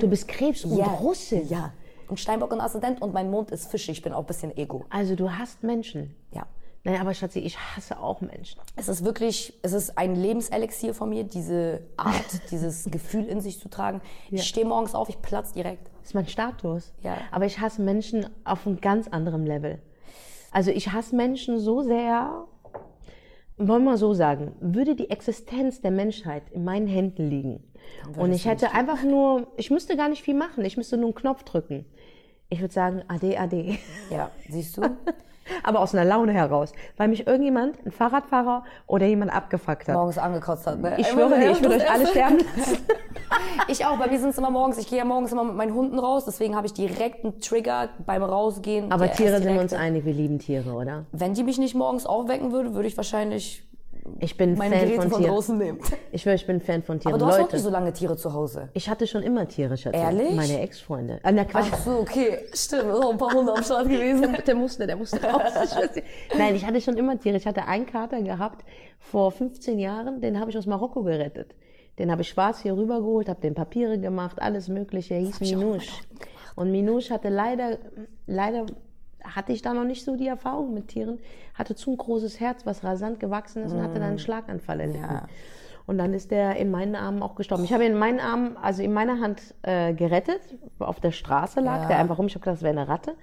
Du bist Krebs und ja. Russin. Ja. Und Steinbock und Aszendent und mein Mond ist Fische. Ich bin auch ein bisschen Ego. Also du hast Menschen. Ja. Nein, aber Schatzi, ich hasse auch Menschen. Es ist wirklich, es ist ein Lebenselixier von mir, diese Art, dieses Gefühl in sich zu tragen. Ich stehe morgens auf, ich platz direkt. Das ist mein Status. Ja. Aber ich hasse Menschen auf einem ganz anderen Level. Also ich hasse Menschen so sehr, wollen wir mal so sagen, würde die Existenz der Menschheit in meinen Händen liegen und ich hätte einfach nur, ich müsste gar nicht viel machen, ich müsste nur einen Knopf drücken. Ich würde sagen, ade, ade. Ja, siehst du? Aber aus einer Laune heraus, weil mich irgendjemand, ein Fahrradfahrer oder jemand abgefuckt hat. morgens angekotzt hat. Ne? Ich schwöre dir, ich würde euch alle sterben lassen. Ich auch, bei mir sind es immer morgens, ich gehe ja morgens immer mit meinen Hunden raus, deswegen habe ich direkt einen Trigger beim Rausgehen. Aber Tiere sind uns einig, wir lieben Tiere, oder? Wenn die mich nicht morgens aufwecken würde, würde ich wahrscheinlich Ich bin meine Fan Geräte von von Tieren. draußen nehmen. Ich schwöre, ich bin Fan von Tieren. Aber du hast Leute, nicht so lange Tiere zu Hause. ich hatte schon immer Tiere, Schatzi. Ehrlich? Meine Ex-Freunde. Ah, na Quatsch. Ach so, okay. Stimmt, ist auch ein paar Hunde am Start gewesen. Der musste, der musste raus. Ich. Nein, ich hatte schon immer Tiere. Ich hatte einen Kater gehabt vor 15 Jahren, den habe ich aus Marokko gerettet. Den habe ich schwarz hier rübergeholt, habe den Papiere gemacht, alles Mögliche. Er hieß auch Minouche. Und Minouche hatte leider, leider hatte ich da noch nicht so die Erfahrung mit Tieren, hatte zu ein großes Herz, was rasant gewachsen ist und hatte dann einen Schlaganfall erlitten. Ja. Und dann ist der in meinen Armen auch gestorben. Ich habe ihn in meinen Armen, also in meiner Hand äh, gerettet. Auf der Straße lag Ja. der einfach rum. Ich habe gedacht, das wäre eine Ratte.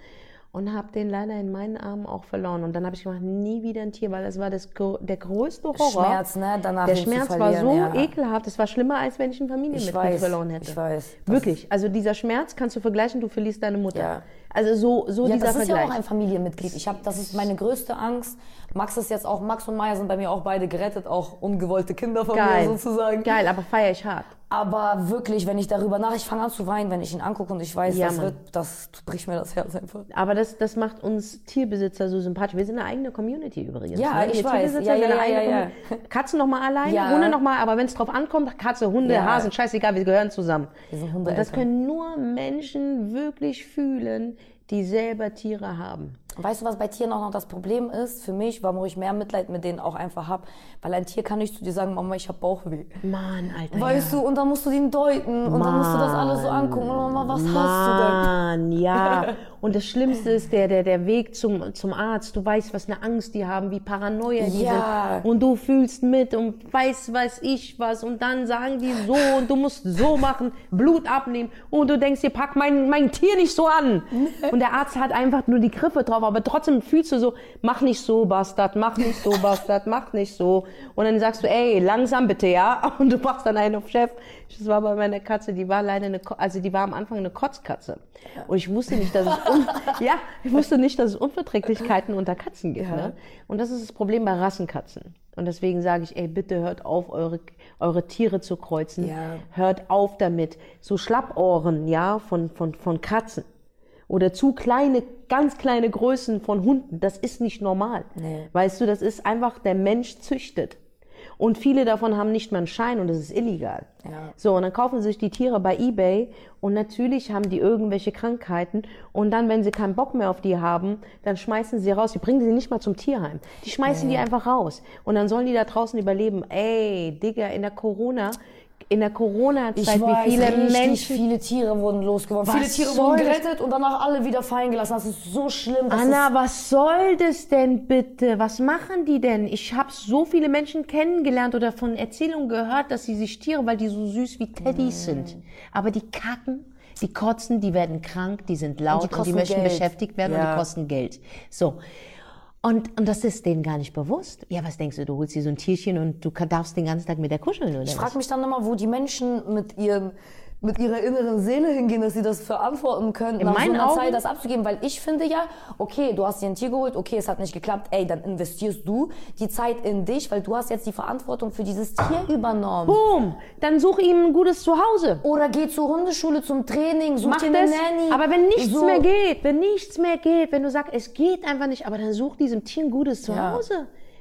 Und habe den leider in meinen Armen auch verloren. Und dann habe ich gemacht, nie wieder ein Tier, weil das war das, der größte Horror. Schmerz, ne? Danach Der Schmerz war so ja. ekelhaft. Es war schlimmer, als wenn ich ein Familienmitglied verloren hätte. ich weiß. Das- Wirklich. Also dieser Schmerz kannst du vergleichen, du verlierst deine Mutter. Ja. Also so, so Ja, dieser das ist Vergleich. ja auch ein Familienmitglied. Ich habe, das ist meine größte Angst. Max ist jetzt auch, Max und Maya sind bei mir auch beide gerettet, auch ungewollte Kinder von Geil. mir sozusagen. Geil, aber feier ich hart. Aber wirklich, wenn ich darüber nach, ich fange an zu weinen, wenn ich ihn angucke und ich weiß, Ja, das Mann. wird, das bricht mir das Herz einfach. Aber das, das macht uns Tierbesitzer so sympathisch. Wir sind eine eigene Community übrigens. Ja, ne? ich Wir weiß. Ja, ja, ja, ja. Katzen noch mal alleine, Ja. Hunde noch mal, aber wenn es drauf ankommt, Katze, Hunde, Ja. Hasen, scheißegal, wir gehören zusammen. Wir sind Und das können nur Menschen wirklich fühlen, die selber Tiere haben. Weißt du, was bei Tieren auch noch das Problem ist? Für mich, warum ich mehr Mitleid mit denen auch einfach habe. Weil ein Tier kann nicht zu dir sagen, Mama, ich habe Bauchweh. Mann, Alter. Weißt du, und dann musst du den deuten und dann musst du das alles so angucken. Und Mama, was hast Mann, ja. Und das Schlimmste ist der, der, der Weg zum, zum Arzt. Du weißt, was eine Angst die haben, wie Paranoia die Ja. sind. Und du fühlst mit und weißt, weiß ich was. Und dann sagen die so und du musst so machen, Blut abnehmen. Und du denkst dir, pack mein, mein Tier nicht so an. Und der Arzt hat einfach nur die Griffe drauf. Aber trotzdem fühlst du so, mach nicht so, Bastard, mach nicht so, Bastard, mach nicht so. Und dann sagst du, ey, langsam bitte, ja. Und du machst dann einen auf Chef. Das war bei meiner Katze, die war leider eine, also die war am Anfang eine Kotzkatze. Und ich wusste nicht, dass es, un ja, ich wusste nicht, dass es Unverträglichkeiten unter Katzen gibt. Ne? Und das ist das Problem bei Rassenkatzen. Und deswegen sage ich, ey, bitte hört auf, eure, eure Tiere zu kreuzen. Ja. Hört auf damit. So Schlappohren, ja, von, von, von Katzen. Oder zu kleine, ganz kleine Größen von Hunden. Das ist nicht normal. Nee. Weißt du, das ist einfach, der Mensch züchtet. Und viele davon haben nicht mal einen Schein und das ist illegal. Ja. So, und dann kaufen sie sich die Tiere bei Ebay und natürlich haben die irgendwelche Krankheiten und dann, wenn sie keinen Bock mehr auf die haben, dann schmeißen sie raus. Die bringen sie nicht mal zum Tierheim. Die schmeißen die einfach raus. Und dann sollen die da draußen überleben. Ey, Digga, in der Corona, in der Corona-Zeit, wie viele richtig Menschen viele Tiere wurden losgeworden. Was Viele Tiere wurden gerettet und danach alle wieder fallen gelassen. Das ist so schlimm. Anna, was soll das denn bitte? Was machen die denn? Ich habe so viele Menschen kennengelernt oder von Erzählungen gehört, dass sie sich Tiere, weil die so süß wie Teddys sind. Aber die kacken, die kotzen, die werden krank, die sind laut und die, kosten möchten Geld. beschäftigt werden und Ja. die kosten Geld. So. Und, und das ist denen gar nicht bewusst. Ja, was denkst du, du holst dir so ein Tierchen und du darfst den ganzen Tag mit der kuscheln, oder? ich frage mich dann immer, wo die Menschen mit ihren mit ihrer inneren Seele hingehen, dass sie das verantworten können, In nach so meinen einer Augen- Zeit das abzugeben. Weil ich finde ja, okay, du hast dir ein Tier geholt, okay, es hat nicht geklappt, ey, dann investierst du die Zeit in dich, weil du hast jetzt die Verantwortung für dieses Tier übernommen. Boom! Dann such ihm ein gutes Zuhause. Oder geh zur Hundeschule zum Training, such Mach dir eine das. Nanny. Aber wenn nichts So. mehr geht, wenn nichts mehr geht, wenn du sagst, es geht einfach nicht, aber dann such diesem Tier ein gutes Ja.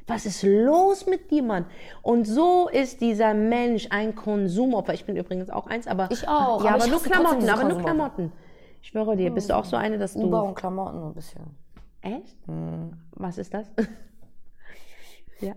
Was ist los mit dir, Mann? Und so ist dieser Mensch ein Konsumopfer. Ich bin übrigens auch eins, aber Ich auch, Ja, aber aber, ich nur Klamotten, aber nur. Klamotten. Ich schwöre dir, bist du auch so eine, dass du Uber und Klamotten ein bisschen. echt? Hm. Was ist das? ja.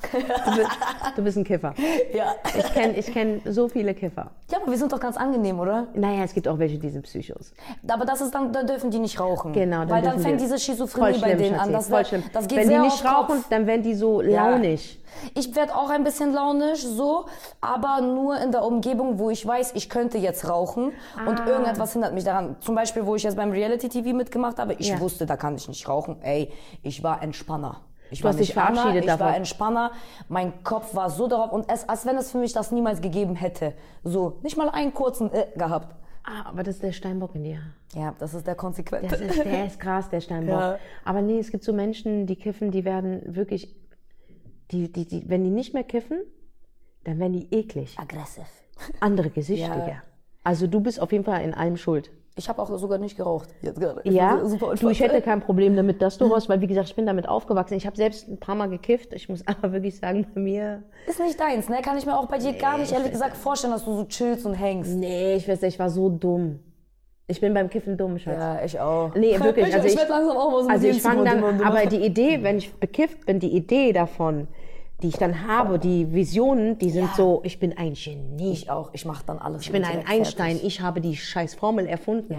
Du bist, du bist ein Kiffer. Ja. Ich kenne ich kenn so viele Kiffer. Ja, aber wir sind doch ganz angenehm, oder? Naja, es gibt auch welche, die sind Psychos. Aber das ist dann, dann dürfen die nicht rauchen. Genau, dann Weil dann fängt die- diese Schizophrenie bei denen an. Das, voll schlimm. das geht Wenn die sehr nicht auf Kopf. rauchen, dann werden die so Ja. launig. Ich werde auch ein bisschen launisch, so, aber nur in der Umgebung, wo ich weiß, ich könnte jetzt rauchen und Ah. irgendetwas hindert mich daran. Zum Beispiel, wo ich jetzt beim Reality-TV mitgemacht habe, ich Ja. wusste, da kann ich nicht rauchen. Ey, ich war Entspanner. Ich war nicht verabschiedet ich war davon. Entspanner. Mein Kopf war so darauf und es, als wenn es für mich das niemals gegeben hätte. So, nicht mal einen kurzen äh, gehabt. Ah, aber das ist der Steinbock in dir. Ja, das ist der konsequente. Das ist, der ist krass, der Steinbock. Ja. Aber nee, es gibt so Menschen, die kiffen, die werden wirklich, die, die, die, wenn die nicht mehr kiffen, dann werden die eklig. Aggressiv. Andere Gesichter. Ja. Also du bist auf jeden Fall in allem schuld. Ich habe auch sogar nicht geraucht. Jetzt gerade. Ich Ja, super du, ich hätte kein Problem damit, dass du raus, weil wie gesagt, ich bin damit aufgewachsen. Ich habe selbst ein paar Mal gekifft. Ich muss aber wirklich sagen, bei mir, Ist nicht deins, ne? Kann ich mir auch bei dir gar nicht ehrlich gesagt vorstellen, dass du so chillst und hängst. nee, ich weiß nicht, ich war so dumm. Ich bin beim Kiffen dumm, Schatz. Ja, ich auch. Nee, wirklich. Ich, Also ich, ich- werd langsam auch mal so Also ich fange dann, aber die Idee, wenn ich bekifft bin, die Idee davon, die ich dann habe, die Visionen, die sind Ja. so, ich bin ein Genie. Ich auch. Ich mach dann alles. Ich bin ein Einstein, ich habe die scheiß Formel erfunden. Ja.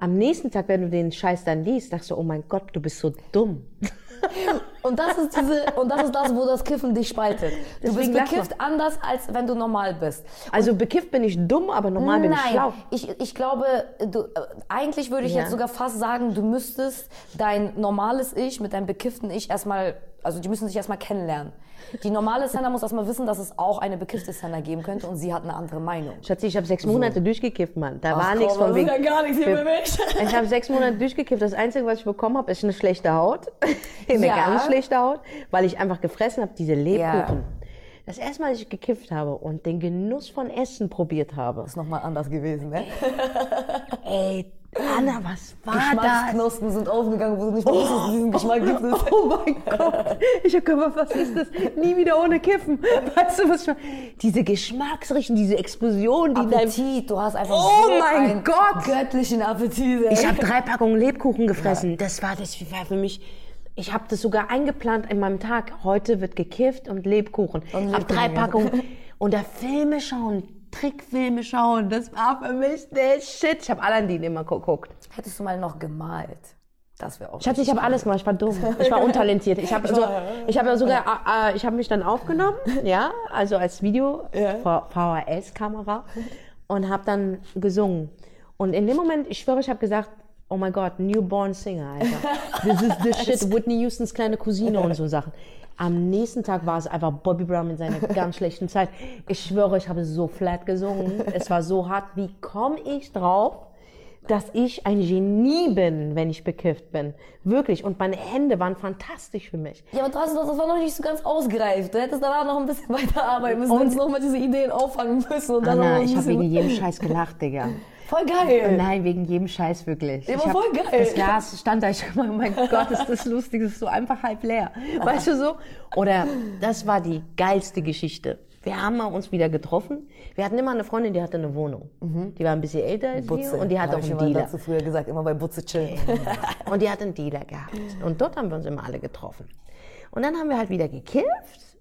Am nächsten Tag, wenn du den Scheiß dann liest, sagst du, oh mein Gott, du bist so dumm. Und das ist diese, und das ist das, wo das Kiffen dich spaltet. Du Deswegen bist bekifft anders, als wenn du normal bist. Also bekifft bin ich dumm, aber normal bin ich Nein, schlau. ich, ich glaube, du, äh, eigentlich würde ich Ja. jetzt sogar fast sagen, du müsstest dein normales Ich mit deinem bekifften Ich erstmal, also die müssen sich erstmal kennenlernen. Die normale Senna muss erstmal wissen, dass es auch eine bekiffte Senna geben könnte und sie hat eine andere Meinung. Schatzi, ich habe sechs Monate durchgekifft, Mann. Da war Ach, nichts komm, von das wegen. ja gar nichts hier mich. Ich habe sechs Monate durchgekifft. Das Einzige, was ich bekommen habe, ist eine schlechte Haut. eine Ja. ganz schlechte Haut, weil ich einfach gefressen habe, diese Lebkuchen. Das erste Mal, als ich gekifft habe und den Genuss von Essen probiert habe. ist nochmal anders gewesen, ne? Ey, Anna, was war das? Geschmacksknospen sind aufgegangen, wo du nicht wusstest, es diesen Geschmack gibt. es. Oh mein Gott. Ich hab gedacht, was ist das? Nie wieder ohne Kiffen. Weißt du, was ich meine? Diese Geschmacksrichten, diese Explosion, die. Appetit, du hast einfach Oh so mein einen Gott! göttlichen Appetit. ey. Ich habe drei Packungen Lebkuchen gefressen. Das war das war für mich. Ich habe das sogar eingeplant in meinem Tag. Heute wird gekifft und Lebkuchen. Und ich habe Lebkuchen, drei ja. Packungen und da Filme schauen, Trickfilme schauen. Das war für mich der Shit. Ich habe Aladdin immer geguckt. Hättest du mal noch gemalt? Das wäre auch Schatz, ich habe alles gemacht. Ich war dumm. Ich war untalentiert. Ich habe so, ich habe ja sogar, äh, äh, ich habe mich dann aufgenommen, ja, also als Video, Ja. VHS-Kamera und habe dann gesungen. Und in dem Moment, ich schwöre, ich habe gesagt, oh mein Gott, Newborn Singer, Alter. This is the shit. Whitney Houstons kleine Cousine und so Sachen. Am nächsten Tag war es einfach Bobby Brown in seiner ganz schlechten Zeit. Ich schwöre, ich habe so flat gesungen. Es war so hart. Wie komme ich drauf? dass ich ein Genie bin, wenn ich bekifft bin. Wirklich. Und meine Hände waren fantastisch für mich. Ja, aber trotzdem, das war noch nicht so ganz ausgereift. Du hättest danach noch ein bisschen weiter arbeiten müssen. Du hättest noch mal diese Ideen auffangen müssen. Und dann noch Anna, ein ich habe wegen jedem Scheiß gelacht, Digga. Voll geil. Nein, wegen jedem Scheiß wirklich. Ja, aber hab- voll geil. Das Glas stand da, ich hab, oh mein Gott, ist das lustig, das ist so einfach halb leer. Weißt du so? Oder das war die geilste Geschichte. Wir haben mal uns wieder getroffen. Wir hatten immer eine Freundin, die hatte eine Wohnung. Die war ein bisschen älter als wir und die hatte auch ich einen Dealer. dazu früher gesagt, immer bei Butze chillen. Und die hat einen Dealer gehabt. Und dort haben wir uns immer alle getroffen. Und dann haben wir halt wieder gekifft,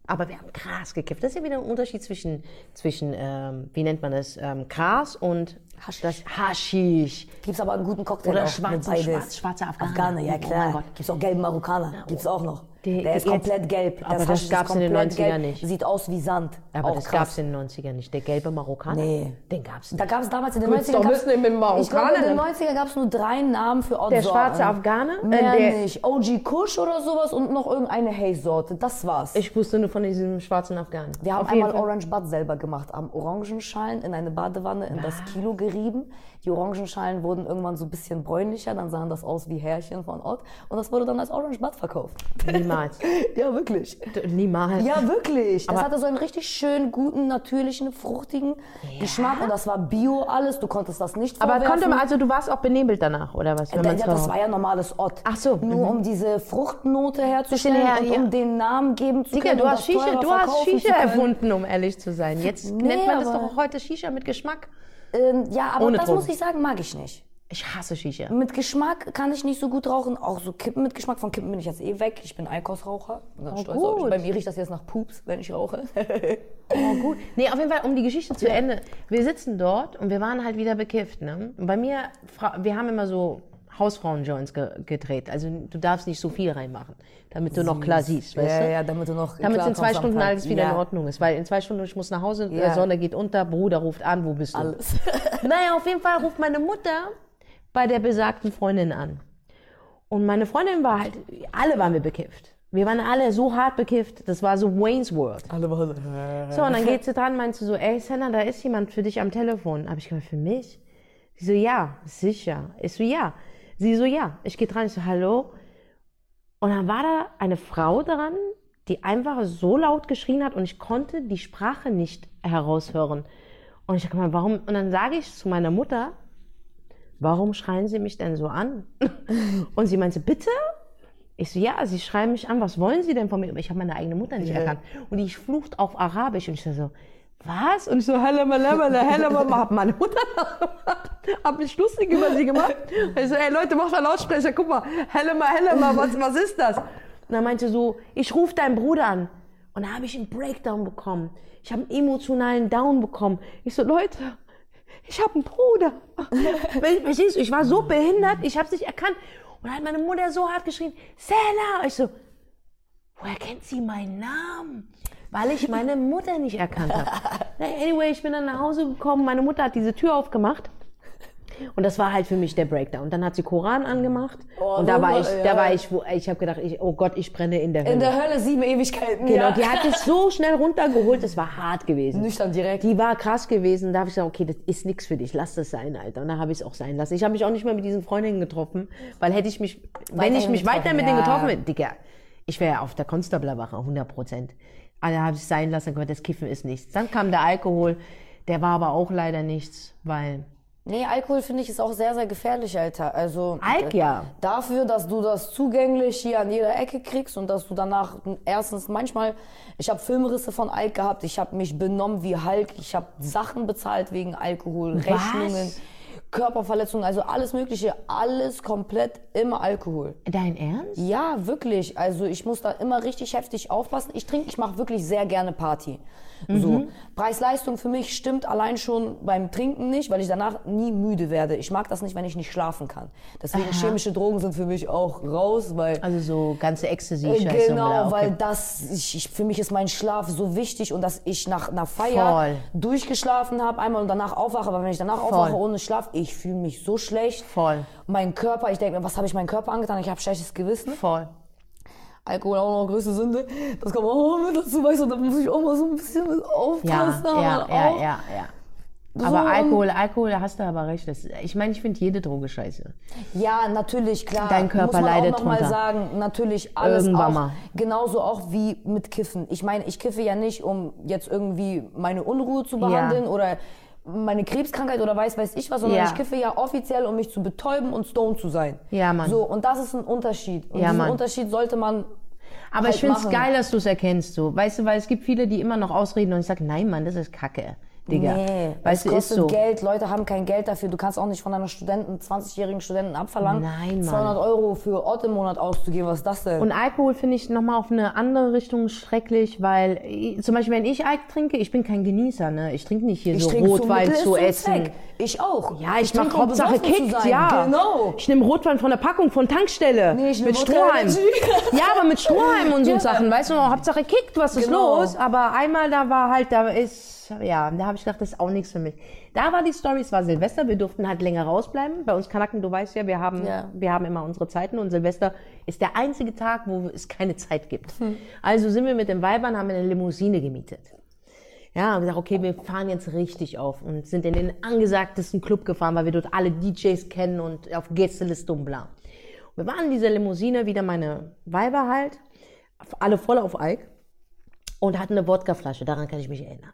aber wir haben Gras gekifft. Das ist ja wieder ein Unterschied zwischen, zwischen ähm, wie nennt man das, ähm, Gras und Haschisch. das Haschisch. Gibt's aber einen guten Cocktail Oder auch schwarze- mit beides. schwarz- schwarze Afghaner. Afghaner, ja Oh klar. Gott. Gibt's auch gelben Marokkaner. Gibt's auch noch. Die- der ist jetzt- komplett gelb. aber das Haschisch ist gab's in den komplett 90ern gelb. nicht. Sieht aus wie Sand. Aber auch das krass. gab es in den 90ern nicht. Der gelbe Marokkaner? Nee. Den gab es Da nicht. gab es damals in den Willst 90ern. doch wissen, mit dem ich glaube, in den Marokkaner. 90ern gab es nur drei Namen für Ortsorten. Der schwarze Afghaner? Äh, Mehr der- nicht. OG Kush oder sowas und noch irgendeine Haze-Sorte. Das war's. Ich wusste nur von diesem schwarzen Afghanen. Wir haben einmal. Orange Bud selber gemacht, am Orangenschalen in eine Badewanne in das Kilo gerieben. Die Orangenschalen wurden irgendwann so ein bisschen bräunlicher, dann sahen das aus wie Härchen von Ott und das wurde dann als Orange Bud verkauft. Niemals. ja, wirklich. Niemals. Ja, wirklich. Das Aber- hatte so einen richtig schönen, guten, natürlichen, fruchtigen Geschmack und das war Bio alles. Du konntest das nicht Aber vorwerfen. konnte man, also du warst auch benebelt danach, oder was? Wenn Ja, ja, das war ja normales Ott. Ach so, Nur um diese Fruchtnote herzustellen her, und ja. um den Namen geben zu Digga, können. du hast Shisha, du hast Shisha erfunden, um ehrlich zu sein. Jetzt Nee, nennt man das doch auch heute Shisha mit Geschmack. Ähm, ja, aber Ohne das Drogen. muss ich sagen, mag ich nicht. Ich hasse Shisha. Mit Geschmack kann ich nicht so gut rauchen. Auch so Kippen mit Geschmack. Von Kippen bin ich jetzt eh weg. Ich bin Eikosraucher. Bin ganz Oh, stolz auf mich. gut. Bei mir riecht das jetzt nach Pups, wenn ich rauche. Oh, gut. Nee, auf jeden Fall, um die Geschichte zu Ende. Wir sitzen dort und wir waren halt wieder bekifft. Ne? Und bei mir, wir haben immer so Hausfrauen-Joints ge gedreht. Also du darfst nicht so viel reinmachen, damit du noch klar siehst, weißt ja, du? ja, damit du noch Damit in zwei Stunden alles wieder ja. in Ordnung ist. Weil in zwei Stunden, ich muss nach Hause, Ja. die Sonne geht unter, Bruder ruft an, wo bist du? Alles. Naja, auf jeden Fall ruft meine Mutter bei der besagten Freundin an. Und meine Freundin war halt, alle waren wir bekifft. Wir waren alle so hart bekifft, das war so Wayne's World. Alle waren so. So, und dann geht sie dran, meint sie so, ey, Senna, da ist jemand für dich am Telefon. Hab ich gesagt, für mich? Sie so, ja, sicher. Ich so, ja. Sie so, ja. Ich gehe dran, ich so, hallo. Und dann war da eine Frau dran, die einfach so laut geschrien hat und ich konnte die Sprache nicht heraushören. Und ich dachte mal, warum? Und dann sage ich zu meiner Mutter, warum schreien Sie mich denn so an? Und sie meinte, bitte? Ich so, ja, Sie schreien mich an, was wollen Sie denn von mir? Aber ich habe meine eigene Mutter nicht Ja. erkannt. Und die flucht auf Arabisch und ich so, was? Und ich so, helle malabala, helle mama, hab meine Mutter nachgemacht, hab mich lustig über sie gemacht. Und ich so, ey Leute, mach mal Lautsprecher, guck mal, helle mal, helle mal, was, was ist das? Und dann meinte so, ich rufe deinen Bruder an. Und da habe ich einen Breakdown bekommen. Ich habe einen emotionalen Down bekommen. Ich so, Leute, ich habe einen Bruder. Verstehst du, ich war so behindert, ich habe es nicht erkannt. Und dann hat meine Mutter so hart geschrien, Sena. Ich so, woher kennt sie meinen Namen? Weil ich meine Mutter nicht erkannt habe. Anyway, ich bin dann nach Hause gekommen, meine Mutter hat diese Tür aufgemacht. Und das war halt für mich der Breakdown. Dann hat sie Koran angemacht. Oh, und da war Nummer, ich, ja. da war ich, wo, ich habe gedacht, ich, oh Gott, ich brenne in der Hölle. In der Hölle sieben Ewigkeiten. genau, ja. die hat es so schnell runtergeholt, das war hart gewesen. Nüchtern direkt. Die war krass gewesen. Da habe ich gesagt, okay, das ist nichts für dich, lass das sein, Alter. Und da habe ich es auch sein lassen. Ich habe mich auch nicht mehr mit diesen Freundinnen getroffen, weil hätte ich mich, wenn ich mich weiter mit denen ja. getroffen hätte, Digga, ich wäre auf der Konstablerwache, 100 Prozent. Also habe ich sein lassen, gesagt, das Kiffen ist nichts. Dann kam der Alkohol, der war aber auch leider nichts, weil Nee, Alkohol finde ich ist auch sehr, sehr gefährlich, Alter. Also Alk, ja. dafür, dass du das zugänglich hier an jeder Ecke kriegst und dass du danach erstens manchmal, ich habe Filmrisse von Alk gehabt, ich habe mich benommen wie Hulk, ich habe Sachen bezahlt wegen Alkohol, Was? Rechnungen, Körperverletzungen, also alles Mögliche, alles komplett immer Alkohol. Dein Ernst? Ja, wirklich. Also ich muss da immer richtig heftig aufpassen. Ich trinke, ich mache wirklich sehr gerne Party. So. Mhm. Preis-Leistung für mich stimmt allein schon beim Trinken nicht, weil ich danach nie müde werde. Ich mag das nicht, wenn ich nicht schlafen kann. Deswegen Aha. chemische Drogen sind für mich auch raus, weil Also so ganze äh, Ecstasy-Scheiße. Genau? Okay. weil das, ich, ich, für mich ist mein Schlaf so wichtig und dass ich nach einer Feier Voll. durchgeschlafen habe einmal und danach aufwache, aber wenn ich danach aufwache ohne Schlaf, ich fühle mich so schlecht. Voll. Mein Körper, ich denke mir, was habe ich meinem Körper angetan? Ich habe schlechtes Gewissen. Voll. Alkohol auch noch größte Sünde. Das kommt auch mit dazu, weißt du, da muss ich auch mal so ein bisschen Ja, aufpassen. ja, ja, auch ja, ja. so Aber Alkohol, Alkohol, da hast du aber recht. Das, ich meine, ich finde jede Droge scheiße. Ja, natürlich, klar. Dein Körper muss man leidet auch noch mal drunter. sagen, natürlich alles Irgendwann auch, mal. genauso auch wie mit Kiffen. Ich meine, ich kiffe ja nicht, um jetzt irgendwie meine Unruhe zu behandeln oder meine Krebskrankheit oder weiß weiß ich was, sondern Ja. ich kiffe ja offiziell, um mich zu betäuben und stoned zu sein. Ja, Mann. So, und das ist ein Unterschied. Und Ja, diesen Mann. Unterschied sollte man Aber halt ich finde es geil, dass du es erkennst, so. Weißt du, weil es gibt viele, die immer noch ausreden und ich sage, nein, Mann, das ist Kacke, Digga. Nee, weißt es du, ist kostet so. Geld, Leute haben kein Geld dafür. Du kannst auch nicht von einer Studenten, 20-jährigen Studenten abverlangen, Nein, Mann. 200 Euro für Ort im Monat auszugeben. Was ist das denn? Und Alkohol finde ich nochmal auf eine andere Richtung schrecklich, weil ich, zum Beispiel, wenn ich Alk trinke, ich bin kein Genießer, ne? Ich trinke nicht hier ich so trinke Rotwein zu essen. Zweck. Ich auch. Ja, ich, trinke, mach um Hauptsache sein. ja. Genau. Ich nehme Rotwein von der Packung, von Tankstelle. Nee, ich mit Strohhalm. Ja, aber mit Strohhalm und so Ja. Sachen, weißt du, Hauptsache kickt, was ist Genau. los? Aber einmal da war halt, da ist, ja, da habe ich gedacht, das ist auch nichts für mich. Da war die Story, es war Silvester, wir durften halt länger rausbleiben. Bei uns Kanaken, du weißt ja, wir haben, Ja. wir haben immer unsere Zeiten und Silvester ist der einzige Tag, wo es keine Zeit gibt. Hm. Also sind wir mit den Weibern, haben eine Limousine gemietet. Ja, haben gesagt, okay, wir fahren jetzt richtig auf und sind in den angesagtesten Club gefahren, weil wir dort alle DJs kennen und auf Gästeliste und bla. Und wir waren in dieser Limousine, wieder meine Weiber halt, alle voll auf Alk und hatten eine Wodkaflasche, daran kann ich mich erinnern.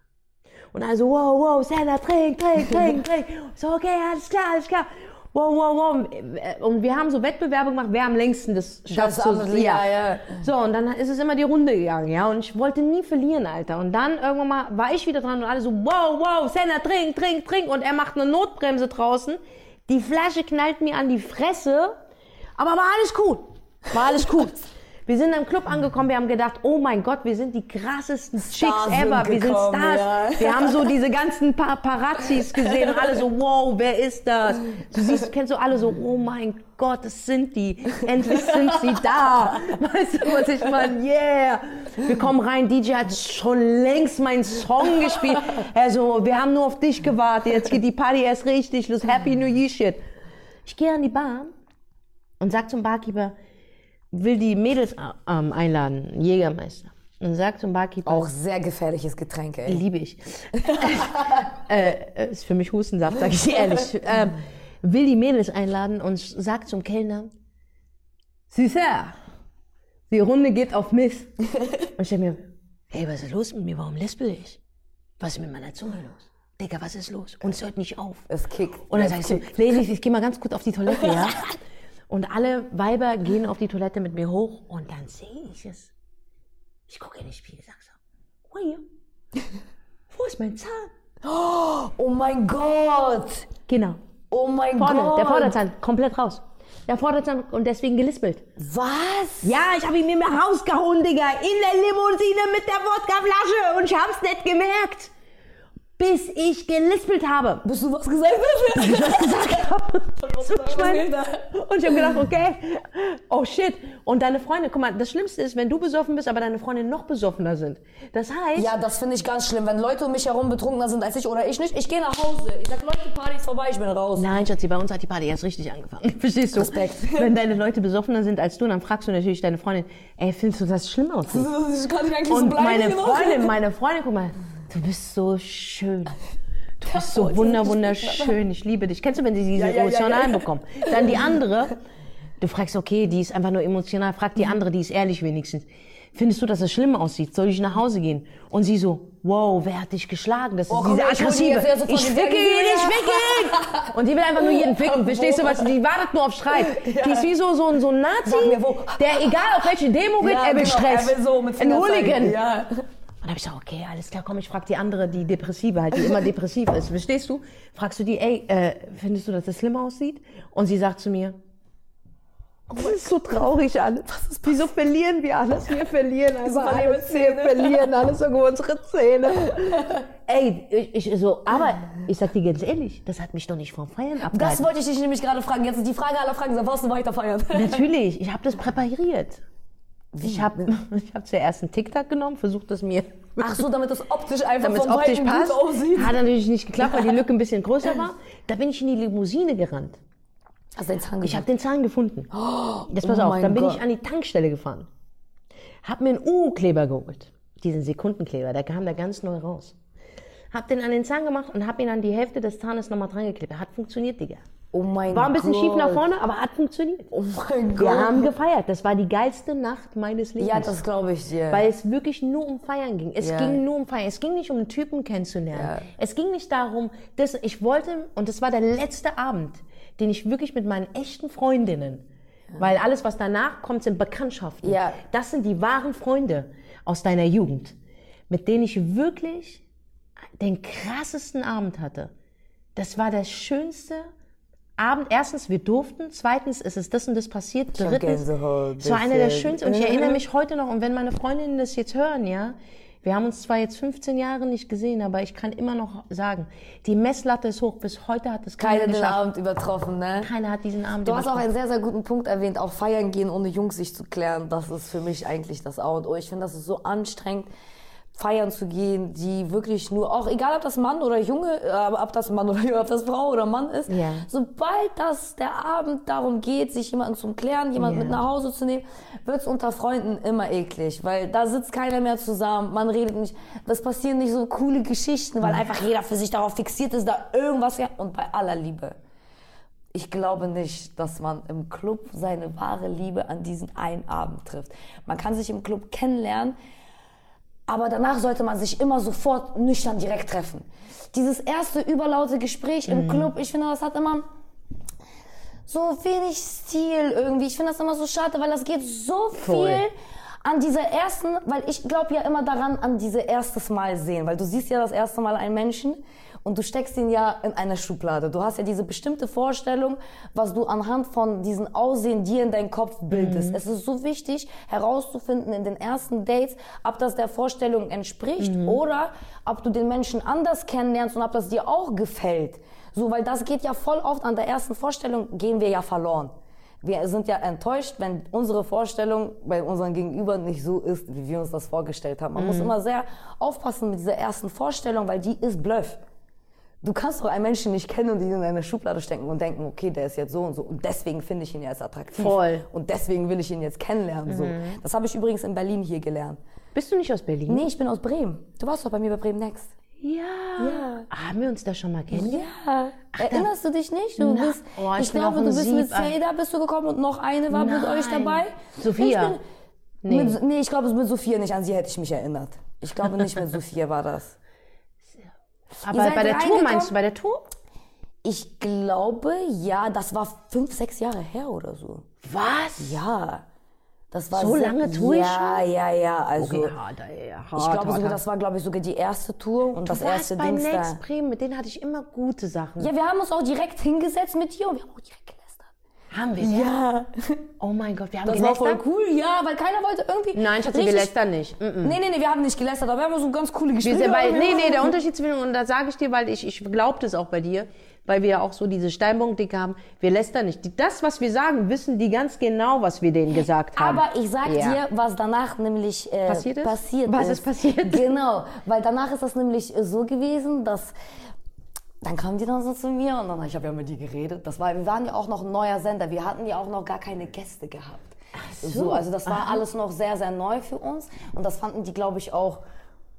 Und also, wow, wow, Sandra, trink, trink, trink, trink. So, okay, alles klar, alles klar. Wow, wow, wow. Und wir haben so Wettbewerbe gemacht, wer am längsten das schafft. Das so, ja, ja. so, und dann ist es immer die Runde gegangen, ja. Und ich wollte nie verlieren, Alter. Und dann irgendwann mal war ich wieder dran und alle so, wow, wow, Senna, trink, trink, trink. Und er macht eine Notbremse draußen, Die Flasche knallt mir an die Fresse, aber war alles gut. War alles gut. Wir sind im Club angekommen, wir haben gedacht, oh mein Gott, wir sind die krassesten Chicks Stars sind ever, wir sind Stars. ja. Wir haben so diese ganzen Paparazzis gesehen und alle so, wow, wer ist das? Du siehst, kennst du alle so, oh mein Gott, das sind die. Endlich sind sie da. Weißt du, was ich meine? Yeah. Wir kommen rein, DJ hat schon längst meinen Song gespielt. Also, wir haben nur auf dich gewartet, jetzt geht die Party erst richtig los. Happy New Year Shit. Ich gehe an die Bar und sag zum Barkeeper, will die Mädels ähm, einladen, Jägermeister. Und sag zum Barkeeper, Auch sehr gefährliches Getränk, ey. liebe ich. äh, ist für mich Hustensaft, sag ich dir ehrlich. Ähm, will die Mädels einladen und sagt zum Kellner, Süßer, die Runde geht auf Miss. Und ich denke mir, hey, was ist los mit mir? Warum lispel ich? Was ist mit meiner Zunge los? Digga, was ist los? Und es hört nicht auf. Es kickt. Und dann Es sag ich so, Ladies, ich gehe mal ganz kurz auf die Toilette, ja? Und alle Weiber gehen auf die Toilette mit mir hoch und dann sehe ich es. Ich gucke in den Spiegel, sag so, oh ja, wo ist mein Zahn? Oh mein Gott! Genau, Oh mein vorne, Gott! der Vorderzahn, komplett raus. Der Vorderzahn und deswegen gelispelt. Was? Ja, ich habe ihn mir rausgehauen, Digga, in der Limousine mit der Wodkaflasche und ich hab's nicht gemerkt. Bis ich gelispelt habe. Bis du was gesagt hast? ich was gesagt habe. Ich meine, und ich habe gedacht, okay, oh shit. Und deine Freunde, guck mal, das Schlimmste ist, wenn du besoffen bist, aber deine Freunde noch besoffener sind. Das heißt, Ja, das finde ich ganz schlimm. Wenn Leute um mich herum betrunkener sind als ich oder ich nicht, ich gehe nach Hause. Ich sag, Leute, Party ist vorbei, ich bin raus. nein, Schatzi, bei uns hat die Party erst richtig angefangen. Verstehst du? Respekt. Wenn deine Leute besoffener sind als du, dann fragst du natürlich deine Freundin, ey, findest du das schlimm aus? Ich kann nicht eigentlich Und so bleiben. meine. Freundin, meine Freundin, guck mal, du bist so schön. Du bist so wunder, ich wunderschön. Ich liebe dich. Kennst du, wenn sie diese Ja, ja, Emotionen ja. einbekommen? Dann die andere, du fragst, okay, die ist einfach nur emotional. Frag die andere, die ist ehrlich wenigstens. Findest du, dass es schlimm aussieht? Soll ich nach Hause gehen? Und sie so, wow, wer hat dich geschlagen? Das ist Oh, komm diese ich die aggressive. Ich die ficke ihn, ich ficke ihn! Und die will einfach nur jeden ficken. Verstehst du was? Die wartet nur auf Streit. Die ist wie so, so, ein- so ein Nazi, der egal auf welche Demo geht, Ja, er will genau, Stress. er will so mit ein. Hooligan. Ja. Und dann hab ich gesagt, okay, alles klar, komm, ich frag die andere, die Depressive halt, die immer depressiv ist. Verstehst du? Fragst du die, ey, äh, findest du, dass das schlimm aussieht? Und sie sagt zu mir, oh, das ist so traurig alles. Wieso verlieren wir alles? Wir verlieren einfach alles. Wir verlieren alles sogar unsere Zähne. ey, ich, ich so, aber ich sag dir ganz ehrlich, das hat mich doch nicht vom Feiern Das abgehalten. wollte ich dich nämlich gerade fragen. Jetzt ist die Frage aller Fragen. Warst du weiter feiern? Natürlich, ich habe das präpariert. Ich habe ich hab zuerst einen TikTok genommen, versucht es mir Ach so, damit es optisch einfach damit vom optisch passt. gut aussieht. Hat natürlich nicht geklappt, weil die Lücke ein bisschen größer war. Da bin ich in die Limousine gerannt. Hast du den Zahn Ich habe den Zahn gefunden. Jetzt pass oh auf, dann bin Gott. ich an die Tankstelle gefahren. Hab mir einen U-Kleber geholt. Diesen Sekundenkleber, der kam da ganz neu raus. Hab den an den Zahn gemacht und hab ihn an die Hälfte des Zahnes nochmal dran geklebt. Hat funktioniert, Digga. Oh mein War ein bisschen Gott. schief nach vorne, aber hat funktioniert. Oh mein Gott. Wir haben gefeiert. Das war die geilste Nacht meines Lebens. ja, das glaube ich dir. Weil es wirklich nur um Feiern ging. Es Ja. ging nur um Feiern. Es ging nicht um einen Typen kennenzulernen. Ja. Es ging nicht darum, dass ich wollte, und das war der letzte Abend, den ich wirklich mit meinen echten Freundinnen, weil alles, was danach kommt, sind Bekanntschaften. Ja. Das sind die wahren Freunde aus deiner Jugend, mit denen ich wirklich den krassesten Abend hatte. Das war der schönste Abend. Erstens, wir durften. Zweitens, ist es das und das passiert. Drittens, es war einer der schönsten. Und ich erinnere mich heute noch, und wenn meine Freundinnen das jetzt hören, ja, wir haben uns zwar jetzt 15 Jahre nicht gesehen, aber ich kann immer noch sagen, die Messlatte ist hoch. Bis heute hat es keiner Keiner den. Abend übertroffen, ne? Keiner hat diesen Abend Du hast auch übertroffen. einen sehr, sehr guten Punkt erwähnt, auch feiern gehen, ohne Jungs sich zu klären. Das ist für mich eigentlich das A und O. Ich finde, das ist so anstrengend, feiern zu gehen, die wirklich nur, auch egal ob das Mann oder Junge, äh, ob das Mann oder Junge, ob das Frau oder Mann ist, Ja. sobald das der Abend darum geht, sich jemanden zum Klären, jemanden Ja. mit nach Hause zu nehmen, wird's unter Freunden immer eklig, weil da sitzt keiner mehr zusammen, man redet nicht, es passieren nicht so coole Geschichten, weil einfach jeder für sich darauf fixiert ist, da irgendwas, ja, und bei aller Liebe ich glaube nicht, dass man im Club seine wahre Liebe an diesen einen Abend trifft. Man kann sich im Club kennenlernen, aber danach sollte man sich immer sofort nüchtern direkt treffen. Dieses erste überlaute Gespräch im Club, ich finde, das hat immer so wenig Stil irgendwie. Ich finde das immer so schade, weil das geht so Voll. viel an dieser ersten, weil ich glaube ja immer daran, an diese erstes Mal sehen, weil du siehst ja das erste Mal einen Menschen und du steckst ihn ja in eine Schublade. Du hast ja diese bestimmte Vorstellung, was du anhand von diesem Aussehen dir in deinen Kopf bildest. Es ist so wichtig herauszufinden in den ersten Dates, ob das der Vorstellung entspricht oder ob du den Menschen anders kennenlernst und ob das dir auch gefällt. So, weil das geht ja voll oft an der ersten Vorstellung, gehen wir ja verloren. Wir sind ja enttäuscht, wenn unsere Vorstellung bei unserem Gegenüber nicht so ist, wie wir uns das vorgestellt haben. Man muss immer sehr aufpassen mit dieser ersten Vorstellung, weil die ist Bluff. Du kannst doch einen Menschen nicht kennen und ihn in eine Schublade stecken und denken, okay, der ist jetzt so und so und deswegen finde ich ihn jetzt attraktiv. Voll. Und deswegen will ich ihn jetzt kennenlernen. So. Das habe ich übrigens in Berlin hier gelernt. Bist du nicht aus Berlin? Nee, ich bin aus Bremen. Du warst doch bei mir bei Bremen Next. Ja. Ja. Haben wir uns da schon mal kennengelernt? Ja. Erinnerst du dich nicht? Du Na, bist, oh, ich ich, glaube, du bist mit Sieb, ey. Seda bist du gekommen und noch eine war mit euch Nein. dabei. Sophia. Ich bin, nee. Mit, nee, ich glaube, mit Sophia nicht. An sie hätte ich mich erinnert. Ich glaube nicht mit Sophia war das. Aber bei der Tour meinst du, bei der Tour? Ich glaube, ja, das war fünf, sechs Jahre her oder so. Was? Ja. Das war So lange Tour ich Ja, ja, ja. Also, Okay, hart, ey, hart, ich glaube sogar, das war, glaube ich, sogar die erste Tour und das Du warst erste bei Dings da. Next Bremen, mit denen hatte ich immer gute Sachen. Ja, wir haben uns auch direkt hingesetzt mit dir und wir haben auch direkt. Haben wir? Ja. Oh mein Gott, wir haben Das war voll gelästert? cool, ja, weil keiner wollte irgendwie. Nein, Schatzi, wir richtig- lästern nicht. Mm -mm. Nee, nee, nee, wir haben nicht gelästert, aber wir haben so ganz coole Wir sind, weil, gehabt. nee, nee, der Unterschied zwischen, und da sage ich dir, weil ich, ich glaubte es auch bei dir, weil wir ja auch so diese Steinbock-Dicke haben, wir lästern nicht. Die, das, was wir sagen, wissen die ganz genau, was wir denen gesagt haben. Aber ich sag Ja. dir, was danach nämlich äh, Passiert ist? passiert Was ist. ist passiert? Genau, weil danach ist das nämlich äh, so gewesen, dass dann kamen die dann so zu mir und dann ich habe ja mit die geredet. Das war, wir waren ja auch noch ein neuer Sender, wir hatten ja auch noch gar keine Gäste gehabt. so. also das war alles noch sehr sehr neu für uns und das fanden die, glaube ich, auch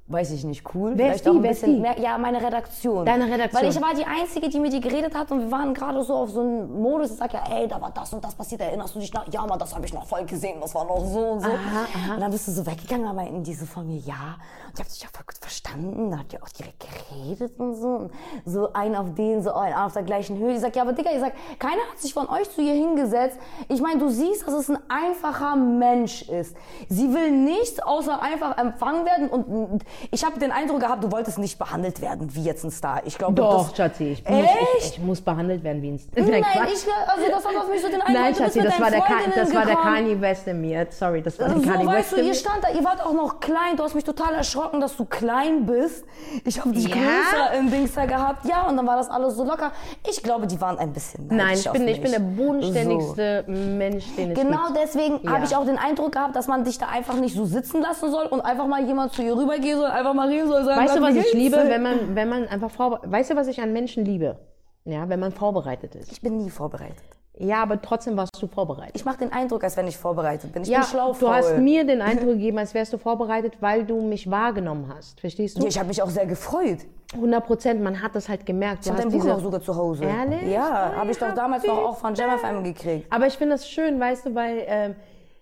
weiß ich nicht, cool. Wer ist die? ein Wer ist bisschen die? mehr. Ja, meine Redaktion. Deine Redaktion. Weil ich war die Einzige, die mit die geredet hat und wir waren gerade so auf so einem Modus. Ich sag ja, ey, da war das und das passiert. Erinnerst du dich noch? Ja, Mann, das habe ich noch voll gesehen. Das war noch so und so. Und dann bist du so weggegangen, dann meinten die so von mir, ja. Und ich hab dich ja voll gut verstanden. Dann habt ihr auch direkt geredet und so. Und so ein auf den, so ein auf der gleichen Höhe. Ich sag, ja, aber Digga, ich sag, keiner hat sich von euch zu ihr hingesetzt. Ich meine, du siehst, dass es ein einfacher Mensch ist. Sie will nichts außer einfach empfangen werden. Und ich habe den Eindruck gehabt, du wolltest nicht behandelt werden wie jetzt ein Star. Ich glaube, Doch, das, Schatzi, ich muss, ich, ich muss behandelt werden wie ein Nein, Nein, Quatsch. ich, also das hat auf mich so den Eindruck, Nein, du Schatzi, das war, der, das war der. Kanye West in mir. Sorry, das war der So, Kanye weißt West du, in ihr stand da, ihr wart auch noch klein. Du hast mich total erschrocken, dass du klein bist. Ich habe dich Ja? größer im Dings da gehabt. Ja, und dann war das alles so locker. Ich glaube, die waren ein bisschen Nein, ich bin, ich bin der So. bodenständigste Mensch, den es Genau deswegen Ja. habe ich auch den Eindruck gehabt, dass man dich da einfach nicht so sitzen lassen soll und einfach mal jemand zu ihr rübergehen soll, einfach mal reden soll. Sagen, Weißt du, "Wie was ich liebe, dir?" wenn man, wenn man einfach vorbereitet Weißt du, was ich an Menschen liebe? Ja, wenn man vorbereitet ist. Ich bin nie vorbereitet. Ja, aber trotzdem warst du vorbereitet. Ich mache den Eindruck, als wenn ich vorbereitet bin. Ich ja, bin schlau du hast mir den Eindruck gegeben, als wärst du vorbereitet, weil du mich wahrgenommen hast. Verstehst du? Ja, ich habe mich auch sehr gefreut. 100 Prozent, man hat das halt gemerkt. Ich Du habe hast dein Buch auch sogar zu Hause. Ehrlich? Ja, Oh habe ich doch damals noch auch von FM gekriegt. Aber ich finde das schön, weißt du, weil ähm,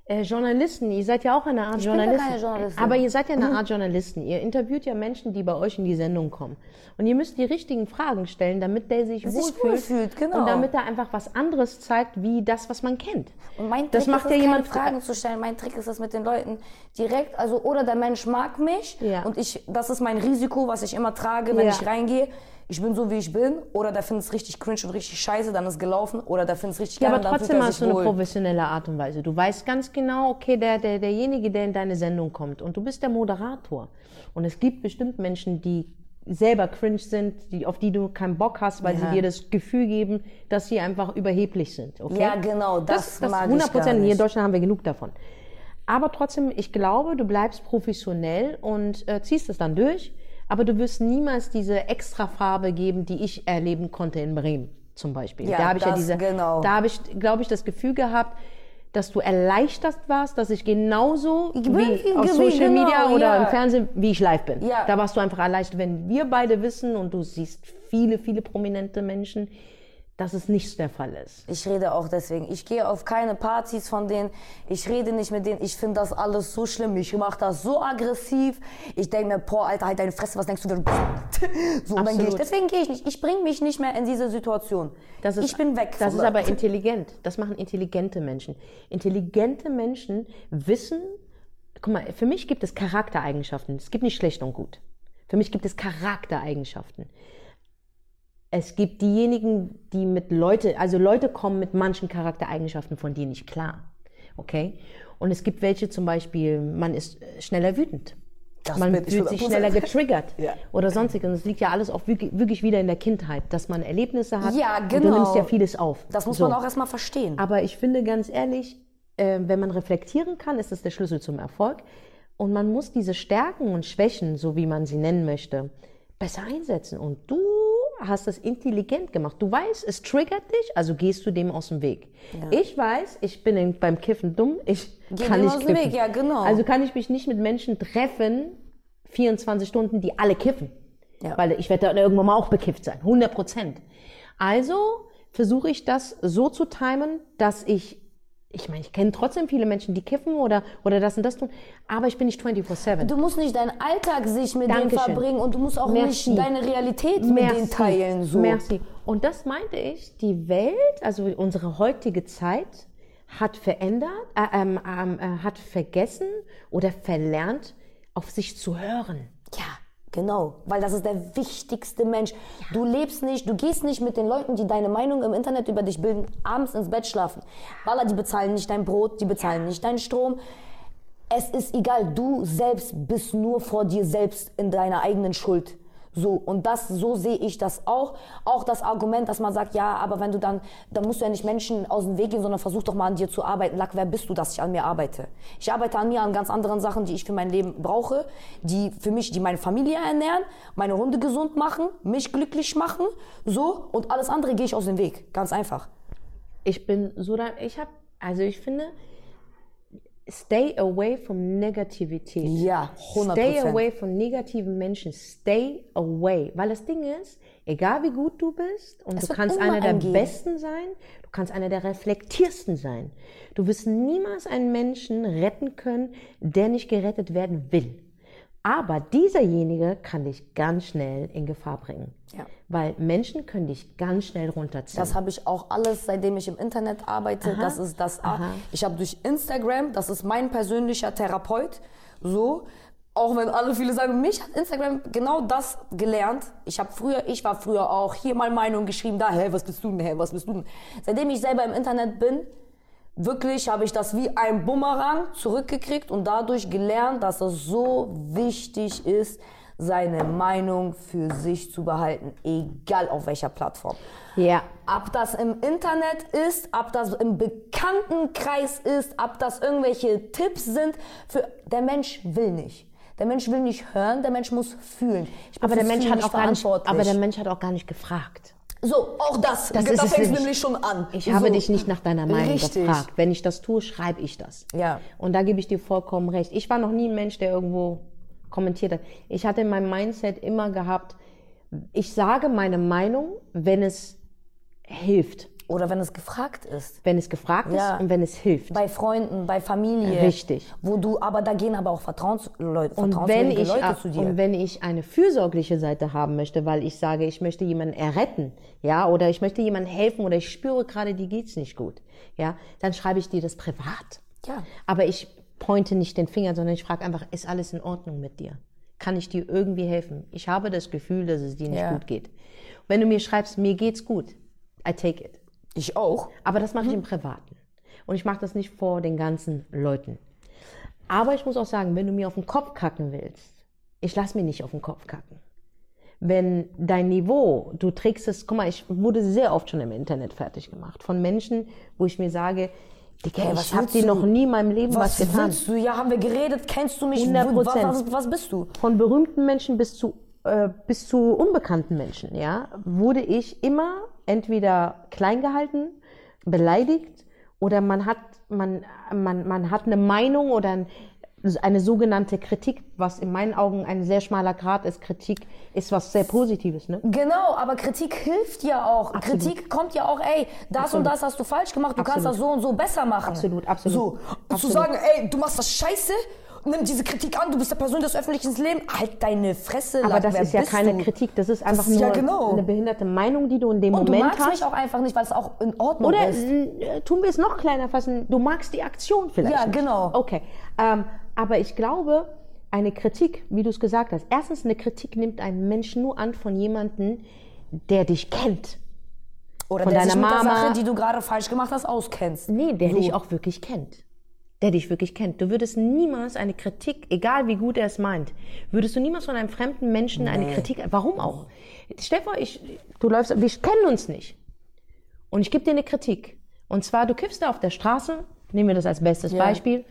äh, Journalisten, ihr seid ja auch eine Art Ich bin Journalisten. keine Journalistin. Aber ihr seid ja eine Art Journalisten. Ihr interviewt ja Menschen, die bei euch in die Sendung kommen. Und ihr müsst die richtigen Fragen stellen, damit der sich wohlfühlt. wohlfühlt, genau. Und damit er einfach was anderes zeigt, wie das, was man kennt. Und mein Trick das macht ist ja es, jemand Fragen zu stellen. Mein Trick ist es mit den Leuten direkt, also oder der Mensch mag mich Ja. und ich, das ist mein Risiko, was ich immer trage, wenn Ja. ich reingehe. Ich bin so, wie ich bin. Oder der findet es richtig cringe und richtig scheiße, dann ist gelaufen. Oder der findet es richtig Ja, geil aber und dann trotzdem hast du eine wohl. professionelle Art und Weise. Du weißt ganz genau, okay, der, der, derjenige, der in deine Sendung kommt und du bist der Moderator. Und es gibt bestimmt Menschen, die selber cringe sind, die, auf die du keinen Bock hast, weil Ja. sie dir das Gefühl geben, dass sie einfach überheblich sind. Okay? Ja, genau, das das, das mag ich 100 gar Prozent. Hier in. Deutschland haben wir genug davon. Aber trotzdem, ich glaube, du bleibst professionell und äh, ziehst es dann durch. Aber du wirst niemals diese Extrafarbe geben, die ich erleben konnte in Bremen zum Beispiel. Ja, da habe ich ja das diese, genau. da habe ich, glaube ich, das Gefühl gehabt, dass du erleichtert warst, dass ich genauso bin wie auf Social genau, Media oder ja. im Fernsehen, wie ich live bin. Ja. Da warst du einfach erleichtert, wenn wir beide wissen und du siehst viele, viele prominente Menschen, dass es nicht der Fall ist. Ich rede auch deswegen. Ich gehe auf keine Partys von denen. Ich rede nicht mit denen. Ich finde das alles so schlimm. Ich mache das so aggressiv. Ich denke mir, boah, Alter, halt deine Fresse, was denkst du denn? So, dann gehe ich. Deswegen gehe ich nicht. Ich bringe mich nicht mehr in diese Situation. Das ist, ich bin weg. Das ist da. aber intelligent. Das machen intelligente Menschen. Intelligente Menschen wissen, guck mal, für mich gibt es Charaktereigenschaften. Es gibt nicht schlecht und gut. Für mich gibt es Charaktereigenschaften. Es gibt diejenigen, die mit Leute, also Leute kommen mit manchen Charaktereigenschaften von dir nicht klar. Okay? Und es gibt welche zum Beispiel, man ist äh, schneller wütend. Das man fühlt sich 100%. schneller getriggert Ja. oder sonstiges. Und es liegt ja alles auch wirklich, wieder in der Kindheit, dass man Erlebnisse hat. Ja, Und du genau. nimmst ja vieles auf. Das muss So. man auch erstmal verstehen. Aber ich finde ganz ehrlich, äh, wenn man reflektieren kann, ist das der Schlüssel zum Erfolg. Und man muss diese Stärken und Schwächen, so wie man sie nennen möchte, besser einsetzen. Und du hast das intelligent gemacht. Du weißt, es triggert dich, also gehst du dem aus dem Weg. Ich weiß, ich bin in, beim Kiffen dumm, ich Geh kann nicht aus dem kiffen. Weg, ja, genau. Also kann ich mich nicht mit Menschen treffen, 24 Stunden, die alle kiffen. Ja. Weil ich werde dann irgendwann mal auch bekifft sein, 100 Prozent. Also versuche ich das so zu timen, dass ich, ich meine, ich kenne trotzdem viele Menschen, die kiffen oder, oder das und das tun, aber ich bin nicht 24-7. Du musst nicht deinen Alltag sich mit denen Dankeschön. verbringen und du musst auch Merci. nicht deine Realität mit denen teilen. So. Merci. Und das meinte ich, die Welt, also unsere heutige Zeit, hat verändert, äh, ähm, ähm, äh, hat vergessen oder verlernt, auf sich zu hören. Ja, genau. Weil das ist der wichtigste Mensch. Du lebst nicht, du gehst nicht mit den Leuten, die deine Meinung im Internet über dich bilden, abends ins Bett schlafen. Walla, die bezahlen nicht dein Brot, die bezahlen nicht deinen Strom. Es ist egal, du selbst bist nur vor dir selbst in deiner eigenen Schuld. So, und das, so sehe ich das auch. Auch das Argument, dass man sagt, ja, aber wenn du dann, dann musst du ja nicht Menschen aus dem Weg gehen, sondern versuch doch mal an dir zu arbeiten. Lack, wer bist du, dass ich an mir arbeite? Ich arbeite an mir an ganz anderen Sachen, die ich für mein Leben brauche, die für mich, die meine Familie ernähren, meine Hunde gesund machen, mich glücklich machen, so, und alles andere gehe ich aus dem Weg. Ganz einfach. Ich bin so da, ich habe, also ich finde, stay away from Negativität. Ja, 100%. Stay away von negativen Menschen. Stay away. Weil das Ding ist, egal wie gut du bist, und Es du kannst einer der einen geben. Besten sein, du kannst einer der reflektiersten sein. Du wirst niemals einen Menschen retten können, der nicht gerettet werden will. Aber dieserjenige kann dich ganz schnell in Gefahr bringen. Ja. Weil Menschen können dich ganz schnell runterziehen. Das habe ich auch alles, seitdem ich im Internet arbeite. Das ist das. Aha. Ich habe durch Instagram, das ist mein persönlicher Therapeut. So, auch wenn alle viele sagen, mich hat Instagram genau das gelernt. Ich habe früher, ich war früher auch hier mal Meinung geschrieben, da, hä, was bist du denn, hä, was bist du denn? Seitdem ich selber im Internet bin, wirklich habe ich das wie ein Bumerang zurückgekriegt und dadurch gelernt, dass es so wichtig ist, seine Meinung für sich zu behalten, egal auf welcher Plattform. ja. Ob das im Internet ist, ob das im Bekanntenkreis ist, ob das irgendwelche Tipps sind, für, der Mensch will nicht. Der Mensch will nicht hören, der Mensch muss fühlen. Aber der Mensch hat auch gar nicht, aber der Mensch hat auch gar nicht gefragt. so, auch das. Das da ist es fängt nämlich. schon an. Ich habe so. dich nicht nach deiner Meinung Richtig. gefragt. Wenn ich das tue, schreibe ich das. Ja. Und da gebe ich dir vollkommen recht. Ich war noch nie ein Mensch, der irgendwo kommentiert hat. Ich hatte in meinem Mindset immer gehabt, ich sage meine Meinung, wenn es hilft, Oder wenn es gefragt ist. wenn es gefragt Ja. ist und wenn es hilft. Bei Freunden, bei Familie. Richtig. Wo du, aber da gehen aber auch Vertrauensleute, vertrauenswürdige ich, Leute zu dir. und wenn ich eine fürsorgliche Seite haben möchte, weil ich sage, ich möchte jemanden erretten, ja, oder ich möchte jemandem helfen oder ich spüre gerade, die geht's nicht gut, ja, dann schreibe ich dir das privat. Ja. Aber ich pointe nicht den Finger, sondern ich frage einfach, ist alles in Ordnung mit dir? Kann ich dir irgendwie helfen? Ich habe das Gefühl, dass es dir nicht Ja. gut geht. Wenn du mir schreibst, mir geht's gut, I take it. ich auch. Aber das mache ich im Privaten. Und ich mache das nicht vor den ganzen Leuten. Aber ich muss auch sagen, wenn du mir auf den Kopf kacken willst, ich lass mir nicht auf den Kopf kacken. Wenn dein Niveau, du trägst es, guck mal, ich wurde sehr oft schon im Internet fertig gemacht. Von Menschen, wo ich mir sage, Digga, Hey, was dir du? noch nie in meinem Leben was, Was getan. willst du? Ja, haben wir geredet, kennst du mich? 100 Was, was, was bist du? Von berühmten Menschen bis zu, äh, bis zu unbekannten Menschen, ja, wurde ich immer entweder klein gehalten, beleidigt oder man hat, man, man, man hat eine Meinung oder ein, eine sogenannte Kritik, was in meinen Augen ein sehr schmaler Grad ist. Kritik ist was sehr Positives, ne? Genau, aber Kritik hilft ja auch. Absolut. Kritik kommt ja auch, ey, das Absolut. und das hast du falsch gemacht, du kannst Absolut. das so und so besser machen. Absolut, absolut. So, und zu sagen, ey, du machst das scheiße, nimm diese Kritik an, du bist der Person des öffentlichen Lebens, halt deine Fresse. Aber das ist ja keine du? Kritik, das ist einfach ist nur ja genau. eine behinderte Meinung, die du in dem Und du Moment magst hast. mich auch einfach nicht, weil es auch in Ordnung Oder ist. äh, tun wir es noch kleiner fassen, du magst die Aktion vielleicht. Ja, nicht. genau. Okay. Ähm, aber ich glaube, eine Kritik, wie du es gesagt hast, erstens, eine Kritik nimmt ein Mensch nur an von jemandem, der dich kennt. Oder von der deiner sich mit der Mama. Sache, die du gerade falsch gemacht hast, auskennst. Nee, der So. dich auch wirklich kennt. Der dich wirklich kennt. Du würdest niemals eine Kritik, egal wie gut er es meint, würdest du niemals von einem fremden Menschen eine Nee. Kritik, warum auch? Stell dir vor, ich, du läufst, wir kennen uns nicht. Und ich gebe dir eine Kritik. Und zwar, du kiffst da auf der Straße, nehmen wir das als bestes Ja. Beispiel,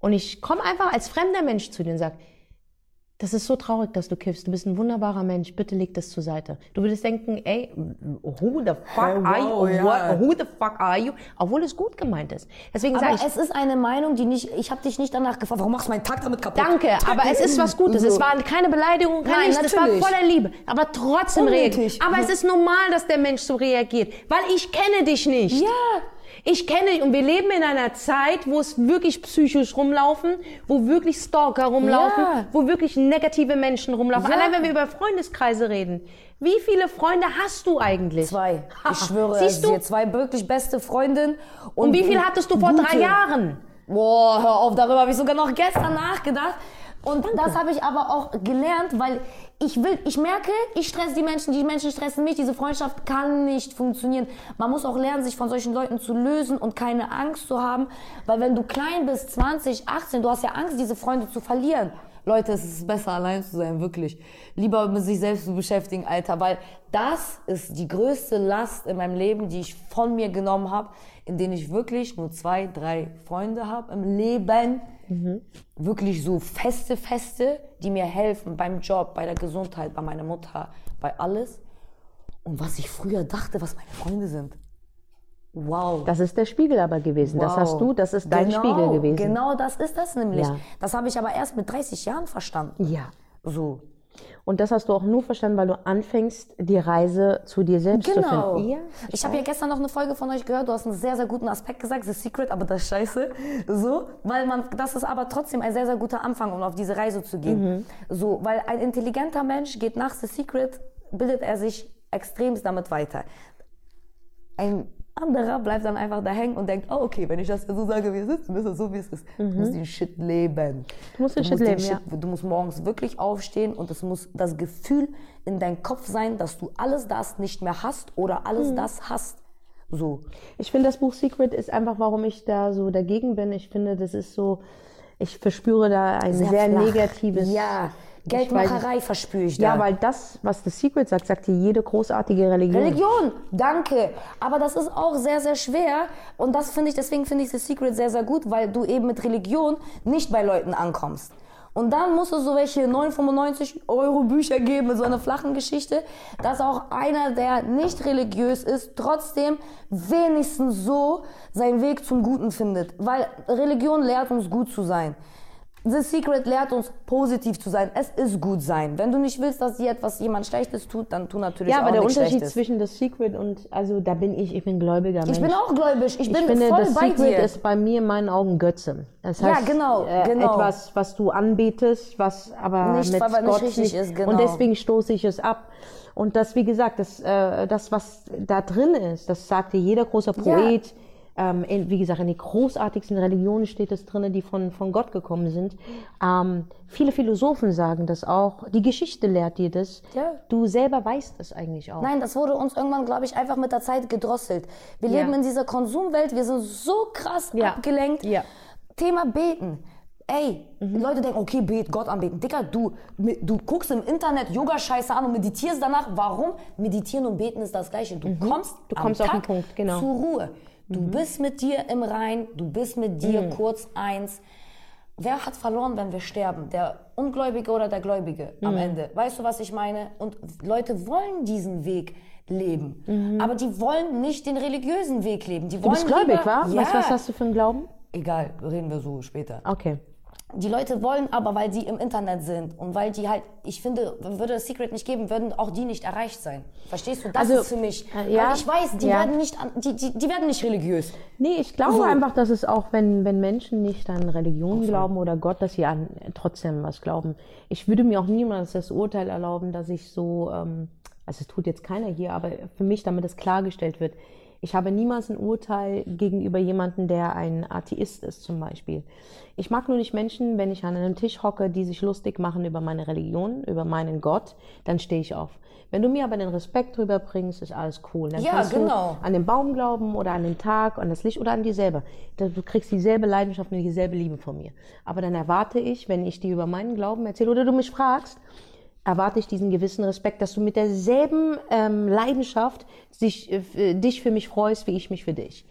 und ich komme einfach als fremder Mensch zu dir und sage, das ist so traurig, dass du kiffst. Du bist ein wunderbarer Mensch. Bitte leg das zur Seite. Du würdest denken, ey, who the fuck Hey, are you? wow, ja. What- Who the fuck are you? Obwohl es gut gemeint ist. Deswegen sage ich, es ist eine Meinung, die nicht, ich habe dich nicht danach gefragt, warum machst du meinen Tag damit kaputt? danke, aber es ist was Gutes. Es war keine Beleidigung, Nein, nichts. Es war voller Liebe. Aber trotzdem reagiert. Aber es ist normal, dass der Mensch so reagiert. Weil ich kenne dich nicht. Ja. Ich kenne dich und wir leben in einer Zeit, wo es wirklich psychisch rumlaufen, wo wirklich Stalker rumlaufen, Ja. wo wirklich negative Menschen rumlaufen. Ja. Allein wenn wir über Freundeskreise reden. Wie viele Freunde hast du eigentlich? Zwei. Ich schwöre, Siehst du? es sind zwei wirklich beste Freundinnen. Und wie viel hattest du vor gute. drei Jahren? Boah, hör auf, darüber habe ich sogar noch gestern nachgedacht. Und das habe ich aber auch gelernt, weil ich will, ich merke, ich stresse die Menschen, die Menschen stressen mich. Diese Freundschaft kann nicht funktionieren. Man muss auch lernen, sich von solchen Leuten zu lösen und keine Angst zu haben, weil wenn du klein bist, 20, 18, du hast ja Angst, diese Freunde zu verlieren. Leute, es ist besser, allein zu sein, wirklich. Lieber mit sich selbst zu beschäftigen, Alter, weil das ist die größte Last in meinem Leben, die ich von mir genommen habe, in denen ich wirklich nur zwei, drei Freunde habe im Leben. Wirklich so feste, feste, die mir helfen beim Job, bei der Gesundheit, bei meiner Mutter, bei alles. Und was ich früher dachte, was meine Freunde sind. Wow. Das ist der Spiegel aber gewesen. Das Wow. hast du, das ist dein Genau, Spiegel gewesen. Genau das ist das nämlich. Ja. Das habe ich aber erst mit 30 Jahren verstanden. Ja. So. Und das hast du auch nur verstanden, weil du anfängst, die Reise zu dir selbst zu Genau. finden. Ja, ich habe ja gestern noch eine Folge von euch gehört. Du hast einen sehr, sehr guten Aspekt gesagt, The Secret, aber das ist scheiße. So, weil man, das ist aber trotzdem ein sehr, sehr guter Anfang, um auf diese Reise zu gehen. Mhm. So, weil ein intelligenter Mensch geht nach The Secret, bildet er sich extremst damit weiter. Ein anderer bleibt dann einfach da hängen und denkt, oh, okay, wenn ich das so sage, wie es ist, dann ist es so, wie es ist. Du musst den Shit leben. Mhm. Du musst den Shit leben, ja. Du musst morgens wirklich aufstehen und es muss das Gefühl in deinem Kopf sein, dass du alles das nicht mehr hast oder alles Mhm. das hast. So. Ich finde, das Buch Secret ist einfach, warum ich da so dagegen bin. Ich finde, das ist so, ich verspüre da ein sehr, flach. negatives. Ja, Geldmacherei verspüre ich da. Ja, weil das, was The Secret sagt, sagt dir jede großartige Religion. Religion, danke. Aber das ist auch sehr, sehr schwer. Und das finde ich, deswegen finde ich The Secret sehr, sehr gut, weil du eben mit Religion nicht bei Leuten ankommst. Und dann musst du so welche 9,95 Euro Bücher geben mit so einer flachen Geschichte, dass auch einer, der nicht religiös ist, trotzdem wenigstens so seinen Weg zum Guten findet. Weil Religion lehrt uns gut zu sein. The Secret lehrt uns positiv zu sein. Es ist gut sein. Wenn du nicht willst, dass dir etwas jemand Schlechtes tut, dann tu natürlich Ja, auch aber der Unterschied Schlechtes. zwischen The Secret und, also da bin ich, ich bin gläubiger Mensch. Ich bin auch gläubig. Ich bin ich finde, voll das bei Secret dir. ist bei mir in meinen Augen Götze. Das Ja, heißt, genau, äh, genau. etwas, was du anbetest, was aber Nicht, mit nicht Gott richtig nicht ist, genau. Und deswegen stoße ich es ab. Und das, wie gesagt, das, äh, das was da drin ist, das sagte jeder große Poet. Ähm, in, wie gesagt, in die großartigsten Religionen steht es drin, die von, von Gott gekommen sind. Ähm, viele Philosophen sagen das auch. Die Geschichte lehrt dir das. Ja. Du selber weißt es eigentlich auch. Nein, das wurde uns irgendwann, glaube ich, einfach mit der Zeit gedrosselt. Wir Ja. leben in dieser Konsumwelt, wir sind so krass Ja. abgelenkt. Ja. Thema Beten. Ey, Mhm. Leute denken, okay, bet, Gott anbeten. Dicker, du, du guckst im Internet Yoga-Scheiße an und meditierst danach. Warum? Meditieren und beten ist das Gleiche. Du kommst, Mhm. Du kommst am auf den Tag Punkt, genau. zur Ruhe. Du bist mit dir im Rein, du bist mit dir Mhm. kurz eins. Wer hat verloren, wenn wir sterben? Der Ungläubige oder der Gläubige am Mhm. Ende? Weißt du, was ich meine? Und Leute wollen diesen Weg leben. Aber die wollen nicht den religiösen Weg leben. Die Mhm. Du bist wollen gläubig, lieber, wa? Ja. Du, was hast du für einen Glauben? Egal, reden wir so später. Okay. Die Leute wollen aber, weil die im Internet sind und weil die halt, ich finde, würde es Secret nicht geben, würden auch die nicht erreicht sein. Verstehst du? Das Also, ist für mich. äh, ja, weil ich weiß, die ja. werden nicht, die, die, die werden nicht religiös. Nee, ich glaube So. einfach, dass es auch, wenn, wenn Menschen nicht an Religion glauben oder Gott, dass sie an trotzdem was glauben. Ich würde mir auch niemals das Urteil erlauben, dass ich so, ähm, also es tut jetzt keiner hier, aber für mich, damit es klargestellt wird, Ich habe niemals ein Urteil gegenüber jemandem, der ein Atheist ist zum Beispiel. Ich mag nur nicht Menschen, wenn ich an einem Tisch hocke, die sich lustig machen über meine Religion, über meinen Gott, dann stehe ich auf. Wenn du mir aber den Respekt drüber bringst, ist alles cool. Dann Ja, kannst genau. du an den Baum glauben oder an den Tag, an das Licht oder an dir selber. Du kriegst dieselbe Leidenschaft und dieselbe Liebe von mir. Aber dann erwarte ich, wenn ich dir über meinen Glauben erzähle oder du mich fragst, erwarte ich diesen gewissen Respekt, dass du mit derselben ähm, Leidenschaft sich, äh, dich für mich freust, wie ich mich für dich.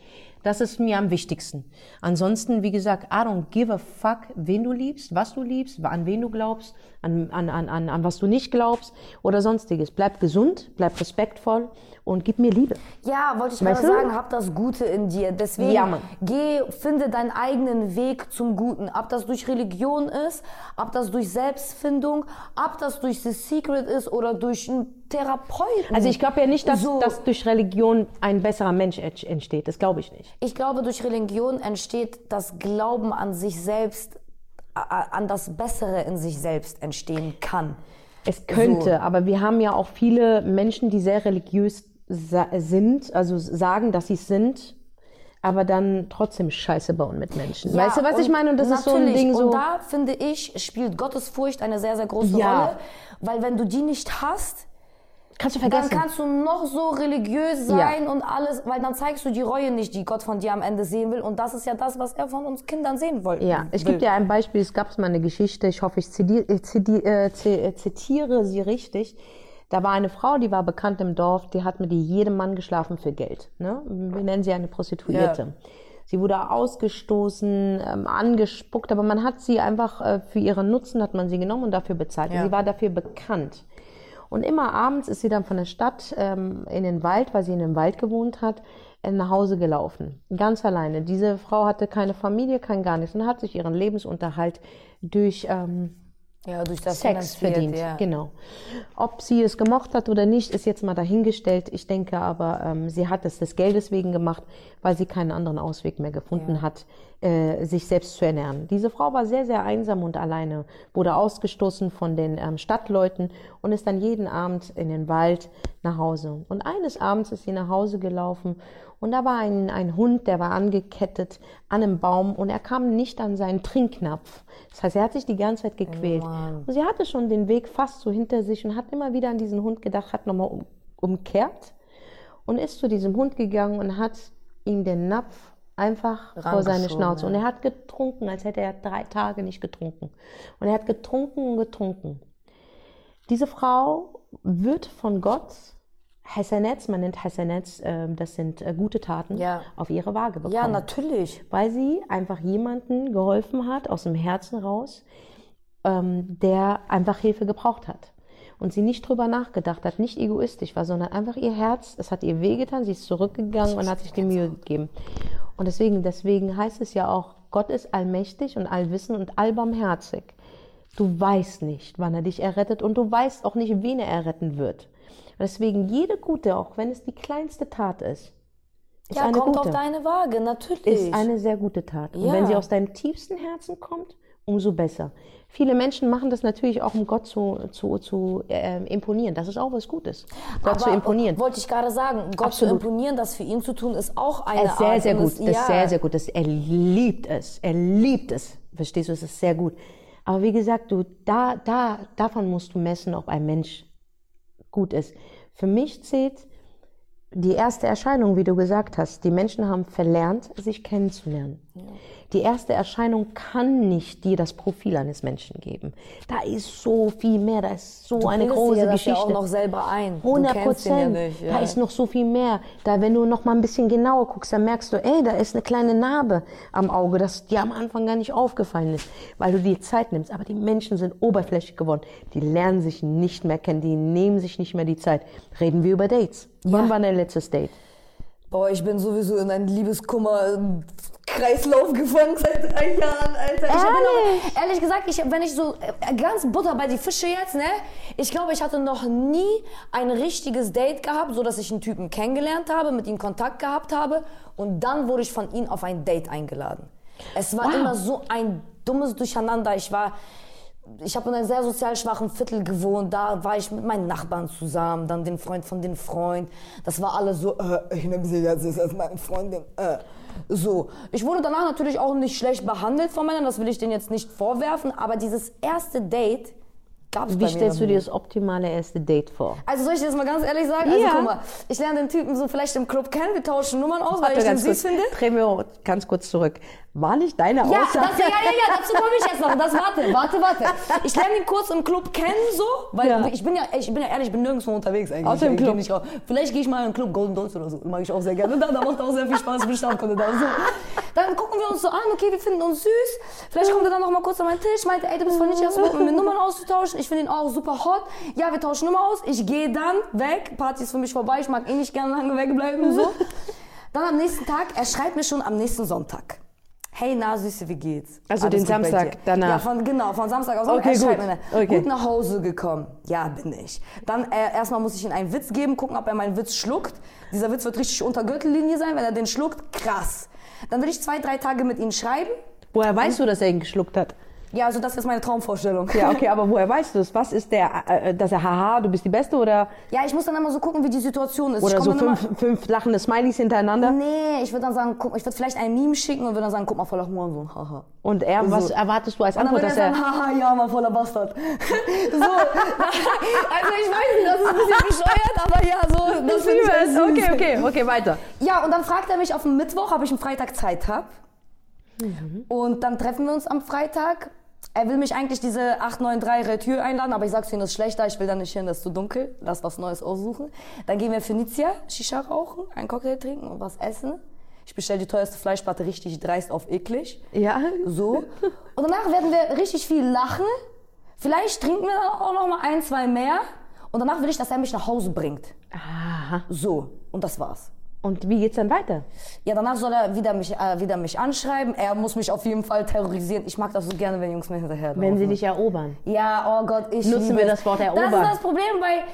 Das ist mir am wichtigsten. Ansonsten, wie gesagt, I don't give a fuck, wen du liebst, was du liebst, an wen du glaubst, an, an, an, an, an was du nicht glaubst oder sonstiges. Bleib gesund, bleib respektvoll und gib mir Liebe. Ja, wollte ich Weißt gerade du? sagen, hab das Gute in dir. Deswegen Ja, geh, finde deinen eigenen Weg zum Guten. Ob das durch Religion ist, ob das durch Selbstfindung, ob das durch The Secret ist oder durch einen Therapeuten. Also ich glaube ja nicht, dass, So. dass durch Religion ein besserer Mensch ent- entsteht. Das glaube ich nicht. Ich glaube, durch Religion entsteht das Glauben an sich selbst, an das Bessere in sich selbst entstehen kann. Es könnte, So. aber wir haben ja auch viele Menschen, die sehr religiös sind, also sagen, dass sie es sind, aber dann trotzdem Scheiße bauen mit Menschen. Ja, weißt du, was ich meine? Und das ist so ein Ding so. Und da finde ich, spielt Gottesfurcht eine sehr, sehr große Ja. Rolle. Weil wenn du die nicht hast, kannst du dann vergessen. kannst du noch so religiös sein und alles, weil dann zeigst du die Reue nicht, die Gott von dir am Ende sehen will. Und das ist ja das, was er von uns Kindern sehen wollte. Ja, ich gebe dir ein Beispiel. Es gab mal eine Geschichte. Ich hoffe, ich zitiere, äh, äh, äh, zitiere sie richtig. Da war eine Frau, die war bekannt im Dorf, die hat mit jedem Mann geschlafen für Geld. Ne? Wir nennen sie eine Prostituierte. Ja. Sie wurde ausgestoßen, ähm, angespuckt, aber man hat sie einfach äh, für ihren Nutzen hat man sie genommen und dafür bezahlt. Und Ja. sie war dafür bekannt. Und immer abends ist sie dann von der Stadt ähm, in den Wald, weil sie in dem Wald gewohnt hat, äh, nach Hause gelaufen. Ganz alleine. Diese Frau hatte keine Familie, kein gar nichts und hat sich ihren Lebensunterhalt durch ähm, ja, durch das Sex verdient. Ja. Genau. Ob sie es gemocht hat oder nicht, ist jetzt mal dahingestellt. Ich denke aber, ähm, sie hat es des Geldes wegen gemacht, weil sie keinen anderen Ausweg mehr gefunden hat, äh, sich selbst zu ernähren. Diese Frau war sehr, sehr einsam und alleine, wurde ausgestoßen von den ähm, Stadtleuten und ist dann jeden Abend in den Wald nach Hause. Und eines Abends ist sie nach Hause gelaufen und da war ein, ein Hund, der war angekettet an einem Baum und er kam nicht an seinen Trinknapf. Das heißt, er hat sich die ganze Zeit gequält. und sie hatte schon den Weg fast so hinter sich und hat immer wieder an diesen Hund gedacht, hat nochmal um, umkehrt und ist zu diesem Hund gegangen und hat ihm den Napf einfach vor seine Schnauze. ja. Und er hat getrunken, als hätte er drei Tage nicht getrunken. Und er hat getrunken und getrunken. Diese Frau wird von Gott Hasanets, man nennt Hasanets, äh, das sind äh, gute Taten, Ja. auf ihre Waage bekommen. ja, natürlich. Weil sie einfach jemanden geholfen hat, aus dem Herzen raus, ähm, der einfach Hilfe gebraucht hat. Und sie nicht drüber nachgedacht hat, nicht egoistisch war, sondern einfach ihr Herz, es hat ihr wehgetan, sie ist zurückgegangen und hat sich die Mühe gegeben. Und deswegen, deswegen heißt es ja auch, Gott ist allmächtig und allwissend und allbarmherzig. Du weißt nicht, wann er dich errettet und du weißt auch nicht, wen er erretten wird. Und deswegen jede gute, auch wenn es die kleinste Tat ist, ist Ja, eine kommt gute auf deine Waage, natürlich. ist eine sehr gute Tat. Und Ja. wenn sie aus deinem tiefsten Herzen kommt, umso besser. Viele Menschen machen das natürlich auch, um Gott zu, zu, zu ähm, imponieren. Das ist auch was Gutes, Gott zu imponieren. Wollte ich gerade sagen, Gott Absolut. zu imponieren, das für ihn zu tun, ist auch eine Er ist sehr, Art. sehr und gut. es- Das ist sehr, sehr gut. Das, er liebt es. Er liebt es. Verstehst du? Es ist sehr gut. Aber wie gesagt, du, da, da, davon musst du messen, ob ein Mensch gut ist. Für mich zählt die erste Erscheinung, wie du gesagt hast. Die Menschen haben verlernt, sich kennenzulernen. Die erste Erscheinung kann nicht dir das Profil eines Menschen geben. Da ist so viel mehr, da ist so eine bildest große dir das Geschichte. ja auch noch selber ein. Du 100 kennst ihn ja Prozent. nicht, ja. Da ist noch so viel mehr. Da, wenn du noch mal ein bisschen genauer guckst, dann merkst du, ey, da ist eine kleine Narbe am Auge, das dir am Anfang gar nicht aufgefallen ist, weil du dir Zeit nimmst. Aber die Menschen sind oberflächlich geworden. Die lernen sich nicht mehr kennen, die nehmen sich nicht mehr die Zeit. Reden wir über Dates. Wann war dein letztes Date? Boah, ich bin sowieso in einen Liebeskummer-Kreislauf gefangen seit drei Jahren, Alter. Ich hab Ehrlich? noch, ehrlich gesagt, ich, wenn ich so äh, ganz Butter bei die Fische jetzt, ne? Ich glaube, ich hatte noch nie ein richtiges Date gehabt, so dass ich einen Typen kennengelernt habe, mit ihm Kontakt gehabt habe und dann wurde ich von ihm auf ein Date eingeladen. Es war Wow. immer so ein dummes Durcheinander. Ich war ich habe in einem sehr sozial schwachen Viertel gewohnt. Da war ich mit meinen Nachbarn zusammen, dann den Freund von den Freund. Das war alles so, äh, ich nehme sie jetzt als meine Freundin. Äh. So, ich wurde danach natürlich auch nicht schlecht behandelt von Männern, das will ich denen jetzt nicht vorwerfen, aber dieses erste Date gab es Wie stellst du dir das optimale erste Date vor? Also soll ich dir das mal ganz ehrlich sagen? Also Ja. guck mal, ich lerne den Typen so vielleicht im Club kennen, wir tauschen Nummern aus, weil Warte ich den süß kurz. finde. Dreh mir ganz kurz zurück. War nicht deine Ja, das, Aussage? ja, ja, ja, dazu komme ich jetzt noch. Das, warte, warte, warte. Ich lerne ihn kurz im Club kennen, so, weil Ja. ich bin ja, ich bin ja ehrlich, ich bin nirgendwo unterwegs eigentlich. Außer im Ich Club. Nicht raus. Vielleicht gehe ich mal in den Club Golden Dolls oder so, mag ich auch sehr gerne. Da, da macht auch sehr viel Spaß, ich bin Stammkunde da. So. Dann gucken wir uns so an, okay, wir finden uns süß. Vielleicht kommt er dann noch mal kurz an meinen Tisch, meinte, ey, du bist voll nicht erst mit mir Nummern auszutauschen. Ich finde ihn auch super hot. Ja, wir tauschen Nummer aus. Ich gehe dann weg. Party ist für mich vorbei. Ich mag eh nicht gerne lange wegbleiben. So. Dann am nächsten Tag, er schreibt mir schon am nächsten Sonntag. Hey, na Süße, wie geht's? Also Alles den Samstag danach? Ja, von, genau, von Samstag aus. Okay, er schreibt gut. mir, Okay. gut nach Hause gekommen. Ja, bin ich. Dann äh, erstmal muss ich ihm einen Witz geben, gucken, ob er meinen Witz schluckt. Dieser Witz wird richtig unter Gürtellinie sein. Wenn er den schluckt, krass. Dann will ich zwei, drei Tage mit ihm schreiben. Woher weißt du, dass er ihn geschluckt hat? Ja, also das ist meine Traumvorstellung. Ja, okay, aber woher weißt du es? Was ist der, äh, dass er, haha, du bist die Beste oder, Ja, ich muss dann immer so gucken, wie die Situation ist. oder ich so fünf, fünf lachende Smileys hintereinander? Nee, ich würde dann sagen, guck, ich würde vielleicht ein Meme schicken und würde dann sagen, guck mal, voller Humor und so, haha. Und er, was So. erwartest du als Antwort, dass er sagen, haha, ja, mal voller Bastard. so, also ich weiß nicht, das ist ein bisschen bescheuert, aber ja, so, das finde ich süß. Okay, okay, okay, weiter. Ja, und dann fragt er mich auf den Mittwoch, ob ich am Freitag Zeit habe. Und dann treffen wir uns am Freitag. Er will mich eigentlich diese 893 Retür einladen, aber ich sag zu ihm, das ist schlechter, ich will da nicht hin, das ist zu dunkel, lass was Neues aussuchen. Dann gehen wir für Nizia, Shisha rauchen, einen Cocktail trinken und was essen. Ich bestelle die teuerste Fleischplatte richtig dreist auf eklig. Ja? So. Und danach werden wir richtig viel lachen. Vielleicht trinken wir dann auch noch mal ein, zwei mehr. Und danach will ich, dass er mich nach Hause bringt. Aha. So. Und das war's. Und wie geht's dann weiter? Ja, danach soll er wieder mich, äh, wieder mich anschreiben. Er muss mich auf jeden Fall terrorisieren. Ich mag das so gerne, wenn Jungs mir hinterher Wenn sie dich erobern. Ja, oh Gott, ich Nutzen wir das Wort Das erobern. ist das Problem bei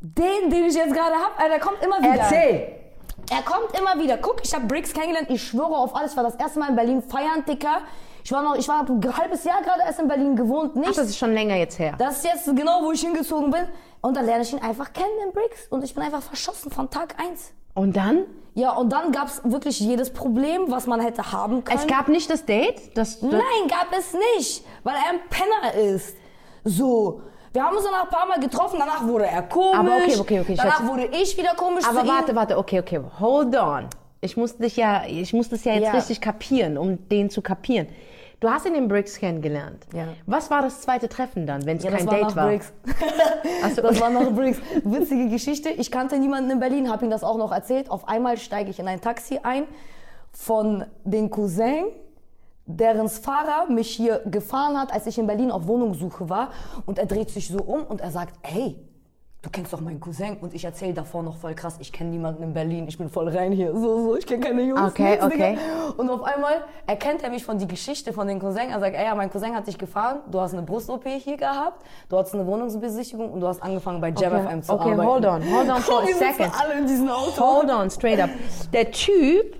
den, den ich jetzt gerade hab. Der kommt immer wieder. Erzähl! Er kommt immer wieder. Guck, ich habe Briggs kennengelernt. Ich schwöre auf alles. Ich war das erste Mal in Berlin feiern, Dicker. Ich war noch, ich war ein halbes Jahr gerade erst in Berlin gewohnt. Nicht Ach, das ist schon länger jetzt her. das ist jetzt genau, wo ich hingezogen bin. Und dann lerne ich ihn einfach kennen, den Briggs. Und ich bin einfach verschossen von Tag eins. Und dann? Ja, und dann gab's wirklich jedes Problem, was man hätte haben können. Es gab nicht das Date? Das, Nein, gab es nicht, weil er ein Penner ist. So. Wir haben uns danach ein paar Mal getroffen, danach wurde er komisch. Aber okay, okay, okay, ich Danach schätze- wurde ich wieder komisch Aber warte, ihm. warte, okay, okay, hold on. Ich muss dich ja, ich muss das ja jetzt Ja. richtig kapieren, um den zu kapieren. Du hast ihn in Briggs kennengelernt. Ja. Was war das zweite Treffen dann, wenn es Ja, kein das war Date nach war? Briggs. So. Das war nach Briggs. Witzige Geschichte. Ich kannte niemanden in Berlin, habe ihm das auch noch erzählt. Auf einmal steige ich in ein Taxi ein von den Cousin, derens Fahrer mich hier gefahren hat, als ich in Berlin auf Wohnungssuche war. Und er dreht sich so um und er sagt, hey, du kennst doch meinen Cousin. Und ich erzähle davor noch voll krass, ich kenne niemanden in Berlin, ich bin voll rein hier. So, so, ich kenne keine Jungs. Okay, Digga. okay. Und auf einmal erkennt er mich von die Geschichte von den Cousin. Er sagt, ey, ja, mein Cousin hat dich gefahren, du hast eine Brust-OP hier gehabt, du hattest eine Wohnungsbesichtigung und du hast angefangen bei Jam Okay, FM zu okay, arbeiten. hold on, hold on for a second. alle in diesem Auto. Hold on, straight up. Der Typ,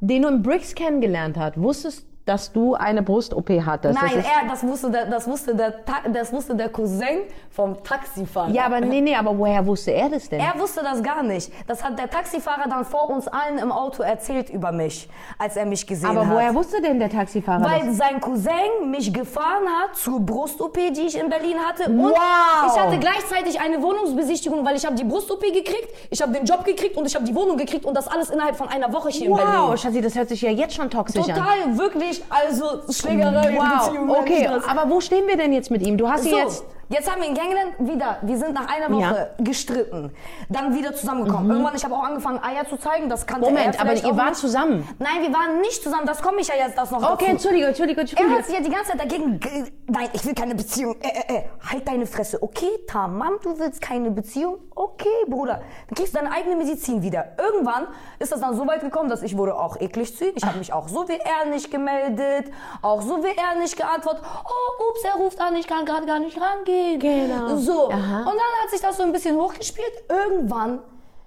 den du in Briggs kennengelernt hast, wusstest, dass du eine Brust-OP hattest. Nein, das er, das wusste der, das wusste der, das wusste der Cousin vom Taxifahrer. ja, aber nee, nee, aber woher wusste er das denn? Er wusste das gar nicht. Das hat der Taxifahrer dann vor uns allen im Auto erzählt über mich, als er mich gesehen aber hat. woher wusste denn der Taxifahrer das? Weil sein Cousin mich gefahren hat zur Brust-OP, die ich in Berlin hatte. Und Wow. ich hatte gleichzeitig eine Wohnungsbesichtigung, weil ich habe die Brust-OP gekriegt, ich habe den Job gekriegt und ich habe die Wohnung gekriegt und das alles innerhalb von einer Woche hier in Wow, Berlin. Schatzi, das hört sich ja jetzt schon toxisch an. Total, wirklich, also Schlägerei, Wow, Beziehung, okay, aber wo stehen wir denn jetzt mit ihm? Du hast ihn So, jetzt... jetzt haben wir ihn kennengelernt, wieder. Wir sind nach einer Woche gestritten, dann wieder zusammengekommen. Irgendwann, ich habe auch angefangen, Eier zu zeigen, das kannte Mhm. Moment, er aber ihr wart nicht. zusammen. Nein, wir waren nicht zusammen, das komme ich ja jetzt das noch Okay, dazu. Entschuldige, Entschuldige, Er Entschuldige. hat sich ja die ganze Zeit dagegen. ge- Nein, ich will keine Beziehung. Äh, äh, äh. Halt deine Fresse. Okay, Tamam, du willst keine Beziehung? Okay, Bruder. Dann kriegst du deine eigene Medizin wieder. Irgendwann ist das dann so weit gekommen, dass ich wurde auch eklig zu ihm. Ich habe mich auch so wie er nicht gemeldet, auch so wie er nicht geantwortet. Oh, ups, er ruft an, ich kann gerade gar nicht rangehen. Genau. So. Aha. Und dann hat sich das so ein bisschen hochgespielt. Irgendwann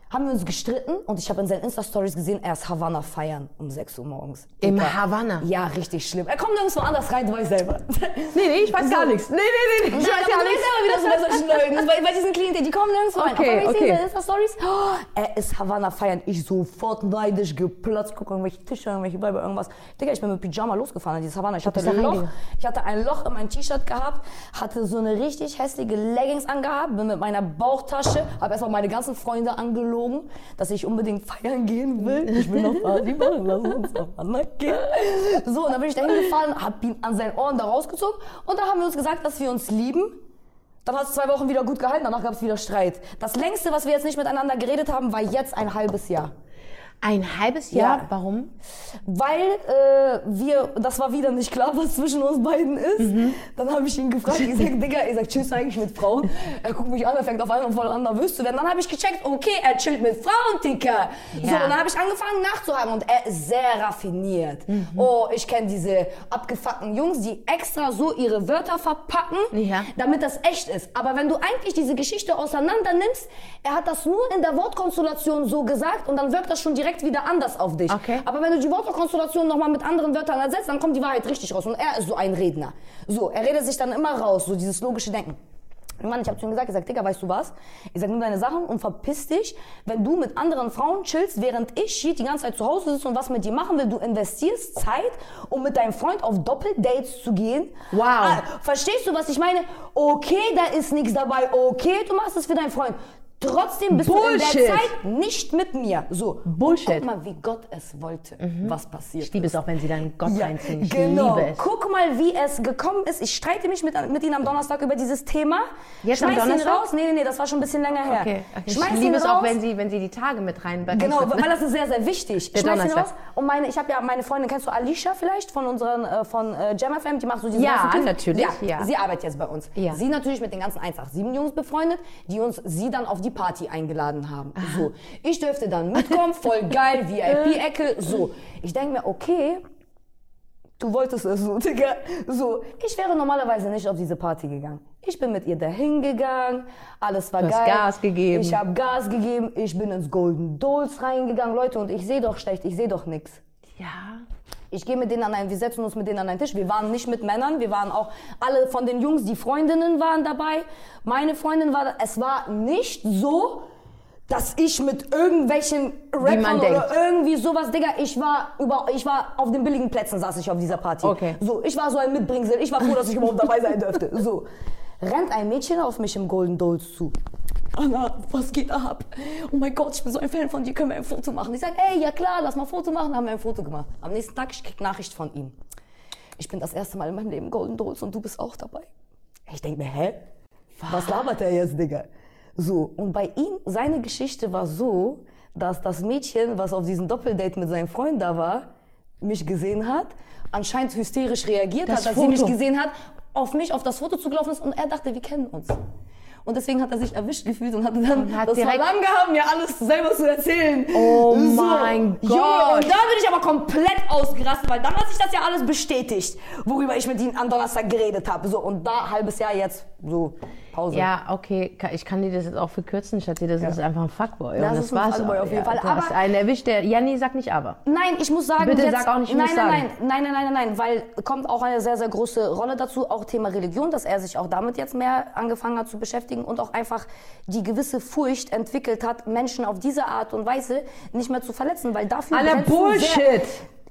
haben wir uns gestritten und ich habe in seinen Insta-Stories gesehen, er ist Havanna feiern um 6 Uhr morgens. Im Dicker. Havanna? Ja, richtig schlimm. Er kommt nirgendwo anders rein, du weißt selber. Nee, nee, ich weiß gar nichts. Nee, nee, nee, Nein, aber du weißt selber, wie das bei solchen Leuten. Bei, bei diesen Klienten, die kommen nirgendwo rein. Okay, Auf einmal, ich okay. sehe Insta-Stories, oh, er ist Havanna feiern. Ich sofort neidisch geplatzt, gucke irgendwelche Tische, irgendwelche Bleibe, irgendwas. Digga, ich bin mit Pyjama losgefahren an dieses Havanna. Ich hatte, ein Loch, ich hatte ein Loch in meinem T-Shirt gehabt, hatte so eine richtig hässliche Leggings angehabt, bin mit meiner Bauchtasche, habe erstmal meine ganzen Freunde angelogen, dass ich unbedingt feiern gehen will. Ich will noch Party machen, lass uns Havanna gehen. So, und dann bin ich dahin gefahren, hab ihn an seinen Ohren da rausgezogen und dann haben wir uns gesagt, dass wir uns lieben. Dann hat es zwei Wochen wieder gut gehalten, danach gab es wieder Streit. Das längste, was wir jetzt nicht miteinander geredet haben, war jetzt ein halbes Jahr. Ein halbes Jahr? Ja. Warum? Weil äh, wir, das war wieder nicht klar, was zwischen uns beiden ist. Mhm. Dann habe ich ihn gefragt, ich sag, Digga, ich sag, chillst du eigentlich mit Frauen? Er guckt mich an, er fängt auf einmal voll an, nervös zu werden. Dann habe ich gecheckt, okay, er chillt mit Frauen. So, Ja. und dann habe ich angefangen nachzuhaken und er ist sehr raffiniert. Mhm. Oh, ich kenne diese abgefuckten Jungs, die extra so ihre Wörter verpacken, Ja. damit das echt ist. Aber wenn du eigentlich diese Geschichte auseinander nimmst, er hat das nur in der Wortkonstellation so gesagt und dann wirkt das schon direkt wieder anders auf dich. Okay. Aber wenn du die Wortkonstellation nochmal mit anderen Wörtern ersetzt, dann kommt die Wahrheit richtig raus. Und er ist so ein Redner. So, er redet sich dann immer raus, so dieses logische Denken. Mann, ich hab zu ihm gesagt, ich sag, Digga, weißt du was? Ich sag, nimm deine Sachen und verpiss dich, wenn du mit anderen Frauen chillst, während ich hier die ganze Zeit zu Hause sitze und was mit dir machen will. Du investierst Zeit, um mit deinem Freund auf Doppeldates zu gehen. Wow. Ah, verstehst du, was ich meine? Okay, da ist nichts dabei. Okay, du machst es für deinen Freund. Trotzdem bist du in Bullshit. der Zeit nicht mit mir. So. Bullshit. Guck mal, wie Gott es wollte, was passiert. Ich liebe es auch, wenn sie dann Gott Ja, reinziehen. Ich genau. liebe es. Guck mal, wie es gekommen ist. Ich streite mich mit, mit Ihnen am Donnerstag über dieses Thema. Jetzt am Schmeiß ihn Donnerstag? raus. Nee, nee, nee, das war schon ein bisschen länger her. Okay, okay. Schmeiß Ich ihn liebe es auch, raus. wenn sie, wenn sie die Tage mit reinberechnet. Genau, weil das ist sehr, sehr wichtig. Der Schmeiß ihn Donnerstag. raus. Und meine, ich habe ja meine Freundin, kennst du Alicia vielleicht von unseren, äh, von äh, Jam FM, die macht so diese Ja, natürlich, Ja, ja. Sie arbeitet jetzt bei uns. Ja. Sie natürlich mit den ganzen 187 Jungs befreundet, die uns, sie dann auf die Party eingeladen haben. So, ich dürfte dann mitkommen, voll geil, VIP-Ecke, so. Ich denke mir, okay, Du wolltest es so, Digga. So, ich wäre normalerweise nicht auf diese Party gegangen. Ich bin mit ihr dahin gegangen, alles war Du hast geil. Gas gegeben. Ich habe Gas gegeben, ich bin ins Golden Dolls reingegangen, Leute, und ich sehe doch schlecht, ich sehe doch nix. Ja. Ich gehe mit denen an einen, wir setzen uns mit denen an einen Tisch. Wir waren nicht mit Männern, wir waren auch alle von den Jungs, die Freundinnen waren dabei. Meine Freundin war, da. es war nicht so, dass ich mit irgendwelchen Rappern oder irgendwie sowas, Digga, ich war über, ich war auf den billigen Plätzen saß ich auf dieser Party. Okay. So, ich war so ein Mitbringsel, ich war froh, dass ich überhaupt dabei sein dürfte. So, rennt ein Mädchen auf mich im Golden Dolls zu. Anna, was geht ab? Oh mein Gott, ich bin so ein Fan von dir, können wir ein Foto machen? Ich sag, ey, ja klar, lass mal ein Foto machen, haben wir ein Foto gemacht. Am nächsten Tag, ich krieg Nachricht von ihm. Ich bin das erste Mal in meinem Leben Golden Dolls und du bist auch dabei. Ich denke mir, hä? Was labert er jetzt, Digga? So, und bei ihm, seine Geschichte war so, dass das Mädchen, was auf diesem Doppeldate mit seinem Freund da war, mich gesehen hat, anscheinend hysterisch reagiert Das hat, als sie mich Foto. gesehen hat, auf mich, auf das Foto zugelaufen ist und er dachte, wir kennen uns. Und deswegen hat er sich erwischt gefühlt und hatte dann Und hat das Verlangen gehabt, mir alles selber zu erzählen. Oh mein Junge, Gott. und da bin ich aber komplett ausgerastet, weil dann hat sich das ja alles bestätigt, worüber ich mit ihm am Donnerstag geredet habe. So, und da halbes Jahr jetzt so Pause. Ja, okay, ka- ich kann dir das jetzt auch verkürzen, Schatzi, das ist einfach ein Fuckboy. Das und ist ein Fuckboy auf jeden ja, Fall, Du hast einen erwischt, der, Janni, sag nicht aber. Nein, ich muss sagen, Bitte jetzt, sag auch nicht, ich nein, muss nein, sagen. nein, nein, nein, nein, nein, nein, weil kommt auch eine sehr, sehr große Rolle dazu, auch Thema Religion, dass er sich auch damit jetzt mehr angefangen hat zu beschäftigen und auch einfach die gewisse Furcht entwickelt hat, Menschen auf diese Art und Weise nicht mehr zu verletzen, weil dafür du Bullshit! Sehr,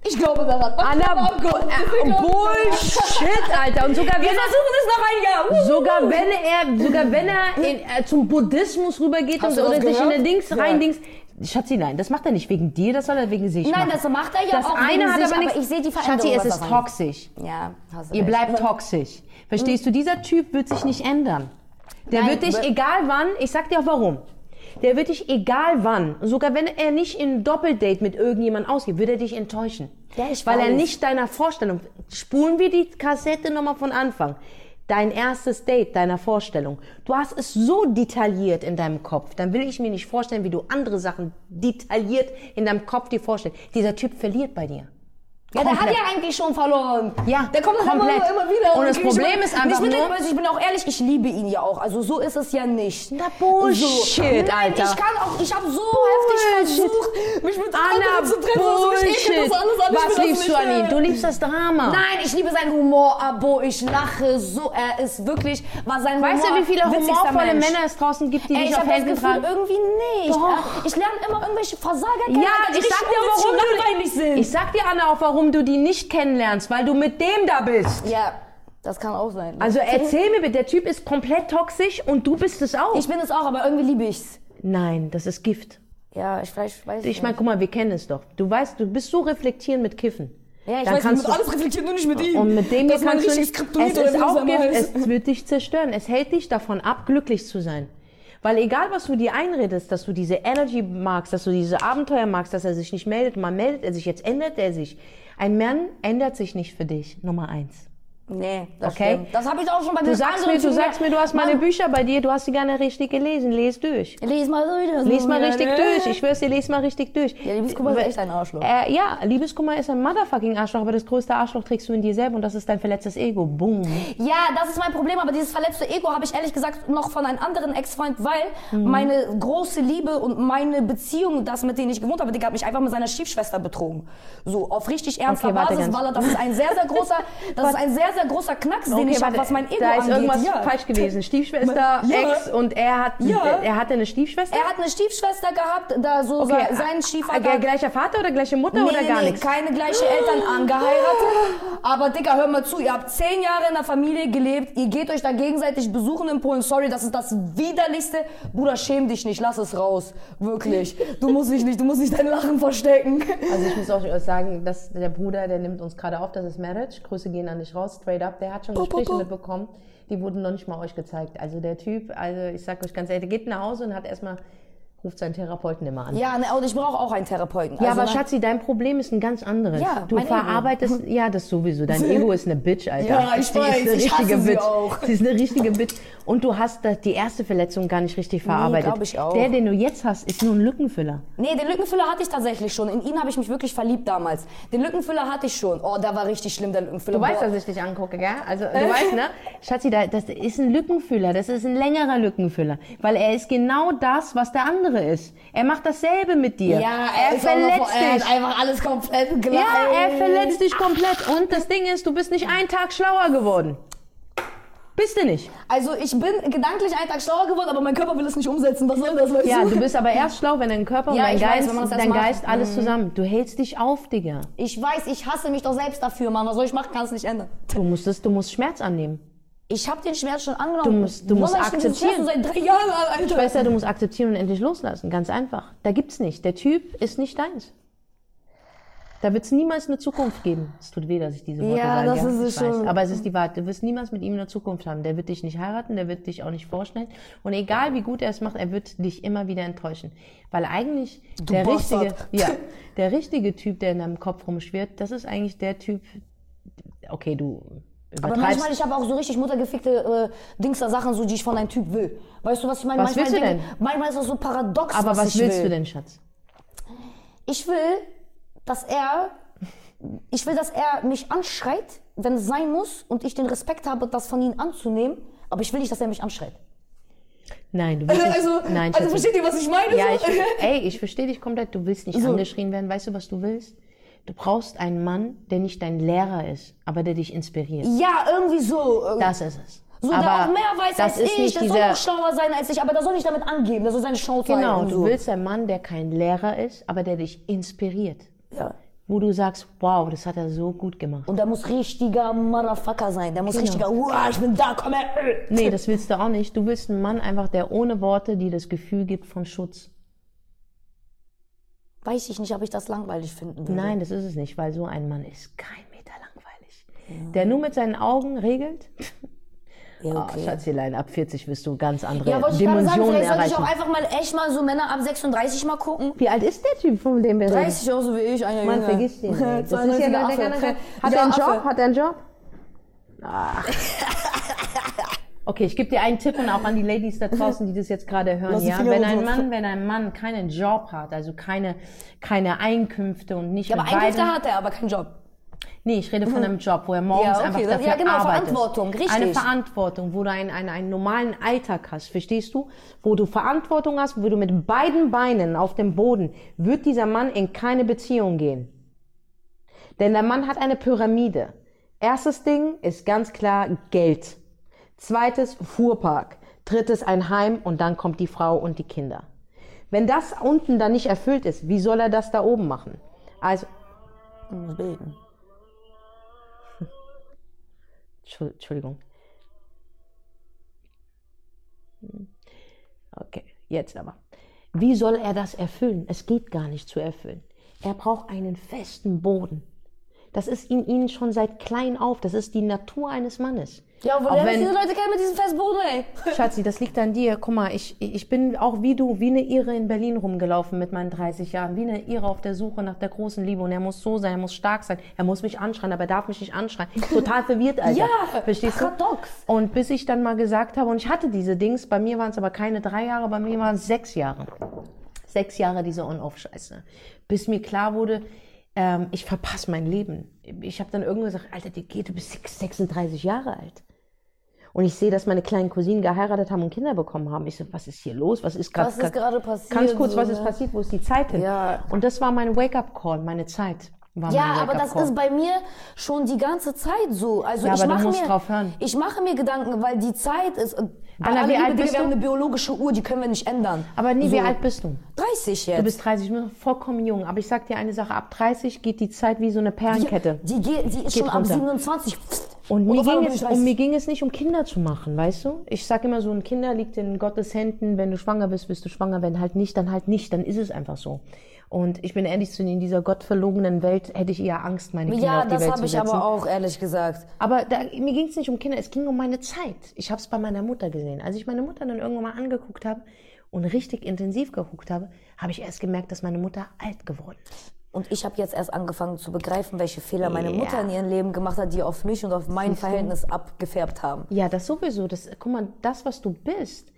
ich glaube daran. Oh Gott, äh, Bullshit, Alter. Und sogar Wir wenn er, versuchen es noch ein Jahr. Sogar wenn er, sogar wenn er in, äh, zum Buddhismus rübergeht Hast und, du das oder sich in gehört? den Dings Ja. rein Dings. Schatzi, nein, das macht er nicht wegen dir, das soll er wegen sich Nein, machen. das macht er ja das auch eine wegen hat sich, aber aber nichts. ich sehe die Schatzi, Veränderung, es was ist davon. toxisch. Ja, hast du Ihr recht. bleibt toxisch. Verstehst du? Dieser Typ wird sich nicht ändern. Der Nein, wird dich, egal wann, ich sag dir auch warum. Der wird dich, egal wann, sogar wenn er nicht in Doppeldate mit irgendjemandem ausgeht, wird er dich enttäuschen. Ja, ich Weil er weiß. nicht deiner Vorstellung, spulen wir die Kassette nochmal von Anfang. Dein erstes Date, deiner Vorstellung. Du hast es so detailliert in deinem Kopf. Dann will ich mir nicht vorstellen, wie du andere Sachen detailliert in deinem Kopf dir vorstellst. Dieser Typ verliert bei dir. Ja, der hat Komplett. ja eigentlich schon verloren. Ja, der kommt dann immer, komplett. immer wieder. Und das Problem ist einfach nicht nur- Ich bin auch ehrlich, ich liebe ihn ja auch. Also so ist es ja nicht. Na, Bullshit, so. Alter. Ich kann auch, ich habe so heftig versucht, mich mit Anna, anderen zu treffen. ich ekel Bullshit. Was liebst du nicht an ihm? Du liebst das Drama. Nein, ich liebe seinen Humor, Abo. Ich lache so. Er ist wirklich, war sein Weißt Humor du, wie viele humorvolle. Männer es draußen gibt, die Ey, ich auf Gefühl, tragen? irgendwie nicht. Ich lerne immer irgendwelche Versager kennen, Ja, ich sag dir, warum langweilig du, sind. ich sag dir, Anna, auch warum du die nicht kennenlernst, weil du mit dem da bist. ja, das kann auch sein. Also erzähl mir bitte, der Typ ist komplett toxisch und du bist es auch. Ich bin es auch, aber irgendwie liebe ich's. Nein, das ist Gift. Ja, ich vielleicht weiß Ich meine, guck mal, wir kennen es doch. Du weißt, du bist so reflektierend mit Kiffen. Ja, ich Dann weiß, kannst mit alles reflektiert, nur nicht mit ihm. Und mit dem hier kannst du nicht, es ist auch Gift, es wird dich zerstören. Es hält dich davon ab, glücklich zu sein. Weil egal, was du dir einredest, dass du diese Energy magst, dass du diese Abenteuer magst, dass er sich nicht meldet, mal meldet er sich, jetzt ändert er sich. Ein Mann ändert sich nicht für dich, Nummer eins. Nee, das Okay. stimmt. Das habe ich auch schon bei Du den sagst mir, du sagst mir, du hast meine Mann, Bücher bei dir, du hast sie gerne richtig gelesen, les durch. Lies mal durch. Lies mal richtig ne? durch. Ich schwör's dir, lies mal richtig durch. Ja, Liebeskummer ist echt ein Arschloch. Äh, ja, Liebeskummer ist ein motherfucking Arschloch, aber das größte Arschloch trägst du in dir selber und das ist dein verletztes Ego. Boom. Ja, das ist mein Problem, aber dieses verletzte Ego habe ich ehrlich gesagt noch von einem anderen Ex-Freund, weil Mhm. meine große Liebe und meine Beziehung, das mit denen ich gewohnt habe, der hat mich einfach mit seiner Stiefschwester betrogen. So, auf richtig ernster Okay, Basis, weil das ist ein sehr, sehr großer, das ist ein sehr, sehr großer Knacks, den ich habe, was mein Ego da ist angeht. irgendwas ja. falsch gewesen. Stiefschwester, Ja. Ex und er hat, Ja. er hatte eine Stiefschwester? Er hat eine Stiefschwester gehabt, da so Okay, se- sein äh, Stiefvater. Gleicher Vater oder gleiche Mutter Nee, oder gar nee, nichts? keine gleiche Eltern angeheiratet. Aber Dicker, hör mal zu, ihr habt zehn Jahre in der Familie gelebt, ihr geht euch da gegenseitig besuchen in Polen. Sorry, das ist das widerlichste. Bruder, schäm dich nicht, lass es raus. Wirklich. Du musst dich nicht, du musst nicht dein Lachen verstecken. Also ich muss auch sagen, dass der Bruder, der nimmt uns gerade auf, das ist Marriage. Grüße gehen an dich raus, straight up. Der hat schon Gespräche bo. mitbekommen. Die wurden noch nicht mal euch gezeigt. Also der Typ, also ich sag euch ganz ehrlich, der geht nach Hause und hat erstmal, ruft seinen Therapeuten immer an. Ja, ne, und ich brauche auch einen Therapeuten. Ja, Also, aber Schatzi, dein Problem ist ein ganz anderes. Ja, du mein Ego. verarbeitest, ja, das sowieso. Dein Ego ist eine Bitch, Alter. Ja, ich Sie weiß, ist eine ich richtige Bitch. auch. Sie ist eine richtige Bitch. Und du hast die erste Verletzung gar nicht richtig verarbeitet. glaub ich auch. Der, den du jetzt hast, ist nur ein Lückenfüller. Nee, den Lückenfüller hatte ich tatsächlich schon. In ihn habe ich mich wirklich verliebt damals. Den Lückenfüller hatte ich schon. Oh, der war richtig schlimm, der Lückenfüller. Du weißt, Boah. dass ich dich angucke, gell? Also, du weißt, ne? Schatzi, da- das ist ein Lückenfüller. Das ist ein längerer Lückenfüller. Weil er ist genau das, was der andere ist. Er macht dasselbe mit dir. Ja, er ist auch noch- verletzt Er dich. einfach alles komplett gleich. Ja, er verletzt dich komplett. Und das Ding ist, du bist nicht einen Tag schlauer geworden. Bist du nicht? Also ich bin gedanklich einen Tag schlauer geworden, aber mein Körper will es nicht umsetzen. Was soll das, weißt Ja, du? du bist aber erst schlau, wenn dein Körper Ja, und dein weiß, Geist, erst dein macht. Mhm. Geist alles zusammen. Du hältst dich auf, Digga. Ich weiß, ich hasse mich doch selbst dafür, Mann. Was soll ich machen, kann es nicht ändern. Du musst es, du musst Schmerz annehmen. Ich habe den Schmerz schon angenommen. Du musst- du musst akzeptieren. Seit drei Jahren, Alter. Schwester, du musst akzeptieren und endlich loslassen. Ganz einfach. Da gibt's nicht. Der Typ ist nicht deins. Da wird's niemals eine Zukunft geben. Es tut weh, dass ich diese Worte Ja, sage. das ist ich es schon. Weiß. Aber es ist die Wahrheit. Du wirst niemals mit ihm eine Zukunft haben. Der wird dich nicht heiraten, der wird dich auch nicht vorstellen. Und egal wie gut er es macht, er wird dich immer wieder enttäuschen. Weil eigentlich der Bastard. richtige, ja, der richtige Typ, der in deinem Kopf rumschwirrt, das ist eigentlich der Typ, okay, du Aber manchmal, ich habe auch so richtig muttergefickte äh, Dingster Sachen, so, die ich von einem Typ will. Weißt du, was ich meine? Was manchmal willst du denke- denn? Manchmal ist das so paradox, aber was ich willst will. du denn, Schatz? Ich will, dass er, ich will, dass er mich anschreit, wenn es sein muss, und ich den Respekt habe, das von ihm anzunehmen. Aber ich will nicht, dass er mich anschreit. Nein, du willst nicht. nein, Schatzi. ihr, was ich meine? Ja, so? ich, ey, ich verstehe dich komplett. Du willst nicht So. angeschrien werden. Weißt du, was du willst? Du brauchst einen Mann, der nicht dein Lehrer ist, aber der dich inspiriert. ja, irgendwie so. Das ist es. So, aber der auch mehr weiß als ich, der soll auch schlauer sein als ich, aber der soll nicht damit angeben, der soll seine Chance Genau, halten. du so. willst einen Mann, der kein Lehrer ist, aber der dich inspiriert. Ja. Wo du sagst, wow, das hat er so gut gemacht. Und der muss richtiger Motherfucker sein. Der muss Genau. richtiger, wow, ich bin da, komm her. Nee, das willst du auch nicht. Du willst einen Mann einfach, der ohne Worte dir das Gefühl gibt von Schutz. Weiß ich nicht, ob ich das langweilig finden würde. Nein, das ist es nicht, weil so ein Mann ist kein Meter langweilig. Der nur mit seinen Augen regelt. Ja, Oh, okay. Schatzelein, ab 40 wirst du ganz andere Ja, wollte ich gerade sagen, Dimensionen vielleicht sollte ich auch erreichen. einfach mal echt mal so Männer ab 36 mal gucken. Wie alt ist der Typ, von dem wir reden? 30 auch so wie ich. Ein Jahr Man vergisst den. Das ist 92er ja der, Affe. hat er einen Job? Hat er einen Job? Ach. Okay, ich gebe dir einen Tipp und auch an die Ladies da draußen, die das jetzt gerade hören. Ja, wenn ein Mann, wenn ein Mann keinen Job hat, also keine, keine Einkünfte und nicht Ja, aber Einkünfte hat er, aber keinen Job. Nee, ich rede von einem Job, wo er morgens Ja, okay, einfach das- dafür ja, genau, arbeitest. Verantwortung, richtig. Eine Verantwortung, wo du einen, einen, einen normalen Alltag hast, verstehst du? Wo du Verantwortung hast, wo du mit beiden Beinen auf dem Boden, wird dieser Mann in keine Beziehung gehen. Denn der Mann hat eine Pyramide. Erstes Ding ist ganz klar Geld. Zweites Fuhrpark. Drittes ein Heim und dann kommt die Frau und die Kinder. Wenn das unten dann nicht erfüllt ist, wie soll er das da oben machen? Also, Muss beten. Entschuldigung. Hm. Okay, jetzt aber. Wie soll er das erfüllen? Es geht gar nicht zu erfüllen. Er braucht einen festen Boden. Das ist in ihnen schon seit klein auf. Das ist die Natur eines Mannes. Ja, wo wenn- diese Leute kennen mit diesem Festboden, ey? Schatzi, das liegt an dir. Guck mal, ich, ich bin auch wie du, wie eine Irre in Berlin rumgelaufen mit meinen 30 Jahren. Wie eine Irre auf der Suche nach der großen Liebe. Und er muss so sein, er muss stark sein. Er muss mich anschreien, aber er darf mich nicht anschreien. Total verwirrt, Alter. Ja, Verstehst du? paradox. Und bis ich dann mal gesagt habe, und ich hatte diese Dings, bei mir waren es aber keine drei Jahre, bei mir waren es sechs Jahre. Sechs Jahre diese On-Off-Scheiße. Bis mir klar wurde, ähm, ich verpasse mein Leben. Ich habe dann irgendwann gesagt, Alter, die geht, du bist 36 Jahre alt. Und ich sehe, dass meine kleinen Cousinen geheiratet haben und Kinder bekommen haben. Ich so, was ist hier los? Was ist gerade Was ist gerade passiert? Ganz kurz, so, was ist ne? passiert? Wo ist die Zeit hin? Ja. Und das war mein Wake-up-Call, meine Zeit. Ja, aber das ist bei mir schon die ganze Zeit so. Also Ja, ich aber du mache musst mir, drauf hören. ich mache mir Gedanken, weil die Zeit ist. Anna, wie alt bist wir du? haben eine biologische Uhr, die können wir nicht ändern. Aber nee, so, wie alt bist du? 30 jetzt. Du bist 30, ich bin vollkommen jung. Aber ich sag dir eine Sache, ab 30 geht die Zeit wie so eine Perlenkette. Die, geht, die ist Geht schon ab runter. 27. Und mir, ging es, und 30. mir ging es nicht um Kinder zu machen, weißt du? Ich sag immer so, ein Kinder liegt in Gottes Händen. Wenn du schwanger bist, bist du schwanger. Wenn halt nicht, dann halt nicht. Dann ist es einfach so. Und ich bin ehrlich zu dir, in dieser gottverlogenen Welt hätte ich eher Angst, meine Kinder Ja, auf die das Welt habe zu ich setzen. aber auch, ehrlich gesagt. Aber da, mir ging es nicht um Kinder, es ging um meine Zeit. Ich habe es bei meiner Mutter gesehen. Als ich meine Mutter dann irgendwann mal angeguckt habe und richtig intensiv geguckt habe, habe ich erst gemerkt, dass meine Mutter alt geworden ist. Und ich habe jetzt erst angefangen zu begreifen, welche Fehler meine Ja. Mutter in ihrem Leben gemacht hat, die auf mich und auf mein? Verhältnis abgefärbt haben. Ja, das sowieso. Das, guck mal, das, was du bist,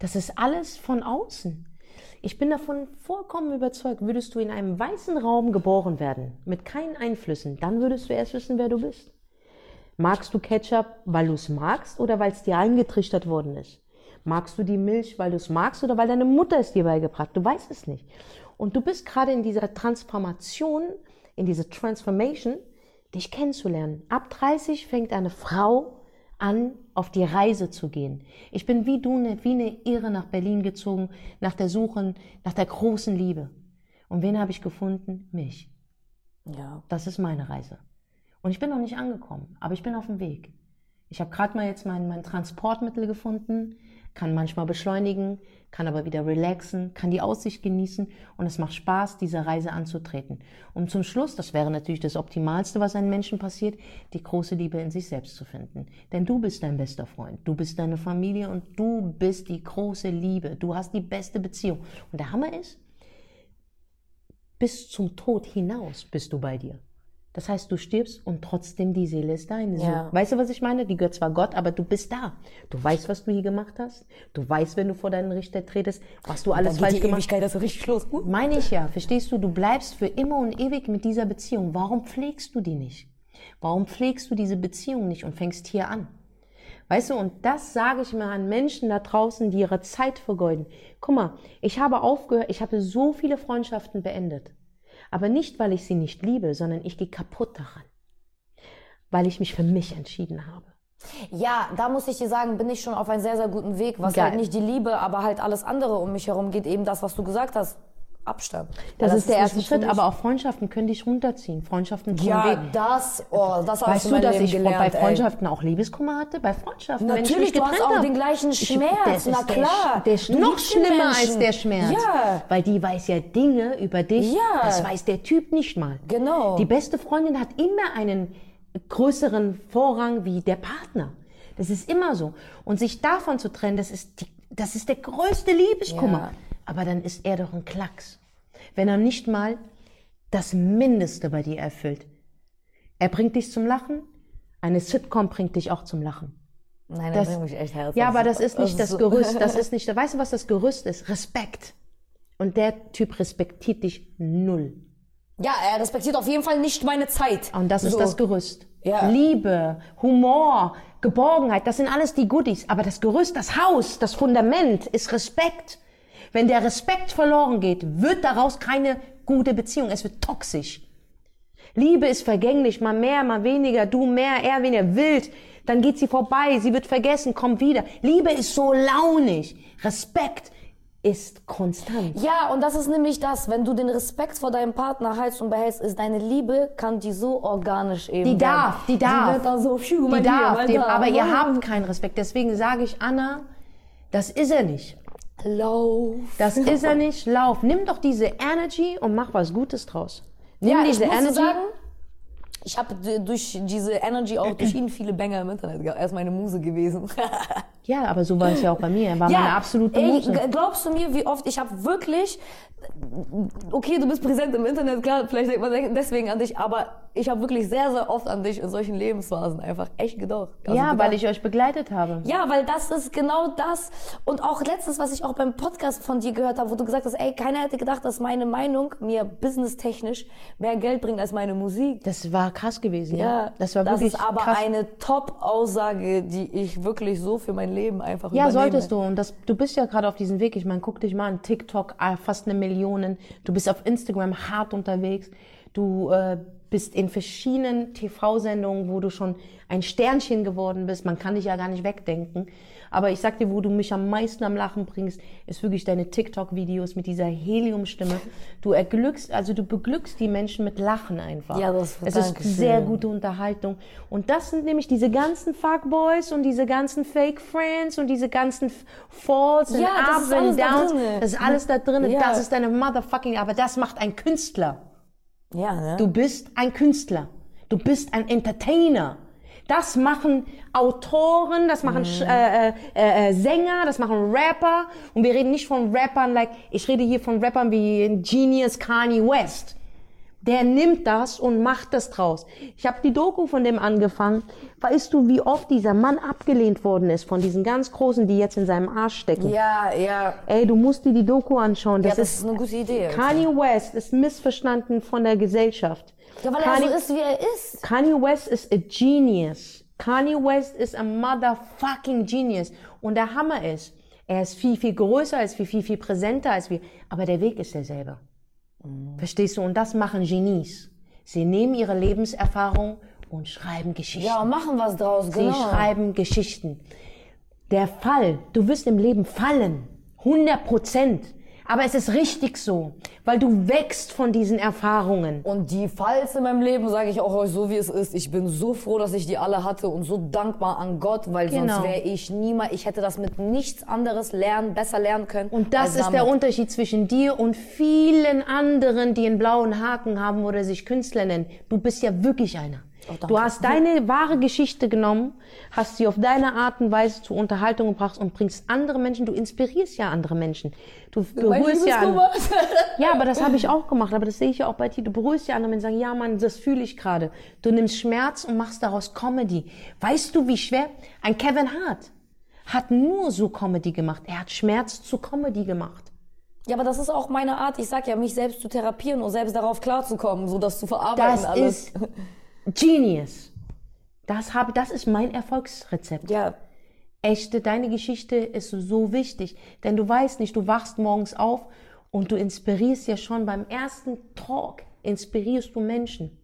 das ist alles von außen. Ich bin davon vollkommen überzeugt, würdest du in einem weißen Raum geboren werden, mit keinen Einflüssen, dann würdest du erst wissen, wer du bist. Magst du Ketchup, weil du es magst oder weil es dir eingetrichtert worden ist? Magst du die Milch, weil du es magst oder weil deine Mutter es dir beigebracht? Du weißt es nicht. Und du bist gerade in dieser Transformation, in dieser Transformation, dich kennenzulernen. Ab 30 fängt eine Frau an, auf die Reise zu gehen. Ich bin wie du, ne, wie eine Irre nach Berlin gezogen, nach der Suche, nach der großen Liebe. Und wen habe ich gefunden? Mich. Ja. Das ist meine Reise. Und ich bin noch nicht angekommen, aber ich bin auf dem Weg. Ich habe gerade mal jetzt mein, mein Transportmittel gefunden, kann manchmal beschleunigen, kann aber wieder relaxen, kann die Aussicht genießen und es macht Spaß, diese Reise anzutreten. Und zum Schluss, das wäre natürlich das Optimalste, was einem Menschen passiert, die große Liebe in sich selbst zu finden. Denn du bist dein bester Freund, du bist deine Familie und du bist die große Liebe. Du hast die beste Beziehung. Und der Hammer ist, bis zum Tod hinaus bist du bei dir. Das heißt, du stirbst und trotzdem die Seele ist deine. So. Ja. Weißt du, was ich meine? Die gehört zwar Gott, aber du bist da. Du weißt, was du hier gemacht hast. Du weißt, wenn du vor deinen Richter tretest, was du alles falsch die gemacht hast. Ewigkeit das richtig los. Meine ich ja. Verstehst du? Du bleibst für immer und ewig mit dieser Beziehung. Warum pflegst du die nicht? Warum pflegst du diese Beziehung nicht und fängst hier an? Weißt du, und das sage ich mal an Menschen da draußen, die ihre Zeit vergeuden. Guck mal, ich habe aufgehört, ich habe so viele Freundschaften beendet. Aber nicht, weil ich sie nicht liebe, sondern ich gehe kaputt daran. Weil ich mich für mich entschieden habe. Ja, da muss ich dir sagen, bin ich schon auf einem sehr, sehr guten Weg. Was Geil. halt nicht die Liebe, aber halt alles andere um mich herum geht. Eben das, was du gesagt hast. Abstand. Das, Weil ist der erste Schritt, aber auch Freundschaften können dich runterziehen. Freundschaften tun Ja, weh. das, oh, das ich Weißt du, dass Leben ich gelernt, bei ey. Freundschaften auch Liebeskummer hatte? Bei Freundschaften, ich Natürlich, du hast auch habe. den gleichen Ich- Schmerz, das ist na der, klar. Der, Du noch schlimmer als der Schmerz. Ja. Weil die weiß ja Dinge über dich, Ja. das weiß der Typ nicht mal. Genau. Die beste Freundin hat immer einen größeren Vorrang wie der Partner. Das ist immer so. Und sich davon zu trennen, das ist, die, das ist der größte Liebeskummer. Ja. Aber dann ist er doch ein Klacks. Wenn er nicht mal das Mindeste bei dir erfüllt. Er bringt dich zum Lachen. Eine Sitcom bringt dich auch zum Lachen. Nein, Das- das bringt mich echt Herz. Ja, aber das ist nicht das Gerüst. Das ist nicht, weißt du, was das Gerüst ist? Respekt. Und der Typ respektiert dich null. Ja, er respektiert auf jeden Fall nicht meine Zeit. Und das ist So. das Gerüst. Ja. Liebe, Humor, Geborgenheit, das sind alles die Goodies. Aber das Gerüst, das Haus, das Fundament ist Respekt. Wenn der Respekt verloren geht, wird daraus keine gute Beziehung. Es wird toxisch. Liebe ist vergänglich, mal mehr, mal weniger, du mehr, er weniger, wild. Dann geht sie vorbei, sie wird vergessen, kommt wieder. Liebe ist so launig. Respekt ist konstant. Ja, und das ist nämlich das, wenn du den Respekt vor deinem Partner hältst und behältst, ist deine Liebe, kann die so organisch eben Die darf, die darf. Die wird dann so, pfiuh, Die darf, Lieber, dem, aber ihr habt keinen Respekt. Deswegen sage ich, Anna, das ist er nicht. Lauf. Das ist er nicht. Lauf. Nimm doch diese Energy und mach was Gutes draus. Nimm Ja, ich diese muss Energy. sagen, ich habe durch diese Energy auch durch ihn viele Banger im Internet gehabt. Er ist meine Muse gewesen. ja, aber so war es ja auch bei mir. Er war meine absolute ey, Muse. Glaubst du mir, wie oft ich habe wirklich, okay, du bist präsent im Internet, klar, vielleicht denkt man deswegen an dich, aber ich habe wirklich sehr, sehr oft an dich in solchen Lebensphasen einfach echt gedacht. Also Ja, gedacht. weil ich euch begleitet habe. Ja, weil das ist genau das. Und auch letztens, was ich auch beim Podcast von dir gehört habe, wo du gesagt hast, ey, keiner hätte gedacht, dass meine Meinung mir businesstechnisch mehr Geld bringt als meine Musik. Das war krass gewesen, ja. Ja, Das war das wirklich ist aber krass. eine Top-Aussage, die ich wirklich so für mein Leben einfach Ja, übernehme. solltest du. Und das, du bist ja gerade auf diesem Weg. Ich meine, guck dich mal an. TikTok, ah, fast eine Million. Du bist auf Instagram hart unterwegs. Du äh, bist in verschiedenen TV-Sendungen, wo du schon ein Sternchen geworden bist. Man kann dich ja gar nicht wegdenken. Aber ich sag dir, wo du mich am meisten am Lachen bringst, ist wirklich deine TikTok-Videos mit dieser Heliumstimme. Du erglückst, also du beglückst die Menschen mit Lachen einfach. Ja, das- Es ist sehr gute Unterhaltung. Und das sind nämlich diese ganzen Fuckboys und diese ganzen Fake Friends und diese ganzen Falls und Ja, Ups ist und da Downs. drinne. Das ist alles da drin. Ja. Das ist deine motherfucking, aber das macht ein Künstler. Ja, ne? Du bist ein Künstler. Du bist ein Entertainer. Das machen Autoren, das machen Sch- äh, äh, äh, Sänger, das machen Rapper. Und wir reden nicht von Rappern, like, ich rede hier von Rappern wie Genius Kanye West. Der nimmt das und macht das draus. Ich habe die Doku von dem angefangen. Weißt du, wie oft dieser Mann abgelehnt worden ist von diesen ganz Großen, die jetzt in seinem Arsch stecken? ja, ja. Ey, du musst dir die Doku anschauen. Das, Ja, das ist ist eine gute Idee. Kanye West ist missverstanden von der Gesellschaft. Ja, weil Kanye, er so ist, wie er ist. Kanye West ist a genius. Kanye West ist a motherfucking genius. Und der Hammer ist, er ist viel, viel größer als wir, viel, viel präsenter als wir. Aber der Weg ist derselbe. Verstehst du? Und das machen Genies. Sie nehmen ihre Lebenserfahrung und schreiben Geschichten. Ja, machen was draus, Sie genau. schreiben Geschichten. Der Fall, du wirst im Leben fallen. 100 Prozent. Aber es ist richtig so, weil du wächst von diesen Erfahrungen. Und die Falls in meinem Leben, sage ich auch euch so, wie es ist. Ich bin so froh, dass ich die alle hatte und so dankbar an Gott, weil Genau. sonst wäre ich niemals, ich hätte das mit nichts anderes lernen, besser lernen können. Und das ist der damit. Unterschied zwischen dir und vielen anderen, die einen blauen Haken haben oder sich Künstler nennen. Du bist ja wirklich einer. Oh, du hast deine wahre Geschichte genommen, hast sie auf deine Art und Weise zur Unterhaltung gebracht und bringst andere Menschen, du inspirierst ja andere Menschen. Du berührst ja an, Liebeskummer. Ja, aber das habe ich auch gemacht, aber das sehe ich ja auch bei dir. Du beruhigst ja andere Menschen, sagen, ja Mann, das fühle ich gerade. Du nimmst Schmerz und machst daraus Comedy. Weißt du, wie schwer? Ein Kevin Hart hat nur so Comedy gemacht. Er hat Schmerz zu Comedy gemacht. Ja, aber das ist auch meine Art. Ich sag ja, mich selbst zu therapieren und selbst darauf klarzukommen, so das zu verarbeiten Das alles. ist Genius. Das habe, das ist mein Erfolgsrezept. ja, Echte, deine Geschichte ist so wichtig, denn du weißt nicht, du wachst morgens auf und du inspirierst ja schon beim ersten Talk, inspirierst du Menschen.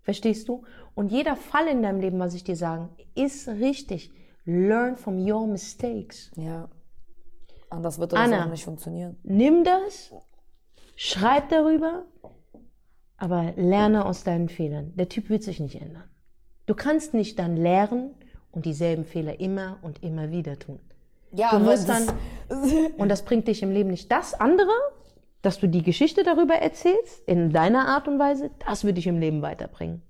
Verstehst du? Und jeder Fall in deinem Leben, was ich dir sagen, ist richtig. Learn from your mistakes. ja. Anders wird das Anna. auch nicht funktionieren. Nimm das, schreib darüber, aber lerne aus deinen Fehlern. Der Typ wird sich nicht ändern. Du kannst nicht dann lehren und dieselben Fehler immer und immer wieder tun. Ja, Du musst das- Und das bringt dich im Leben nicht. Das andere, dass du die Geschichte darüber erzählst, in deiner Art und Weise, das wird dich im Leben weiterbringen.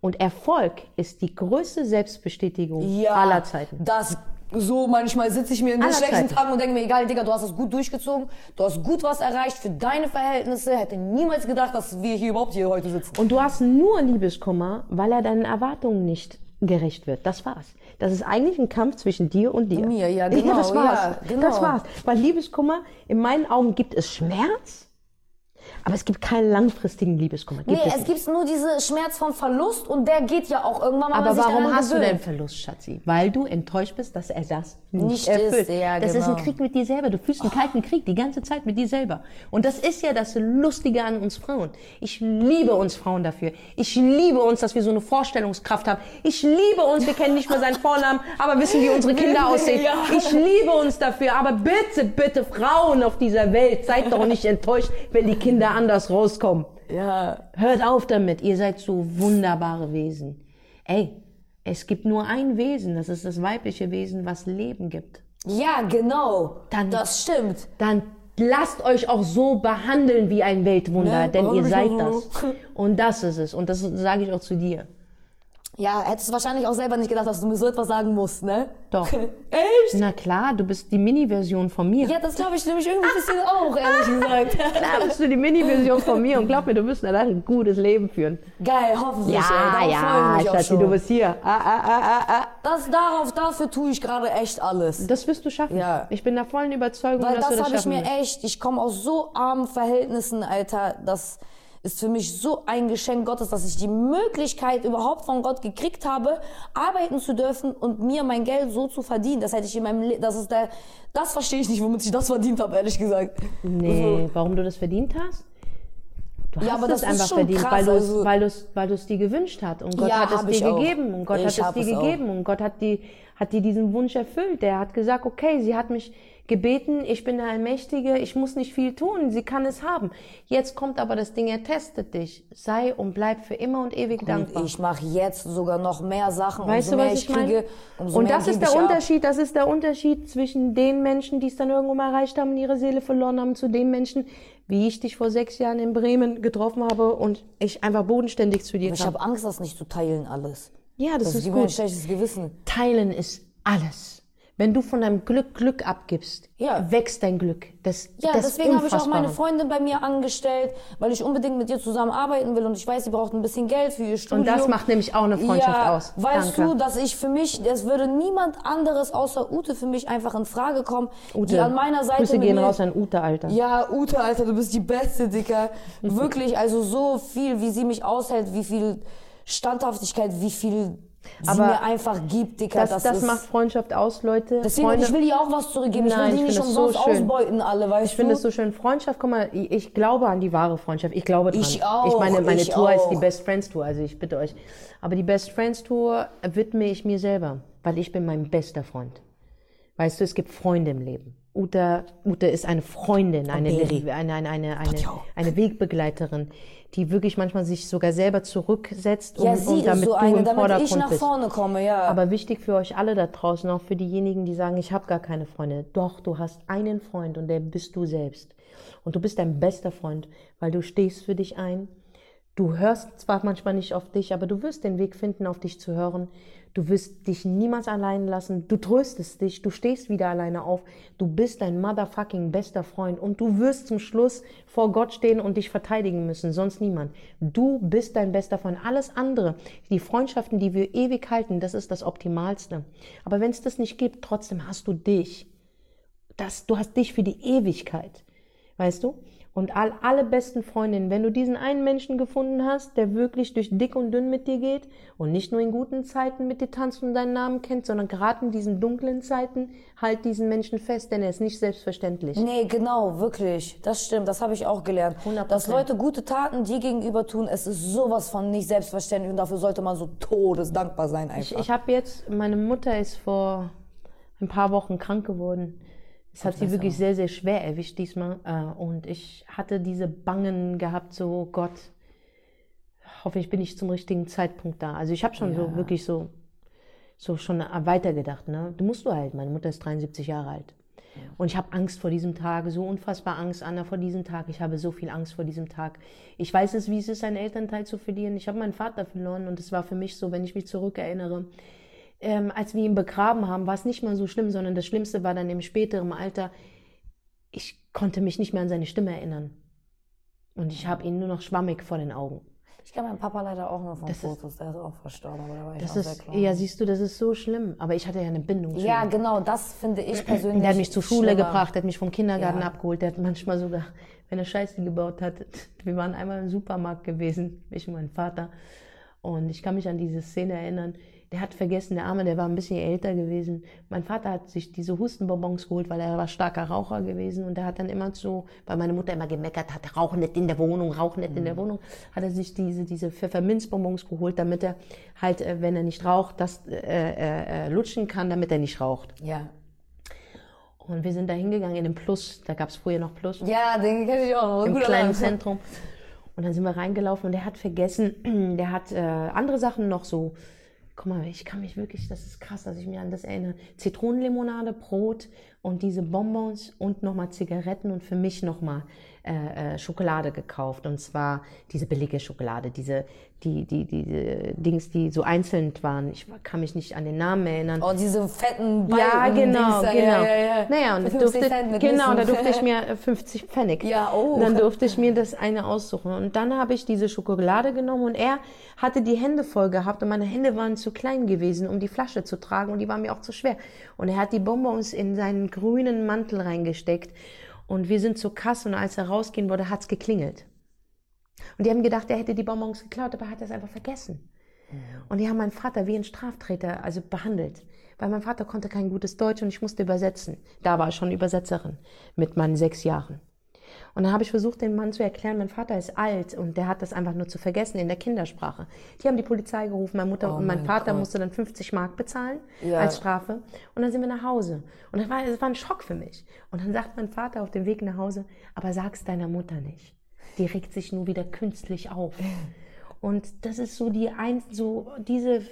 Und Erfolg ist die größte Selbstbestätigung ja, aller Zeiten. Das so manchmal sitze ich mir in den schlechten. Tagen und denke mir, egal, Digga, du hast das gut durchgezogen, du hast gut was erreicht für deine Verhältnisse, hätte niemals gedacht, dass wir hier überhaupt hier heute sitzen. Und du hast nur Liebeskummer, weil er deinen Erwartungen nicht gerecht wird. Das war's. Das ist eigentlich ein Kampf zwischen dir und dir. Mir, ja, genau, das war's. ja, genau. Das war's. Weil Liebeskummer, in meinen Augen gibt es Schmerz, Aber es gibt keinen langfristigen Liebeskummer. Gibt Nee, es es gibt nur diesen Schmerz vom Verlust und der geht ja auch irgendwann mal. Aber warum hast du gewöhnt. denn Verlust, Schatzi? Weil du enttäuscht bist, dass er das nicht, Nicht erfüllt. ist, ja, das ist ein genau. Krieg mit dir selber. Du fühlst einen kalten Krieg die ganze Zeit mit dir selber. Und das ist ja das Lustige an uns Frauen. Ich liebe uns Frauen dafür. Ich liebe uns, dass wir so eine Vorstellungskraft haben. Ich liebe uns, wir kennen nicht mal seinen Vornamen, aber wissen, wie unsere Kinder aussehen. Ja. Ich liebe uns dafür. Aber bitte, bitte, Frauen auf dieser Welt, seid doch nicht enttäuscht, wenn die Kinder anders rauskommen. Ja. Hört auf damit, ihr seid so wunderbare Wesen. Ey, es gibt nur ein Wesen, das ist das weibliche Wesen, was Leben gibt. Ja, genau. Dann- das stimmt. Dann lasst euch auch so behandeln wie ein Weltwunder, Ne, denn ihr seid das. Und das ist es. Und das sage ich auch zu dir. Ja, hättest du wahrscheinlich auch selber nicht gedacht, dass du mir so etwas sagen musst, ne? Doch. Echt? Na klar, du bist die Mini-Version von mir. Ja, das glaube ich nämlich irgendwie ein bisschen auch, ehrlich gesagt. Klar bist du die Mini-Version von mir und glaub mir, du wirst danach ein gutes Leben führen. Geil, hoffentlich. ey. Ja, ich ja, auch Schatzi, du bist hier. Ah, ah, ah, ah, ah. Das darauf, dafür tue ich gerade echt alles. Das wirst du schaffen. Ja. Ich bin der vollen Überzeugung, Weil dass du das das habe ich schaffen mir wirst. echt, ich komme aus so armen Verhältnissen, Alter, das ist für mich so ein Geschenk Gottes, dass ich die Möglichkeit überhaupt von Gott gekriegt habe, arbeiten zu dürfen und mir mein Geld so zu verdienen. Das hätte ich in meinem Leben, das ist der, das verstehe ich nicht, womit ich das verdient habe, ehrlich gesagt. Nee, warum du das verdient hast? Du Ja, hast aber das ist einfach schon verdient, krass, weil du es also- weil du's, weil du's dir gewünscht hast und Gott Ja, hat es dir gegeben und Gott Ich hat es dir es auch. gegeben und Gott hat die hat dir diesen Wunsch erfüllt. Der hat gesagt, okay, sie hat mich gebeten, ich bin der Allmächtige, ich muss nicht viel tun, sie kann es haben. Jetzt kommt aber das Ding, er testet dich. Sei und bleib für immer und ewig dankbar. Und ich mache jetzt sogar noch mehr Sachen, Weißt umso du, mehr was ich ich kriege, umso Und mehr das ist der ich ab. Unterschied, das ist der Unterschied zwischen den Menschen, die es dann irgendwo mal erreicht haben und ihre Seele verloren haben, zu den Menschen, wie ich dich vor sechs Jahren in Bremen getroffen habe und ich einfach bodenständig zu dir Ich kam. habe Angst, das nicht zu teilen alles. Ja, das, Das ist gibt mir ein gut. schlechtes Gewissen. Teilen ist alles. Wenn du von deinem Glück Glück abgibst, Ja. wächst dein Glück. Das, Ja, das deswegen habe ich auch meine. Freundin bei mir angestellt, weil ich unbedingt mit ihr zusammenarbeiten will und ich weiß, sie braucht ein bisschen Geld für ihr Studium. Und das macht nämlich auch eine Freundschaft ja, aus. Weißt Danke. du, dass ich für mich, es würde niemand anderes außer Ute für mich einfach in Frage kommen, die an meiner Seite Grüße gehen mir, raus an Ute, Alter. Ja, Ute, Alter, du bist die Beste, Dicker. Wirklich, also so viel, wie sie mich aushält, wie viel Standhaftigkeit, wie viel sie Aber mir einfach gibt, Dicker. Das, Das, das, ist, macht Freundschaft aus, Leute. Deswegen, Freunde- ich will ihr auch was zurückgeben. Nein, ich will ich die nicht so umsonst schön. ausbeuten, alle, weißt Ich finde du? es so schön. Freundschaft, guck mal, ich, ich glaube an die wahre Freundschaft. Ich glaube dran. Ich auch, Ich meine, meine ich Tour heißt auch. die Best Friends Tour, also ich bitte euch. Aber die Best Friends Tour widme ich mir selber, weil ich bin mein bester Freund. Weißt du, es gibt Freunde im Leben. Ute, Ute ist eine Freundin, eine, eine, eine, eine, eine, Wegbegleiterin, die wirklich manchmal sich sogar selber zurücksetzt, um, Ja, sie um damit so du eine, im damit ich nach bist. vorne komme, ja. Aber wichtig für euch alle da draußen, auch für diejenigen, die sagen, ich habe gar keine Freunde. Doch, du hast einen Freund und der bist du selbst. Und du bist dein bester Freund, weil du stehst für dich ein. Du hörst zwar manchmal nicht auf dich, aber du wirst den Weg finden, auf dich zu hören. Du wirst dich niemals allein lassen. Du tröstest dich. Du stehst wieder alleine auf. Du bist dein motherfucking bester Freund. Und du wirst zum Schluss vor Gott stehen und dich verteidigen müssen. Sonst niemand. Du bist dein bester Freund. Alles andere, die Freundschaften, die wir ewig halten, das ist das Optimalste. Aber wenn es das nicht gibt, trotzdem hast du dich. Das, du hast dich für die Ewigkeit. Weißt du? Und all, alle besten Freundinnen, wenn du diesen einen Menschen gefunden hast, der wirklich durch dick und dünn mit dir geht und nicht nur in guten Zeiten mit dir tanzt und deinen Namen kennt, sondern gerade in diesen dunklen Zeiten, halt diesen Menschen fest, denn er ist nicht selbstverständlich. Nee, genau, wirklich. Das stimmt, das habe ich auch gelernt. 100%. Dass Leute gute Taten dir gegenüber tun, es ist sowas von nicht selbstverständlich und dafür sollte man so todesdankbar sein Ich, einfach. ich habe jetzt, meine Mutter ist vor ein paar Wochen krank geworden. Es hat sie wirklich sehr, sehr schwer erwischt diesmal. Äh, Und ich hatte diese Bangen gehabt, so Gott, hoffe ich bin ich zum richtigen Zeitpunkt da. Also ich habe schon so wirklich so, so schon weitergedacht. Ne? Du musst du halt, meine Mutter ist 73 Jahre alt. Und ich habe Angst vor diesem Tag, so unfassbar Angst, Anna, vor diesem Tag. Ich habe so viel Angst vor diesem Tag. Ich weiß es, wie es ist, einen Elternteil zu verlieren. Ich habe meinen Vater verloren und es war für mich so, wenn ich mich zurückerinnere, ähm, als wir ihn begraben haben, war es nicht mal so schlimm, sondern das Schlimmste war dann im späteren Alter, ich konnte mich nicht mehr an seine Stimme erinnern. Und ich habe ihn nur noch schwammig vor den Augen. Ich kenne meinen Papa leider auch nur von Das ist- Fotos. Der ist auch verstorben, aber da war ich Das auch sehr ist, klein. ja, siehst du, das ist so schlimm. Aber ich hatte ja eine Bindung zu Ja, genau, das finde ich persönlich. Der hat mich zur Schule schlimmer. gebracht, der hat mich vom Kindergarten Ja. abgeholt, der hat manchmal sogar, wenn er Scheiße gebaut hat, wir waren einmal im Supermarkt gewesen, ich und mein Vater. Und ich kann mich an diese Szene erinnern. Der hat vergessen, der Arme, der war ein bisschen älter gewesen. Mein Vater hat sich diese Hustenbonbons geholt, weil er war starker Raucher gewesen. Und der hat dann immer so, weil meine Mutter immer gemeckert hat, rauch nicht in der Wohnung, rauch nicht in der Wohnung, hat er sich diese, diese Pfefferminzbonbons geholt, damit er halt, äh, wenn er nicht raucht, das äh, äh, äh, lutschen kann, damit er nicht raucht. Ja. Und wir sind da hingegangen in den Plus, da gab es früher noch Plus, Ja, den kenne ich auch noch. im kleinen. Zentrum. Und dann sind wir reingelaufen und der hat vergessen, der hat äh, andere Sachen noch so, guck mal, ich kann mich wirklich, das ist krass, dass ich mich an das erinnere, Zitronenlimonade, Brot und diese Bonbons und nochmal Zigaretten und für mich nochmal äh, äh, Schokolade gekauft. Und zwar diese billige Schokolade, diese, die, die, die, Dings, die so einzeln waren. Ich kann mich nicht an den Namen erinnern. Oh, diese fetten Ja, Balken, genau, Dings genau. Ja, ja, ja. Naja, und Für das 50 durfte, genau, da durfte ich mir äh, 50 Pfennig. Ja, oh. Und dann durfte ich mir das eine aussuchen. Und dann habe ich diese Schokolade genommen und er hatte die Hände voll gehabt und meine Hände waren zu klein gewesen, um die Flasche zu tragen und die war mir auch zu schwer. Und er hat die Bonbons in seinen grünen Mantel reingesteckt und wir sind zur Kasse und als er rausgehen wollte, hat's geklingelt. Und die haben gedacht, er hätte die Bonbons geklaut, aber er hat das einfach vergessen. Und die haben meinen Vater wie ein Straftäter also behandelt. Weil mein Vater konnte kein gutes Deutsch und ich musste übersetzen. Da war ich schon Übersetzerin mit meinen sechs Jahren. Und dann habe ich versucht, dem Mann zu erklären, mein Vater ist alt und der hat das einfach nur zu vergessen in der Kindersprache. Die haben die Polizei gerufen, meine Mutter Oh und mein, mein Vater Gott. musste dann 50 Mark bezahlen Ja. als Strafe. Und dann sind wir nach Hause. Und das war, das war ein Schock für mich. Und dann sagt mein Vater auf dem Weg nach Hause, aber sag's deiner Mutter nicht. Die regt sich nur wieder künstlich auf. Und das ist so die ein, so diese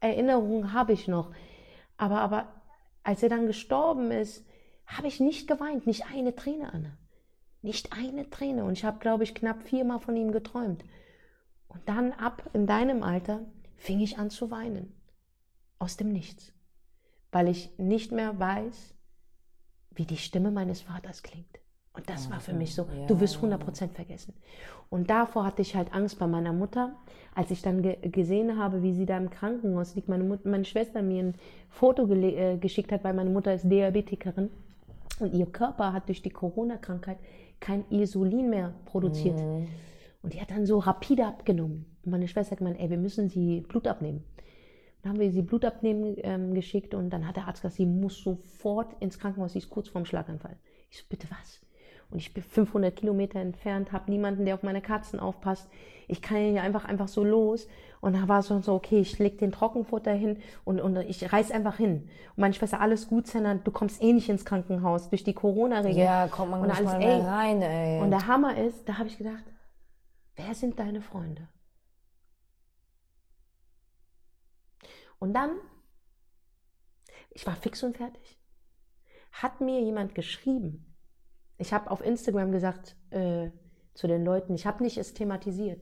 Erinnerung habe ich noch. Aber, aber als er dann gestorben ist, habe ich nicht geweint, nicht eine Träne, Anne. Nicht eine Träne. Und ich habe, glaube ich, knapp viermal von ihm geträumt. Und dann ab in deinem Alter fing ich an zu weinen. Aus dem Nichts. Weil ich nicht mehr weiß, wie die Stimme meines Vaters klingt. Und das war für mich so, du wirst 100% vergessen. Und davor hatte ich halt Angst bei meiner Mutter, als ich dann ge gesehen habe, wie sie da im Krankenhaus liegt. Meine, Mut meine Schwester mir ein Foto äh, geschickt hat, weil meine Mutter ist Diabetikerin. Und ihr Körper hat durch die Corona-Krankheit kein Insulin mehr produziert. Und die hat dann so rapide abgenommen. Und meine Schwester hat gemeint, ey, wir müssen sie Blut abnehmen. Dann haben wir sie Blut abnehmen ähm, geschickt und dann hat der Arzt gesagt, sie muss sofort ins Krankenhaus, sie ist kurz vorm Schlaganfall. Ich so, bitte was? Und ich bin 500 Kilometer entfernt, habe niemanden, der auf meine Katzen aufpasst. Ich kann hier einfach einfach so los. Und da war es so, okay, ich leg den Trockenfutter hin und, und ich reiß einfach hin. Und meine Schwester, alles gut, Senna, du kommst eh nicht ins Krankenhaus durch die Corona-Regel. Ja, kommt man und nicht alles, mal ey. rein, ey. Und der Hammer ist, da habe ich gedacht, wer sind deine Freunde? Und dann, ich war fix und fertig, hat mir jemand geschrieben. Ich habe auf Instagram gesagt äh, zu den Leuten, ich habe nicht es thematisiert.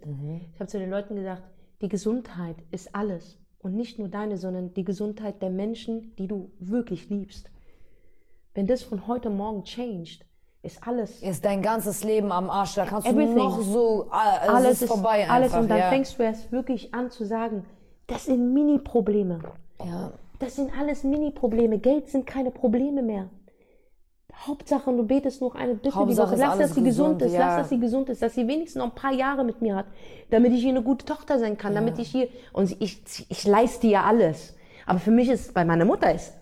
Ich habe zu den Leuten gesagt, die Gesundheit ist alles. Und nicht nur deine, sondern die Gesundheit der Menschen, die du wirklich liebst. Wenn das von heute Morgen changed, ist alles ist dein ganzes Leben am Arsch. Da kannst Everything. du noch so, es alles ist vorbei alles einfach. und dann ja. fängst du erst wirklich an zu sagen, das sind Mini-Probleme. ja. Das sind alles Mini-Probleme. Geld sind keine Probleme mehr. Hauptsache, du betest noch eine Bitte die Hauptsache Woche. ist Lass, dass sie gesund gesund, ist. ja. Lass, dass sie gesund ist. Dass sie wenigstens noch ein paar Jahre mit mir hat. Damit ich hier eine gute Tochter sein kann. Damit ich hier, und ich, ich leiste ja alles. Aber für mich ist, bei meiner Mutter ist,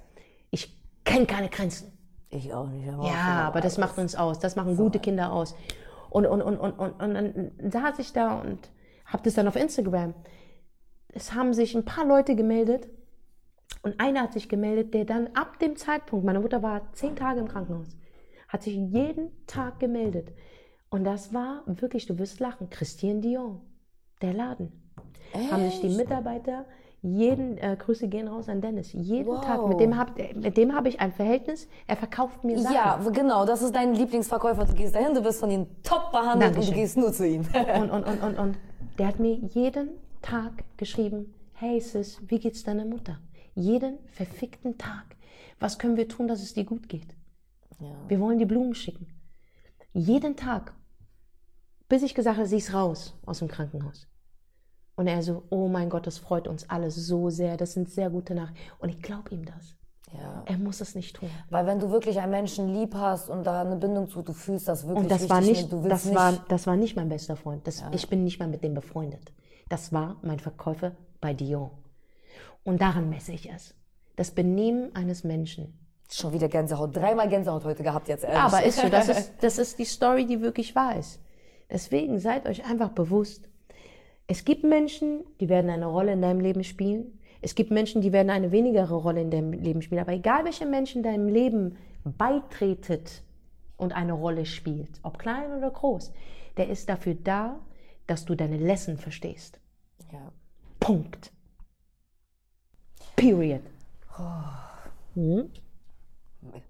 ich kenne keine Grenzen. Ich auch nicht. Aber Ja, aber das macht uns aus. Das machen gute Kinder aus. Und, und, und, und, und, und dann saß ich da und habe das dann auf Instagram. Es haben sich ein paar Leute gemeldet und einer hat sich gemeldet, der dann ab dem Zeitpunkt, meine Mutter war zehn Tage im Krankenhaus, hat sich jeden Tag gemeldet. Und das war wirklich, du wirst lachen, Christian Dion, der Laden. Haben sich die Mitarbeiter jeden, äh, Grüße gehen raus an Dennis, jeden Wow. Tag, mit dem habe dem hab ich ein Verhältnis, er verkauft mir Sachen. Ja, genau, das ist dein Lieblingsverkäufer. Du gehst dahin, du wirst von ihm top behandelt und Dankeschön. du gehst nur zu ihm. Und, und, und, und, und der hat mir jeden Tag geschrieben, hey Sis, wie geht's deiner Mutter? Jeden verfickten Tag. Was können wir tun, dass es dir gut geht? Ja. Wir wollen die Blumen schicken. Jeden Tag. Bis ich gesagt habe, sie ist raus aus dem Krankenhaus. Und er so, oh mein Gott, das freut uns alle so sehr. Das sind sehr gute Nachrichten. Und ich glaube ihm das. Ja. Er muss es nicht tun. Weil wenn du wirklich einen Menschen lieb hast und da eine Bindung zu, du fühlst das wirklich Und das war nicht, das nicht, war, das war nicht mein bester Freund. Das, Ich bin nicht mal mit dem befreundet. Das war mein Verkäufer bei Dion. Und daran messe ich es. Das Benehmen eines Menschen. schon wieder Gänsehaut, dreimal Gänsehaut heute gehabt jetzt, ehrlich. Aber ist so, das ist, das ist die Story, die wirklich wahr ist. Deswegen seid euch einfach bewusst, es gibt Menschen, die werden eine Rolle in deinem Leben spielen. Es gibt Menschen, die werden eine wenigere Rolle in deinem Leben spielen. Aber egal, welcher Mensch in deinem Leben beitretet und eine Rolle spielt, ob klein oder groß, der ist dafür da, dass du deine Lesson verstehst. ja. Punkt. Period. Mhm.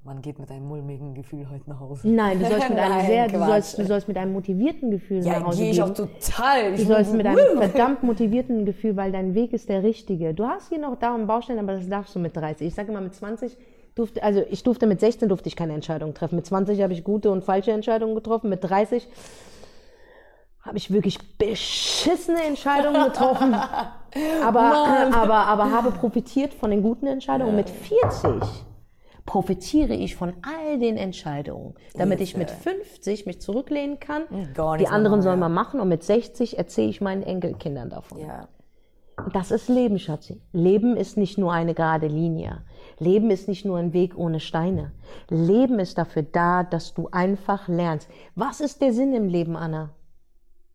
Man geht mit einem mulmigen Gefühl heute nach Hause. Nein, du sollst mit einem Nein, sehr, du sollst, du sollst mit einem motivierten Gefühl Ja, nach Hause gehe ich gehen. auch total. Du sollst mit einem verdammt motivierten Gefühl, weil dein Weg ist der richtige. Du hast hier noch da und Baustellen, aber das darfst du mit 30. Ich sage immer mit 20 durfte, also ich durfte mit 16 durfte ich keine Entscheidung treffen. Mit 20 habe ich gute und falsche Entscheidungen getroffen. Mit 30 habe ich wirklich beschissene Entscheidungen getroffen. aber, aber, aber habe profitiert von den guten Entscheidungen. Mit 40 profitiere ich von all den Entscheidungen, damit ich mit 50 mich zurücklehnen kann. Gar Die anderen sollen machen, mal machen und mit 60 erzähle ich meinen Enkelkindern davon. Ja. Das ist Leben, Schatzi. Leben ist nicht nur eine gerade Linie. Leben ist nicht nur ein Weg ohne Steine. Leben ist dafür da, dass du einfach lernst. Was ist der Sinn im Leben, Anna?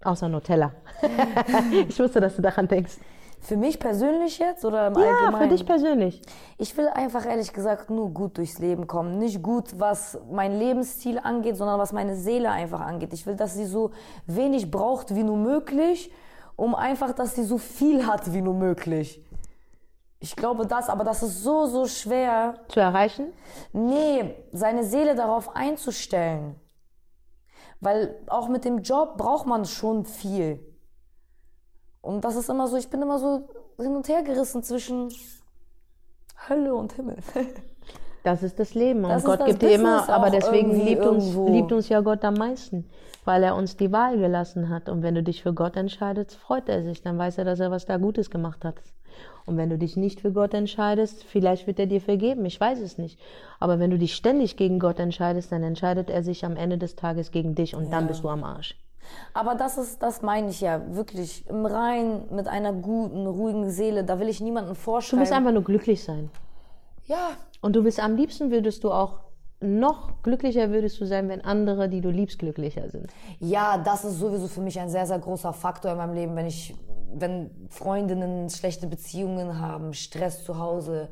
Außer Nutella. ich wusste, dass du daran denkst. Für mich persönlich jetzt oder im Ja, Allgemeinen? für dich persönlich. Ich will einfach ehrlich gesagt nur gut durchs Leben kommen. Nicht gut, was mein Lebensstil angeht, sondern was meine Seele einfach angeht. Ich will, dass sie so wenig braucht wie nur möglich, um einfach, dass sie so viel hat wie nur möglich. Ich glaube das, aber das ist so, so schwer. Zu erreichen? Nee, seine Seele darauf einzustellen. Weil auch mit dem Job braucht man schon viel. Und das ist immer so, ich bin immer so hin und her gerissen zwischen Hölle und Himmel. Das ist das Leben. Und Das ist Gott gibt dir immer, aber deswegen liebt uns, liebt uns ja Gott am meisten, weil er uns die Wahl gelassen hat. Und wenn du dich für Gott entscheidest, freut er sich. Dann weiß er, dass er was da Gutes gemacht hat. Und wenn du dich nicht für Gott entscheidest, vielleicht wird er dir vergeben. Ich weiß es nicht. Aber wenn du dich ständig gegen Gott entscheidest, dann entscheidet er sich am Ende des Tages gegen dich und dann bist du am Arsch. Aber das ist, das meine ich ja wirklich. Im Rein, mit einer guten, ruhigen Seele, da will ich niemanden Du vorschreiben. willst einfach nur glücklich sein. ja, Und du willst am liebsten würdest du auch noch glücklicher würdest du sein, wenn andere, die du liebst, glücklicher sind. Ja, das ist sowieso für mich ein sehr, sehr großer Faktor in meinem Leben, wenn ich, wenn Freundinnen schlechte Beziehungen haben, Stress zu Hause.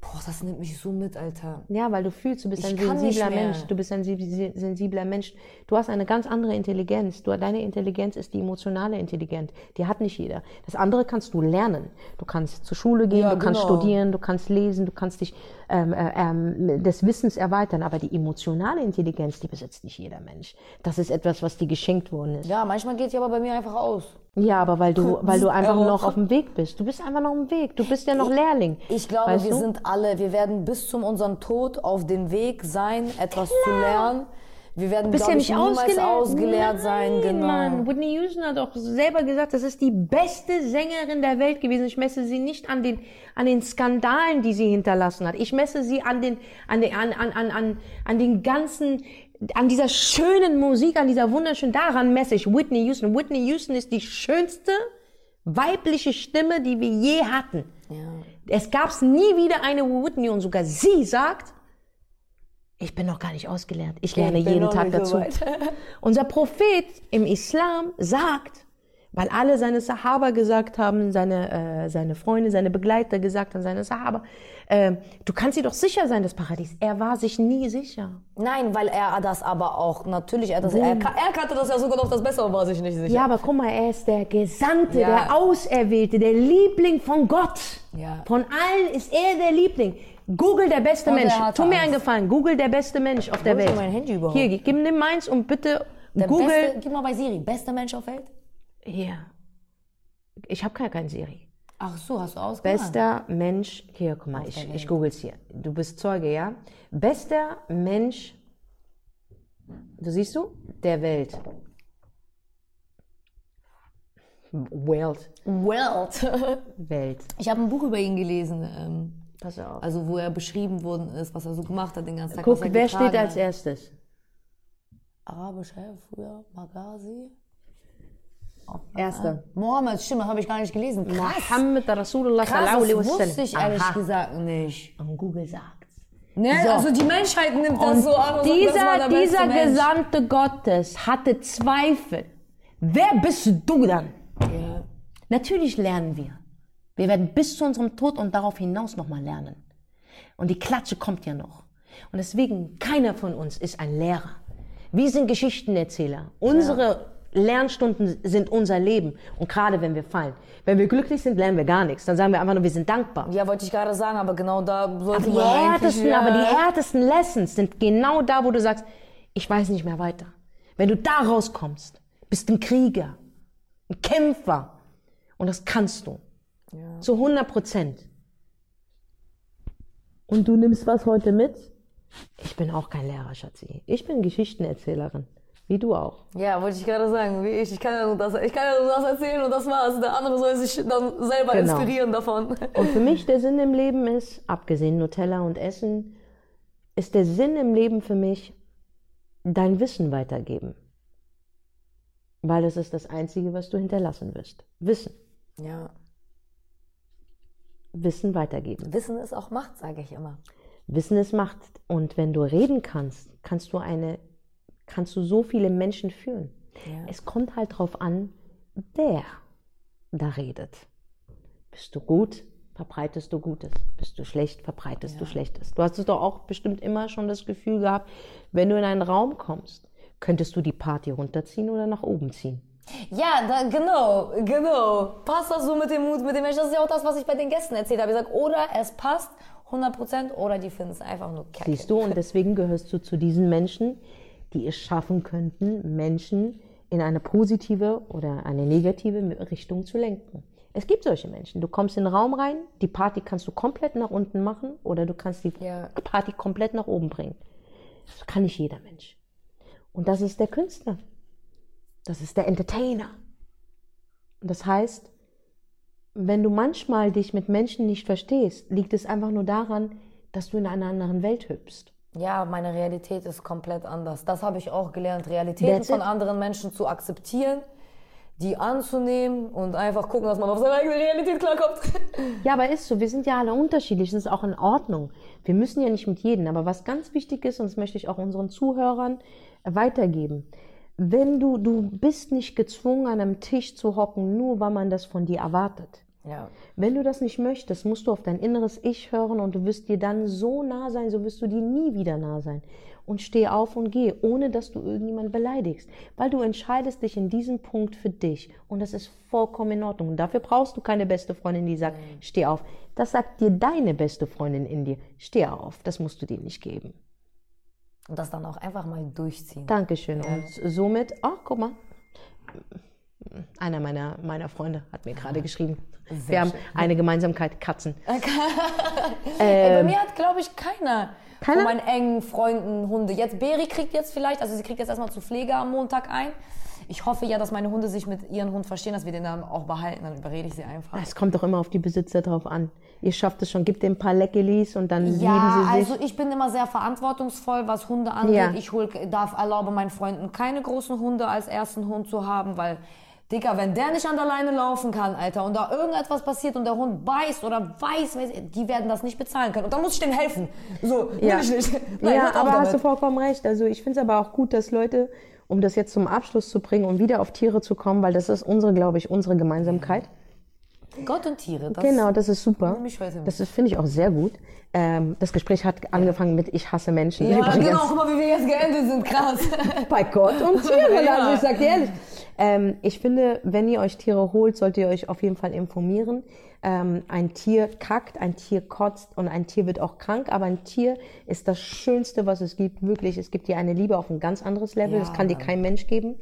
Boah, das nimmt mich so mit, Alter. Ja, weil du fühlst, du bist Ich ein sensibler. Mensch. Du bist ein sensi- sensibler Mensch. Du hast eine ganz andere Intelligenz. Du, deine Intelligenz ist die emotionale Intelligenz. Die hat nicht jeder. Das andere kannst du lernen. Du kannst zur Schule gehen, Ja, du kannst genau. studieren, du kannst lesen, du kannst dich ähm, äh, ähm, des Wissens erweitern. Aber die emotionale Intelligenz, die besitzt nicht jeder Mensch. Das ist etwas, was dir geschenkt worden ist. Ja, manchmal geht die aber bei mir einfach aus. Ja, aber weil du, weil du einfach Ja. noch auf dem Weg bist. Du bist einfach noch im Weg. Du bist ja noch Lehrling. Ich glaube, Weißt wir du? sind alle, wir werden bis zum unserem Tod auf dem Weg sein, etwas zu lernen. Wir werden, glaube ja ich, nicht niemals ausgelernt. ausgelehrt sein. Nein, Genau. Mann. Whitney Houston hat auch selber gesagt, das ist die beste Sängerin der Welt gewesen. Ich messe sie nicht an den, an den Skandalen, die sie hinterlassen hat. Ich messe sie an den, an den, an, an, an, an, an den ganzen, an dieser schönen Musik, an dieser wunderschönen, daran messe ich Whitney Houston. Whitney Houston ist die schönste weibliche Stimme, die wir je hatten. Es gab's nie wieder eine Whitney und sogar sie sagt, ich bin noch gar nicht ausgelernt. Ich lerne bin jeden Tag dazu. weit. Unser Prophet im Islam sagt, weil alle seine Sahaba gesagt haben, seine, äh, seine Freunde, seine Begleiter gesagt haben, seine Sahaba, äh, du kannst dir doch sicher sein, das Paradies. Er war sich nie sicher. Nein, weil er das aber auch, natürlich, er, das, er, er kannte das ja sogar noch das Bessere, war sich nicht sicher. Ja, aber guck mal, er ist der Gesandte, Ja. der Auserwählte, der Liebling von Gott. Ja. Von allen ist er der Liebling. Google der beste Und Mensch. Tu mir einen Gefallen. Google der beste Mensch auf der Welt. mein Handy überhaupt? Hier, gib nimm meins und bitte Der Google. Beste, gib mal bei Siri, bester Mensch auf Welt? Hier. Ich habe gar kein Siri. Ach so, hast du ausgemacht. Bester Mensch, hier, guck mal, ich, ich google's hier. Du bist Zeuge, ja? Bester Mensch, du siehst du? Der Welt. Welt. Welt. Welt. Ich habe ein Buch über ihn gelesen, ähm, Pass auf. also wo er beschrieben worden ist, was er so gemacht hat den ganzen Tag. Guck, er wer steht als erstes? Arabisch, hä? Früher Magasi? Erster. Mohammed, stimmt, das habe ich gar nicht gelesen. Krass. Muhammad Rasulullah sallallahu alaihi das wasallam. wusste ich ehrlich Aha. gesagt nicht. Und Google sagt's. Ne? So. Also die Menschheit nimmt das Und so an und sagt, das dieser, dieser Mensch. Gesandte Gottes hatte Zweifel. Wer bist du dann? Ja. Natürlich lernen wir. Wir werden bis zu unserem Tod und darauf hinaus nochmal lernen. Und die Klatsche kommt ja noch. Und deswegen, keiner von uns ist ein Lehrer. Wir sind Geschichtenerzähler. Unsere Lernstunden sind unser Leben. Und gerade wenn wir fallen. Wenn wir glücklich sind, lernen wir gar nichts. Dann sagen wir einfach nur, wir sind dankbar. ja, wollte ich gerade sagen, aber genau da sollte Die man eigentlich... härtesten, ja. aber die härtesten Lessons sind genau da, wo du sagst, ich weiß nicht mehr weiter. Wenn du da rauskommst, bist ein Krieger, ein Kämpfer. Und das kannst du. Ja. Zu 100 Prozent. Und du nimmst was heute mit? Ich bin auch kein Lehrer, Schatzi. Ich bin Geschichtenerzählerin. Wie du auch. Ja, wollte ich gerade sagen, wie ich. Ich kann ja nur das, ich kann ja nur das erzählen und das war's. Der andere soll sich dann selber Genau. inspirieren davon. Und für mich der Sinn im Leben ist, abgesehen Nutella und Essen, ist der Sinn im Leben für mich dein Wissen weitergeben. Weil es ist das Einzige, was du hinterlassen wirst. Wissen. Ja. Wissen weitergeben. Wissen ist auch Macht, sage ich immer. Wissen ist Macht. Und wenn du reden kannst, kannst du eine, kannst du so viele Menschen führen. Ja. Es kommt halt drauf an, wer da redet. Bist du gut, verbreitest du Gutes. Bist du schlecht, verbreitest du Schlechtes. Du hast es doch auch bestimmt immer schon das Gefühl gehabt, wenn du in einen Raum kommst, könntest du die Party runterziehen oder nach oben ziehen. Ja, da, genau, genau. Passt das so mit dem Mut, mit dem Mensch? Das ist ja auch das, was ich bei den Gästen erzählt habe. Ich sage, oder es passt 100% oder die finden es einfach nur kacke. Siehst du, und deswegen gehörst du zu diesen Menschen, die es schaffen könnten, Menschen in eine positive oder eine negative Richtung zu lenken. Es gibt solche Menschen. Du kommst in den Raum rein, die Party kannst du komplett nach unten machen oder du kannst die Ja. Party komplett nach oben bringen. Das kann nicht jeder Mensch. Und das ist der Künstler. Das ist der Entertainer. Und das heißt, wenn du manchmal dich mit Menschen nicht verstehst, liegt es einfach nur daran, dass du in einer anderen Welt hüpfst. Ja, meine Realität ist komplett anders. Das habe ich auch gelernt, Realitäten von anderen Menschen zu akzeptieren, die anzunehmen und einfach gucken, dass man auf seine eigene Realität klarkommt. Ja, aber ist so. Wir sind ja alle unterschiedlich. Das ist auch in Ordnung. Wir müssen ja nicht mit jedem. Aber was ganz wichtig ist, und das möchte ich auch unseren Zuhörern weitergeben. Wenn du, du bist nicht gezwungen, an einem Tisch zu hocken, nur weil man das von dir erwartet. Ja. Wenn du das nicht möchtest, musst du auf dein inneres Ich hören und du wirst dir dann so nah sein, so wirst du dir nie wieder nah sein. Und steh auf und geh, ohne dass du irgendjemand beleidigst. Weil du entscheidest dich in diesem Punkt für dich. Und das ist vollkommen in Ordnung. Und dafür brauchst du keine beste Freundin, die sagt, steh auf. Das sagt dir deine beste Freundin in dir. Steh auf. Das musst du dir nicht geben. Und das dann auch einfach mal durchziehen. Dankeschön. Und somit, ach, guck mal. Einer meiner, meiner Freunde hat mir gerade geschrieben. Wir haben eine Gemeinsamkeit, Katzen. Ey, bei mir hat, glaube ich, keiner, Keiner? von meinen engen Freunden Hunde. Jetzt, Beri kriegt jetzt vielleicht, also sie kriegt jetzt erstmal zur Pflege am Montag ein. Ich hoffe ja, dass meine Hunde sich mit ihren Hund verstehen, dass wir den dann auch behalten. Dann überrede ich sie einfach. Es kommt doch immer auf die Besitzer drauf an. Ihr schafft es schon, gebt dem ein paar Leckerlis und dann Ja, lieben sie sich. also ich bin immer sehr verantwortungsvoll, was Hunde angeht. Ja. Ich hol, darf erlaube meinen Freunden keine großen Hunde als ersten Hund zu haben, weil Dicker, wenn der nicht an der Leine laufen kann, Alter, und da irgendetwas passiert und der Hund beißt oder weiß, die werden das nicht bezahlen können. Und dann muss ich denen helfen. So, ja, will ich nicht. Nein, ja aber hast du damit. vollkommen recht. Also ich finde es aber auch gut, dass Leute, um das jetzt zum Abschluss zu bringen, um wieder auf Tiere zu kommen, weil das ist unsere, glaube ich, unsere Gemeinsamkeit. Gott und Tiere, das Genau, das ist super. Das finde ich auch sehr gut. Ähm, das Gespräch hat angefangen mit Ich hasse Menschen. Ja, Übrigens. genau, guck mal, wie wir jetzt geendet sind, krass. bei Gott und Tiere. Ja. Also ich sag dir ehrlich. Ähm, ich finde, wenn ihr euch Tiere holt, solltet ihr euch auf jeden Fall informieren. Ähm, ein Tier kackt, ein Tier kotzt und ein Tier wird auch krank, aber ein Tier ist das Schönste, was es gibt. Wirklich, es gibt dir eine Liebe auf ein ganz anderes Level. Ja, das kann dir kein Mensch geben.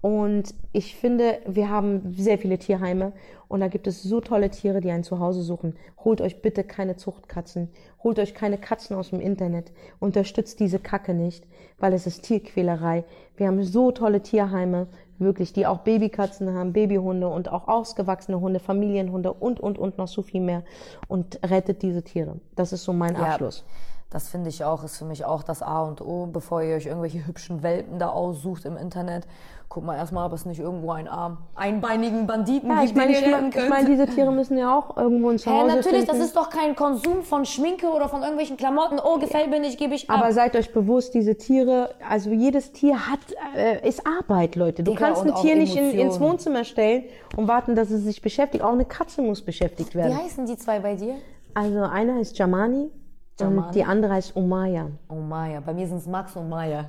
Und ich finde, wir haben sehr viele Tierheime und da gibt es so tolle Tiere, die ein Zuhause suchen. Holt euch bitte keine Zuchtkatzen. Holt euch keine Katzen aus dem Internet. Unterstützt diese Kacke nicht, weil es ist Tierquälerei. Wir haben so tolle Tierheime, wirklich, die auch Babykatzen haben, Babyhunde und auch ausgewachsene Hunde, Familienhunde und, und, und noch so viel mehr. Und rettet diese Tiere. Das ist so mein Ja. Abschluss. Das finde ich auch, ist für mich auch das A und O, bevor ihr euch irgendwelche hübschen Welpen da aussucht im Internet. Guckt mal erstmal, ob es nicht irgendwo einen arm, einbeinigen Banditen Ja, ich gibt, meine, ich, ihr mein, retten ich könnt. meine, diese Tiere müssen ja auch irgendwo ein Zuhause natürlich, das finden. ist doch kein Konsum von Schminke oder von irgendwelchen Klamotten. Oh, gefällt mir nicht, gebe ich ab. Aber seid euch bewusst, diese Tiere, also jedes Tier hat, äh, ist Arbeit, Leute. Du Digga, kannst ein Tier nicht in, ins. Wohnzimmer stellen und warten, dass es sich beschäftigt. Auch eine Katze muss beschäftigt Wie werden. heißen die zwei bei dir? Also einer heißt Jamani, Jamani. und die andere heißt Umaya. Oh, Maya. Bei mir sind es Max und Maya.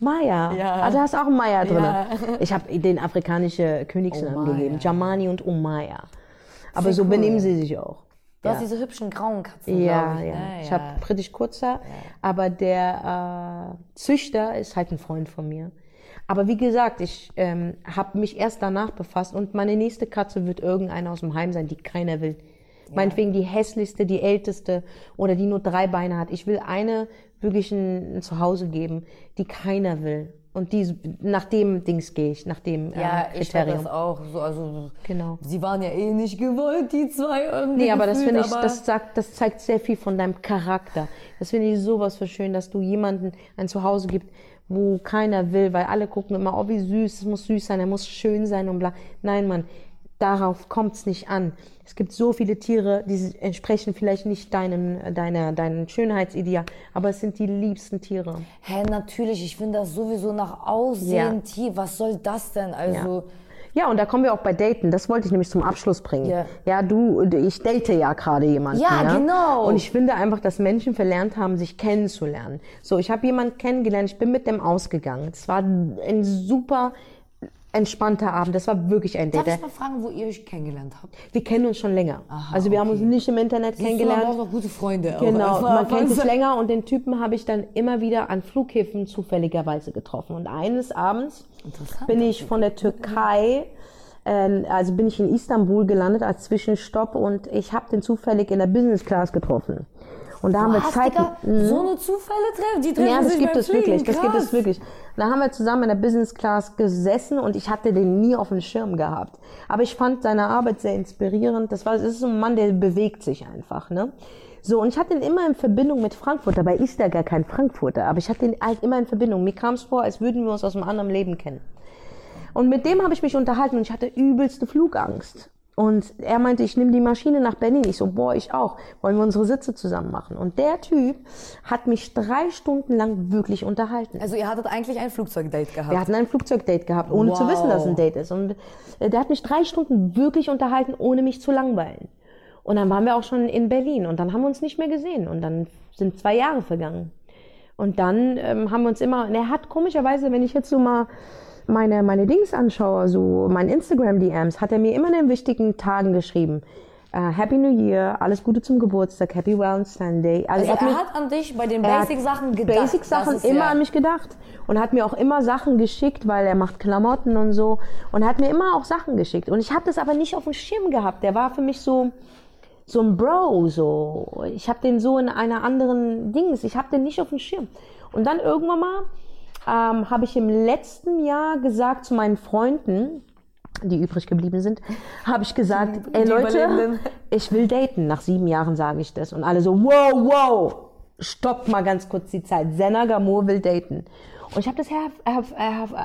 Maya. Ja. Ah, da hast auch einen Maya drin. Ja. Ich habe den afrikanischen Königsnamen Umaya. gegeben. Jamani und Umaya. Aber Sehr so cool. benehmen sie sich auch. Du Ja. hast diese hübschen grauen Katzen, Ja, ich. ja. ne? Ich habe britisch kurzer, aber der äh, Züchter ist halt ein Freund von mir. Aber wie gesagt, ich ähm, habe mich erst danach befasst und meine nächste Katze wird irgendeine aus dem Heim sein, die keiner will. Meinetwegen die hässlichste, die älteste oder die nur drei Beine hat. Ich will eine wirklich ein, ein Zuhause geben, die keiner will. Und die, nach dem Dings gehe ich, nach dem Ja, äh, ich werde das auch. So, also, Genau. Sie waren ja eh nicht gewollt, die zwei irgendwie. Nee, aber das finde ich, das sagt, das zeigt sehr viel von deinem Charakter. Das finde ich sowas für schön, dass du jemanden ein Zuhause gibt, wo keiner will, weil alle gucken immer, oh, wie süß, es muss süß sein, er muss schön sein und bla. Nein, Mann, darauf kommt's nicht an. Es gibt so viele Tiere, die entsprechen vielleicht nicht deinem, deiner, deinem Schönheitsideal, aber es sind die liebsten Tiere. Hä, natürlich, ich finde das sowieso nach Aussehen, Ja. Tier. Was soll das denn? Also, Ja, und da kommen wir auch bei Daten. Das wollte ich nämlich zum Abschluss bringen. Ja. Ja, du, ich date ja gerade jemanden. Ja, genau. Und ich finde einfach, dass Menschen verlernt haben, sich kennenzulernen. So, ich habe jemanden kennengelernt, ich bin mit dem ausgegangen. Es war ein super entspannter Abend. Das war wirklich ein darf Date. ich mal fragen, wo ihr euch kennengelernt habt? Wir kennen uns schon länger. also wir haben uns okay. nicht im Internet man kennengelernt. braucht auch gute Freunde. Genau, man kennt sich länger und den Typen habe ich dann immer wieder an Flughäfen zufälligerweise getroffen. Und eines Abends bin ich von der Türkei, äh, also bin ich in Istanbul gelandet als Zwischenstopp und ich habe den zufällig in der Business Class getroffen. Und da haben wir Zeit. So eine Zufälle treffen? Die treffen Ja, das sich gibt es wirklich, Fliegen. das gibt es wirklich. Da haben wir zusammen in der Business Class gesessen und ich hatte den nie auf dem Schirm gehabt. Aber ich fand seine Arbeit sehr inspirierend. Das war, das ist so ein Mann, der bewegt sich einfach, ne? So, und ich hatte ihn immer in Verbindung mit Frankfurt. Dabei ist er gar kein Frankfurter, aber ich hatte ihn halt immer in Verbindung. Mir kam es vor, als würden wir uns aus einem anderen Leben kennen. Und mit dem habe ich mich unterhalten und ich hatte übelste Flugangst. Und er meinte, ich nehme die Maschine nach Berlin. Ich so, boah, ich auch. Wollen wir unsere Sitze zusammen machen? Und der Typ hat mich drei Stunden lang wirklich unterhalten. Also ihr hattet eigentlich ein Flugzeugdate gehabt. Wir hatten ein Flugzeugdate gehabt, ohne zu Wow. wissen, dass es ein Date ist. Und äh, der hat mich drei Stunden wirklich unterhalten, ohne mich zu langweilen. Und dann waren wir auch schon in Berlin und dann haben wir uns nicht mehr gesehen. Und dann sind zwei Jahre vergangen. Und dann ähm, haben wir uns immer, und er hat komischerweise, wenn ich jetzt so mal meine, meine Dings anschaue, so mein Instagram-DMs, hat er mir immer in den wichtigen Tagen geschrieben. Äh, Happy New Year, alles Gute zum Geburtstag, Happy Valentine's Day. also er er hat mir- hat an dich bei den Basic-Sachen gedacht. Basic-Sachen immer ja- an mich gedacht. Und hat mir auch immer Sachen geschickt, weil er macht Klamotten und so. Und hat mir immer auch Sachen geschickt. Und ich habe das aber nicht auf dem Schirm gehabt. Der war für mich so, so ein Bro, so. Ich habe den so in einer anderen Dings. Ich habe den nicht auf dem Schirm. Und dann irgendwann mal ähm, habe ich im letzten Jahr gesagt zu meinen Freunden, die übrig geblieben sind, habe ich gesagt, ey Leute, ich will daten. Nach sieben Jahren sage ich das. Und alle so, wow, wow, stopp mal ganz kurz die Zeit. Senna Gamur will daten. Und ich habe das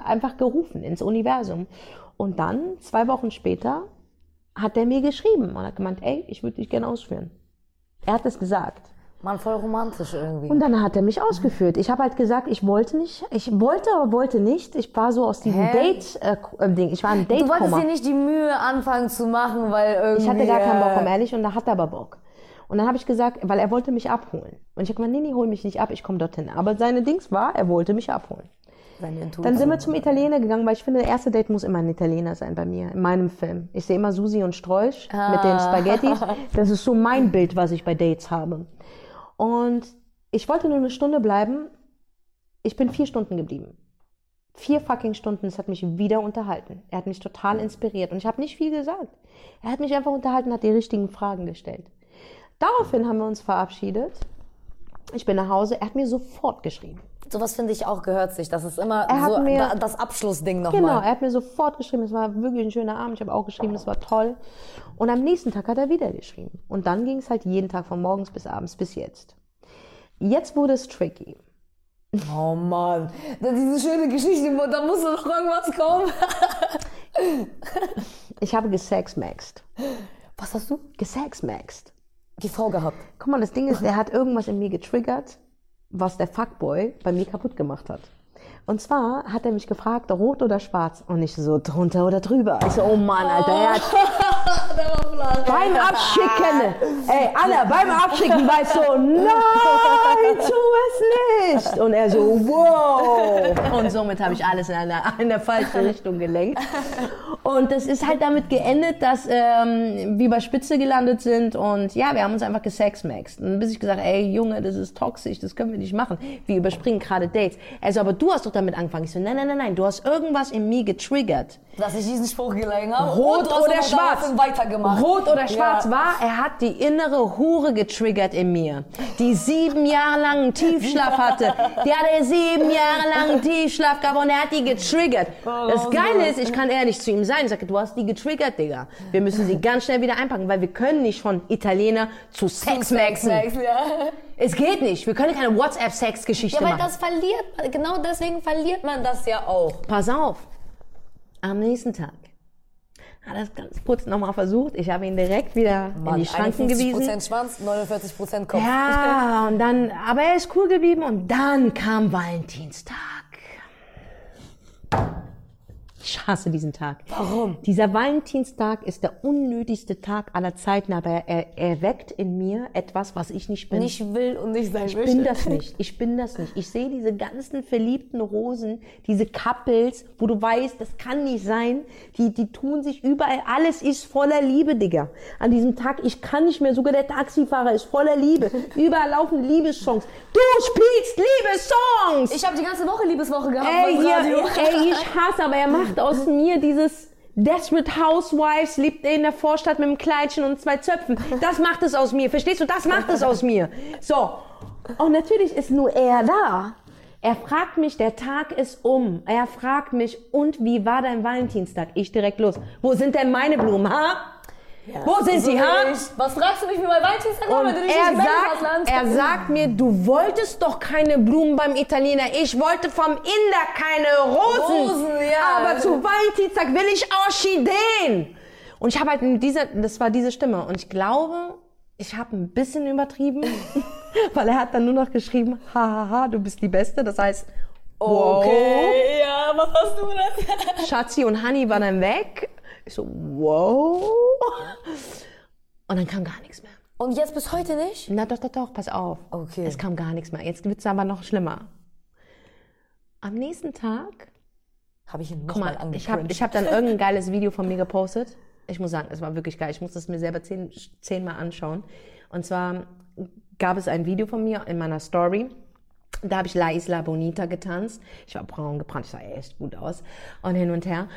einfach gerufen ins Universum. Und dann, zwei Wochen später, hat er mir geschrieben und hat gemeint, ey, ich würde dich gerne ausführen. Er hat es gesagt. Mann, voll romantisch irgendwie. Und dann hat er mich ausgeführt. Ich habe halt gesagt, ich wollte nicht, ich wollte, aber wollte nicht. Ich war so aus diesem? Date-Ding, ich war ein du wolltest dir nicht die Mühe anfangen zu machen, weil irgendwie... Ich hatte gar keinen Bock, um äh, ehrlich, und da hat er aber Bock. Und dann habe ich gesagt, weil er wollte mich abholen. Und ich habe gesagt, nee, nee, hol mich nicht ab, ich komme dorthin. Aber seine Dings war, er wollte mich abholen. Dann sind wir zum Italiener gegangen, weil ich finde, der erste Date muss immer ein Italiener sein bei mir, in meinem Film. Ich sehe immer Susi und Strolch mit den Spaghettis. Das ist so mein Bild, was ich bei Dates habe. Und ich wollte nur eine Stunde bleiben. Ich bin vier Stunden geblieben. Vier fucking Stunden, es hat mich wieder unterhalten. Er hat mich total inspiriert und ich habe nicht viel gesagt. Er hat mich einfach unterhalten, hat die richtigen Fragen gestellt. Daraufhin haben wir uns verabschiedet. Ich bin nach Hause, er hat mir sofort geschrieben. Sowas finde ich auch gehört sich. Das ist immer Er so mir- da- das Abschlussding nochmal. Genau, er hat mir sofort geschrieben, es war wirklich ein schöner Abend. Ich habe auch geschrieben, es war toll. Und am nächsten Tag hat er wieder geschrieben. Und dann ging es halt jeden Tag von morgens bis abends bis jetzt. Jetzt wurde es tricky. Oh Mann, diese schöne Geschichte, da muss doch noch irgendwas kommen. Ich habe gesexmaxed. Was hast du? Gesexmaxed. Die Frau gehabt. Guck mal, das Ding ist, er hat irgendwas in mir getriggert, was der Fuckboy bei mir kaputt gemacht hat. Und zwar hat er mich gefragt, rot oder schwarz? Und ich so, drunter oder drüber? Ich so, oh Mann, Alter, er hat beim Abschicken, ey, Anna, beim Abschicken war ich so, nein, tu es nicht. Und er so, wow. Und somit habe ich alles in eine, in eine falsche Richtung gelenkt. Und das ist halt damit geendet, dass ähm, wir bei Spitze gelandet sind und ja, wir haben uns einfach gesexmaxt. Und bis ich gesagt, ey, Junge, das ist toxisch, das können wir nicht machen. Wir überspringen gerade Dates. Also, aber du hast doch damit angefangen. Ich so, nein, nein, nein, nein, du hast irgendwas in mir getriggert. Dass ich diesen Spruch gelegen habe. Rot oder schwarz? weitergemacht. Rot oder schwarz Ja. war, er hat die innere Hure getriggert in mir, die sieben Jahre lang einen Tiefschlaf hatte. Die hatte sieben Jahre lang einen Tiefschlaf gehabt und er hat die getriggert. Das Geile ist, ich kann ehrlich zu ihm sein. Ich sage, du hast die getriggert, Digga. Wir müssen sie ganz schnell wieder einpacken, weil wir können nicht von Italiener zu Sexmaxen. Sex, ja. Es geht nicht. Wir können keine WhatsApp-Sex-Geschichte Ja, weil machen. das verliert genau deswegen verliert man das ja auch. Pass auf. Am nächsten Tag hat er es ganz kurz nochmal versucht. Ich habe ihn direkt wieder in die Schranken gewiesen. 51% Schwanz, 49% Kopf. Ja, und dann, aber er ist cool geblieben und dann kam Valentinstag. Ich hasse diesen Tag. Warum? Dieser Valentinstag ist der unnötigste Tag aller Zeiten, aber er, er weckt in mir etwas, was ich nicht bin. Nicht will und nicht sein Ich möchte. bin das nicht. Ich bin das nicht. Ich sehe diese ganzen verliebten Rosen, diese Couples, wo du weißt, das kann nicht sein. Die, die tun sich überall. Alles ist voller Liebe, Digga. An diesem Tag, ich kann nicht mehr. Sogar der Taxifahrer ist voller Liebe. Überall laufen Liebessongs. Du spielst Liebessongs! Ich habe die ganze Woche Liebeswoche gehabt Ey, Radio. ey, ich hasse, aber er macht aus mir dieses Desperate Housewives, lebt in der Vorstadt mit einem Kleidchen und zwei Zöpfen. Das macht es aus mir, verstehst du? Das macht es aus mir. So. Und natürlich ist nur er da. Er fragt mich, der Tag ist um. Er fragt mich, und wie war dein Valentinstag? Ich direkt los. Wo sind denn meine Blumen, ha? Wo sind So sie, ha? Was fragst du mich wie bei Valentinstag war, wenn du er sagt, er sagt mir, du wolltest doch keine Blumen beim Italiener. Ich wollte vom Inder keine Rosen. Rosen, ja. Aber zu Valentinstag will ich Orchideen. Und ich habe halt diese, das war diese Stimme. Und ich glaube, ich habe ein bisschen übertrieben, weil er hat dann nur noch geschrieben, hahaha, du bist die Beste. Das heißt, wow. Okay, ja, was hast du denn? Schatzi und Honey waren dann weg. Ich so, wow. Und dann kam gar nichts mehr. Und jetzt bis heute nicht? Na doch, doch, doch, pass auf. Okay. Es kam gar nichts mehr. Jetzt wird's aber noch schlimmer. Am nächsten Tag, Habe ich ihn nochmal ich habe ich hab dann irgendein geiles Video von mir gepostet. Ich muss sagen, es war wirklich geil. Ich muss das mir selber zehn, zehnmal anschauen. Und zwar gab es ein Video von mir in meiner Story. Da habe ich La Isla Bonita getanzt. Ich war braun gebrannt, ich sah echt gut aus. Und hin und her.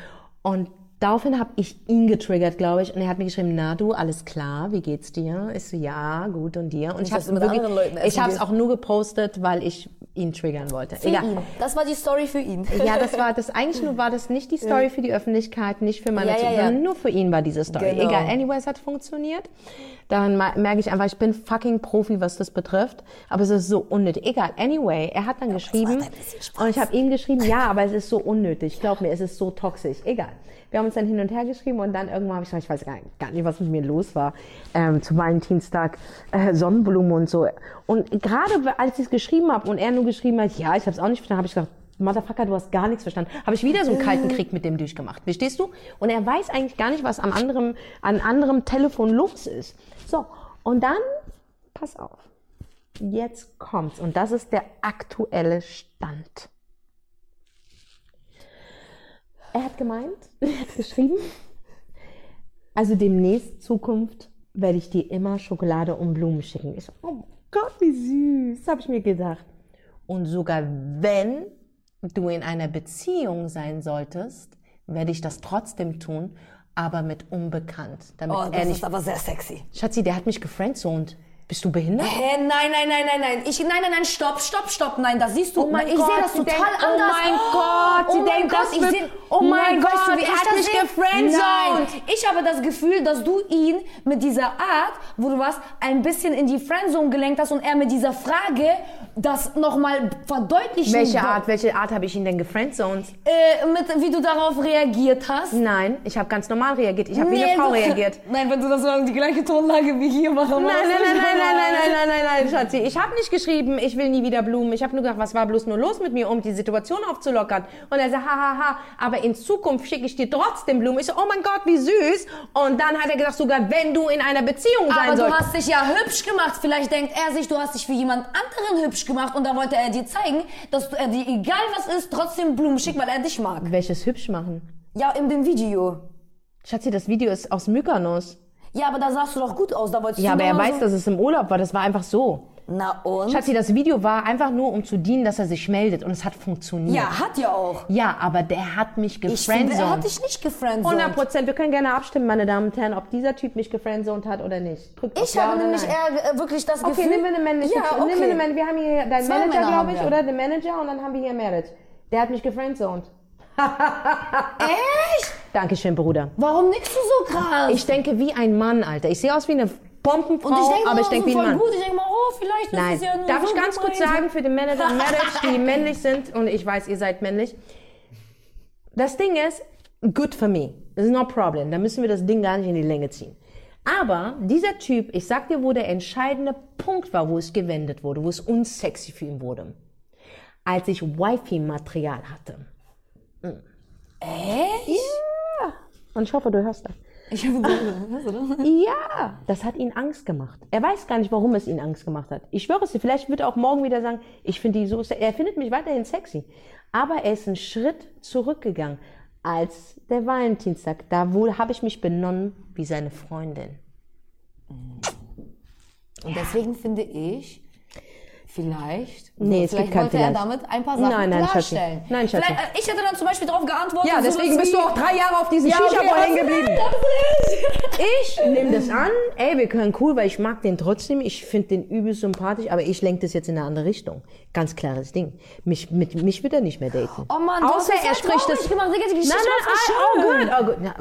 Und daraufhin habe ich ihn getriggert, glaube ich. Und er hat mir geschrieben, na du, alles klar, wie geht's dir? Ich so, ja, gut, und dir? Und ich habe du mit anderen Leuten essen ich habe es auch nur gepostet, weil ich ihn triggern wollte. Für Egal. ihn. Das war die Story für ihn. Ja, das war das eigentlich nur war das nicht die Story für die Öffentlichkeit, nicht für meine Ja, ja, sondern nur für ihn war diese Story. Genau. Egal, anyway, es hat funktioniert. Dann merke ich einfach, ich bin fucking Profi, was das betrifft, aber es ist so unnötig. Egal, anyway, er hat dann geschrieben und ich habe ihm geschrieben, ja, aber es ist so unnötig. Glaub mir, es ist so toxisch. Egal. Wir haben uns dann hin und her geschrieben und dann irgendwann habe ich gesagt, ich weiß gar nicht, was mit mir los war. Ähm, zu Valentinstag äh, Sonnenblumen und so. Und gerade als ich es geschrieben habe und er nur geschrieben hat, ja, ich habe es auch nicht verstanden, habe ich gesagt, Motherfucker, du hast gar nichts verstanden. Habe ich wieder so einen kalten Krieg mit dem durchgemacht. Verstehst du? Und er weiß eigentlich gar nicht, was am anderen, an anderem Telefon los ist. So. Und dann, pass auf. Jetzt kommt's. Und das ist der aktuelle Stand. Er hat gemeint, er hat geschrieben, also demnächst Zukunft werde ich dir immer Schokolade und Blumen schicken. Ich so, oh Gott, wie süß, habe ich mir gedacht. Und sogar wenn du in einer Beziehung sein solltest, werde ich das trotzdem tun, aber mit unbekannt. Damit Oh, er das nicht. ist aber sehr sexy. Schatzi, der hat mich gefriendzoned. Bist du behindert? Hä, nein, nein, nein, nein, nein. Ich, nein, nein, nein, stopp, stopp, stopp. Nein, das siehst du. Oh mein ich Gott, sehe das sie total denkt, oh anders. mein Gott, sie oh mein denkt, Gott, das ich wird- sehe, oh mein Gott, weißt du, wie er ich hat mich gefriendzoned. Ich habe das Gefühl, dass du ihn mit dieser Art, wo du was ein bisschen in die Friendzone gelenkt hast und er mit dieser Frage das nochmal verdeutlichen Welche. Art, welche Art habe ich ihn denn gefriendzoned? Äh, mit, wie du darauf reagiert hast. Nein, ich habe ganz normal reagiert. Ich habe wie eine Nee, Frau reagiert. Nein, wenn du das so die gleiche Tonlage wie hier machen Nein, machst. nein, nein, nein, nein, nein, nein, nein, nein, nein, Schatzi. Ich habe nicht geschrieben, ich will nie wieder Blumen. Ich habe nur gedacht, was war bloß nur los mit mir, um die Situation aufzulockern. Und er sagt, hahaha, ha, ha, aber in Zukunft schicke ich dir trotzdem Blumen. Ich so, oh mein Gott, wie süß. Und dann hat er gesagt, sogar wenn du in einer Beziehung sein Aber du sollst. hast dich ja hübsch gemacht. Vielleicht denkt er sich, du hast dich für jemand anderen hübsch gemacht und da wollte er dir zeigen, dass du, er dir, egal was ist, trotzdem Blumen schickt, weil er dich mag. Welches hübsch machen? Ja, in dem Video. Schatzi, das Video ist aus Mykonos. Ja, aber da sahst du doch gut aus. Da wolltest Ja, du aber er weiß, so dass es im Urlaub war. Das war einfach so. Na und? Schatzi, das Video war einfach nur, um zu dienen, dass er sich meldet. Und es hat funktioniert. ja, hat ja auch. Ja, aber der hat mich Ich finde, er hat gefriendzoned. dich nicht gefriendzoned. 100 Prozent. Wir können gerne abstimmen, meine Damen und Herren, ob dieser Typ mich gefriendzoned hat oder nicht. Drückt auf Ich Ja habe oder nämlich nein. eher äh, wirklich das Okay, Gefühl... nehmen wir eine männliche. Ja, okay. Nehmen wir eine männliche. Wir haben hier deinen Zwei Manager, Männer glaube haben ich, wir. oder den Manager und dann haben wir hier Merit. Der hat mich gefriendzoned. Echt? Dankeschön, Bruder. Warum nickst du so krass? Ich denke wie ein Mann, Alter. Ich sehe aus wie eine Bombenfrau, und ich denke aber ich denke so wie ein Mann. gut. Ich denke mal, oh, vielleicht Nein. ist es ja nur Darf so ich ganz kurz gemeint. sagen für den Manager und Marriage, die männlich sind, und ich weiß, ihr seid männlich. Das Ding ist, good for me. Das ist no problem. Da müssen wir das Ding gar nicht in die Länge ziehen. Aber dieser Typ, ich sag dir, wo der entscheidende Punkt war, wo es gewendet wurde, wo es unsexy für ihn wurde. Als ich Wifi-Material hatte. Echt? Ja. Und ich hoffe, du hörst das. Ich hast du das? Ja, das hat ihn Angst gemacht. Er weiß gar nicht, warum es ihn Angst gemacht hat. Ich schwöre es dir, vielleicht wird er auch morgen wieder sagen, ich finde die so, er findet mich weiterhin sexy. Aber er ist einen Schritt zurückgegangen als der Valentinstag. Da wohl habe ich mich benommen wie seine Freundin. Und deswegen finde ich, vielleicht, Nee, es vielleicht gibt kein wollte er damit ein paar Sachen Nein, nein, Schatzi. klarstellen. Nein, Schatzi. Vielleicht, äh, ich hätte dann zum Beispiel darauf geantwortet. Ja, deswegen bist du auch drei Jahre auf diesem Ja, okay, Shisha-Bar hast hängen geblieben. Ich nehme das an. Ey, wir können cool, weil ich mag den trotzdem. Ich finde den übel sympathisch, aber ich lenke das jetzt in eine andere Richtung. Ganz klares Ding. Mich, mit, mich wird er nicht mehr daten. Oh Mann, Außer er spricht das. gemacht. Nein, nein, oh, schön. gut, oh, gut. Ja.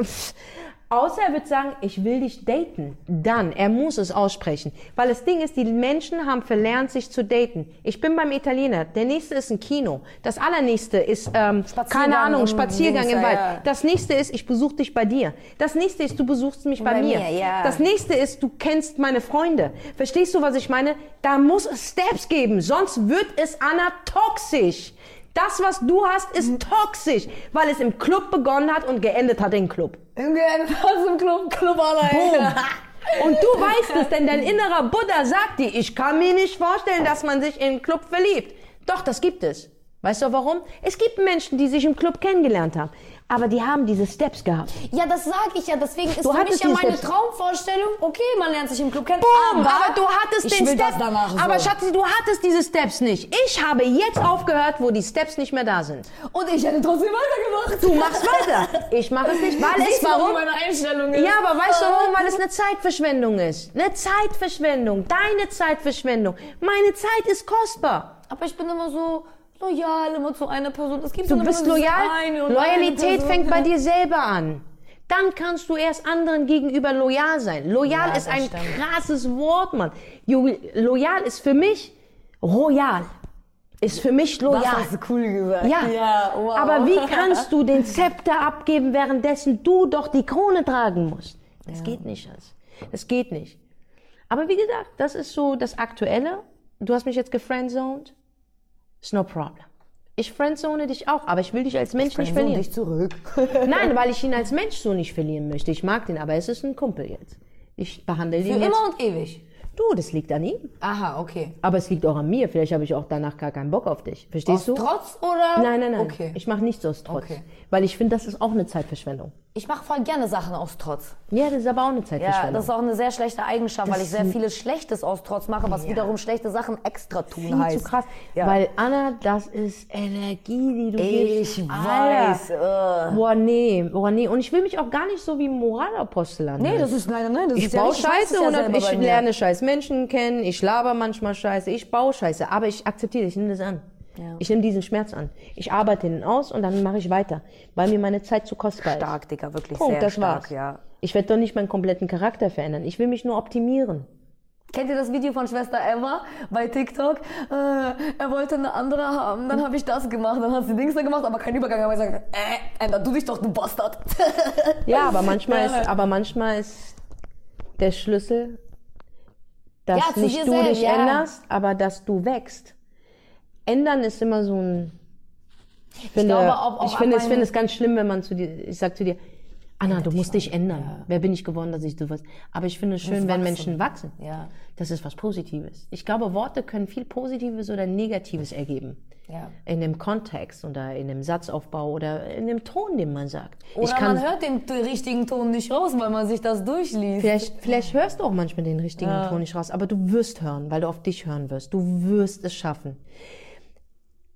Außer er wird sagen, ich will dich daten. Dann, er muss es aussprechen. Weil das Ding ist, die Menschen haben verlernt, sich zu daten. Ich bin beim Italiener. Der nächste ist ein Kino. Das allernächste ist, ähm, keine Ahnung, im Spaziergang im Wald. ja. Das nächste ist, ich besuche dich bei dir. Das nächste ist, du besuchst mich bei, Bei mir. mir, ja. Das nächste ist, du kennst meine Freunde. Verstehst du, was ich meine? Da muss es Steps geben, sonst wird es Anna toxisch. Das, was du hast, ist toxisch, weil es im Club begonnen hat und geendet hat im Club. Geendet hast im Club, Club allein. Und du weißt es, denn dein innerer Buddha sagt dir, ich kann mir nicht vorstellen, dass man sich in einen Club verliebt. Doch, das gibt es. Weißt du warum? Es gibt Menschen, die sich im Club kennengelernt haben, aber die haben diese Steps gehabt. Ja, das sage ich ja. Deswegen ist Du für mich ja meine Steps. Traumvorstellung, okay, man lernt sich im Club kennen, Boom, aber, aber, du hattest ich den will Step. das danach so. Aber Schatzi, du hattest diese Steps nicht. Ich habe jetzt aufgehört, wo die Steps nicht mehr da sind. Und ich hätte trotzdem weitergemacht. Du machst weiter. Ich mache es nicht, weil es Siehst du, warum? meine Einstellung ist? Ja, aber weißt du warum? Weil es eine Zeitverschwendung ist. Eine Zeitverschwendung. Deine Zeitverschwendung. Meine Zeit ist kostbar. Aber ich bin immer so loyal immer zu einer Person. Es gibt Du so bist Person, loyal. Loyalität fängt bei dir selber an. Dann kannst du erst anderen gegenüber loyal sein. Loyal Ja, ist ein stimmt. krasses Wort, Mann. Loyal ist für mich royal. Ist für mich loyal. Das hast du cool gesagt. Ja, ja wow. aber wie kannst du den Zepter abgeben, währenddessen du doch die Krone tragen musst? Das geht nicht, Schatz. Das geht nicht. Aber wie gesagt, das ist so das Aktuelle. Du hast mich jetzt gefriendzoned. Ist no problem. Ich friendzone dich auch, aber ich will dich als Mensch nicht verlieren. dich zurück. Nein, weil ich ihn als Mensch so nicht verlieren möchte. Ich mag den, aber es ist ein Kumpel jetzt. Ich behandle Für den jetzt. immer und ewig. Du, das liegt an ihm. Aha, okay. Aber es liegt auch an mir. Vielleicht habe ich auch danach gar keinen Bock auf dich. Verstehst Aus du? Trotz oder? Nein, nein, nein. Okay. Ich mache nichts aus Trotz. Okay. Weil ich finde, das ist auch eine Zeitverschwendung. Ich mache voll gerne Sachen aus Trotz. Ja, das ist aber auch eine Ja, Zeitverschwendung. das ist auch eine sehr schlechte Eigenschaft, weil Das ich sehr vieles Schlechtes aus Trotz mache, was wiederum schlechte Sachen extra tun viel heißt. zu krass. Ja. Weil Anna, das ist Energie, die du Ich gibst. weiß, Alter. Boah, nee, boah, nee. Und ich will mich auch gar nicht so wie ein Moralapostel an. Nee, das ist, nein, nein, das Ich ist ja baue ich es Scheiße ja und ich lerne scheiß Menschen kennen, ich laber manchmal Scheiße, ich baue Scheiße, aber ich akzeptiere, ich nehme das an. Ja. Ich nehme diesen Schmerz an. Ich arbeite ihn aus und dann mache ich weiter, weil mir meine Zeit zu kostbar ist. Stark, Digga, wirklich Punkt, sehr das stark, war's. ja. Ich werde doch nicht meinen kompletten Charakter verändern. Ich will mich nur optimieren. Kennt ihr das Video von Schwester Emma bei TikTok? Äh, er wollte eine andere haben, dann habe ich das gemacht, dann hat sie Dings da gemacht, aber kein Übergang. Aber ich sage, äh, änder du dich doch, du Bastard. Ja, aber manchmal ist, aber manchmal ist der Schlüssel, dass Ja, nicht du selbst, dich ja. änderst, aber dass du wächst. Ändern ist immer so ein. Ich finde, glaube, auch- auch ich finde, ich finde es ganz schlimm, wenn man zu dir, ich sag zu dir, Anna, du musst dich ändern. Wer bin ich geworden, dass ich du was? Aber ich finde es schön, wenn. Menschen wachsen. Ja. Das ist was Positives. Ich glaube, Worte können viel Positives oder Negatives ergeben. Ja. In dem Kontext oder in dem Satzaufbau oder in dem Ton, den man sagt. Oder ich kann, man hört den richtigen Ton nicht raus, weil man sich das durchliest. Vielleicht, vielleicht hörst du auch manchmal den richtigen Ton nicht raus, aber du wirst hören, weil du auf dich hören wirst. Du wirst es schaffen.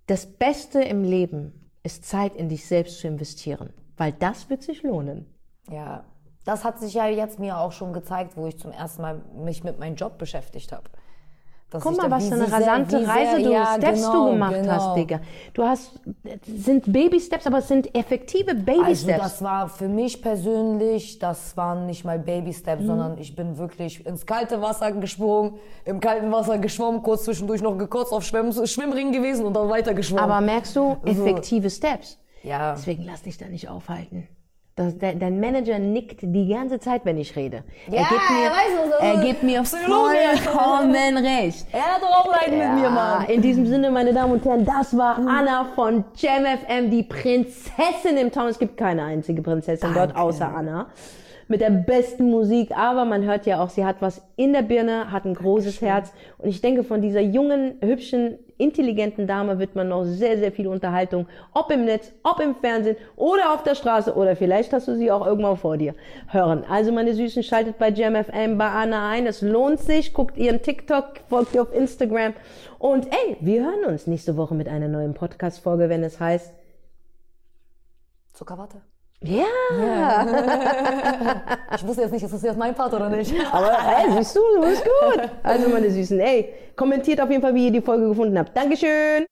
Das Beste im Leben ist Zeit in dich selbst zu investieren, weil das wird sich lohnen. Ja, das hat sich ja jetzt mir auch schon gezeigt, wo ich zum ersten Mal mich mit meinem Job beschäftigt habe. Dass Guck mal, da- was für eine sehr- rasante sehr- Reise du, ja, Steps genau, du gemacht genau. hast, Digga. Du hast, sind Baby-Steps, aber es sind effektive Also Baby-Steps. das war für mich persönlich, das waren nicht mal Baby Steps, sondern ich bin wirklich ins kalte Wasser gesprungen, im kalten Wasser geschwommen, kurz zwischendurch noch gekotzt auf Schwimm Schwimmring gewesen und dann weiter geschwommen. aber merkst du, effektive Steps. ja, Deswegen lass dich da nicht aufhalten. Das, dein, dein Manager nickt die ganze Zeit, wenn ich rede. Ja, er gibt mir, er weiß, er gibt mir vollkommen recht. er hat auch Leiden mit mir, Mann. In diesem Sinne, meine Damen und Herren, das war Anna von Jam FM, die Prinzessin im Town. Es gibt keine einzige Prinzessin dort außer Anna. Mit der besten Musik, aber man hört ja auch, sie hat was in der Birne, hat ein großes Herz. Und ich denke, von dieser jungen, hübschen, intelligenten Dame wird man noch sehr, sehr viel Unterhaltung, ob im Netz, ob im Fernsehen oder auf der Straße oder vielleicht hast du sie auch irgendwann vor dir hören. Also meine Süßen, schaltet bei Jam FM bei Anna ein. Es lohnt sich. Guckt ihren TikTok, folgt ihr auf Instagram. Und ey, wir hören uns nächste Woche mit einer neuen Podcast-Folge, wenn es heißt, Zuckerwatte. Ja, Ich wusste jetzt nicht, ist das jetzt mein Part oder nicht? aber ey, siehst du, du bist gut. Also meine Süßen, ey, kommentiert auf jeden Fall, wie ihr die Folge gefunden habt. Dankeschön.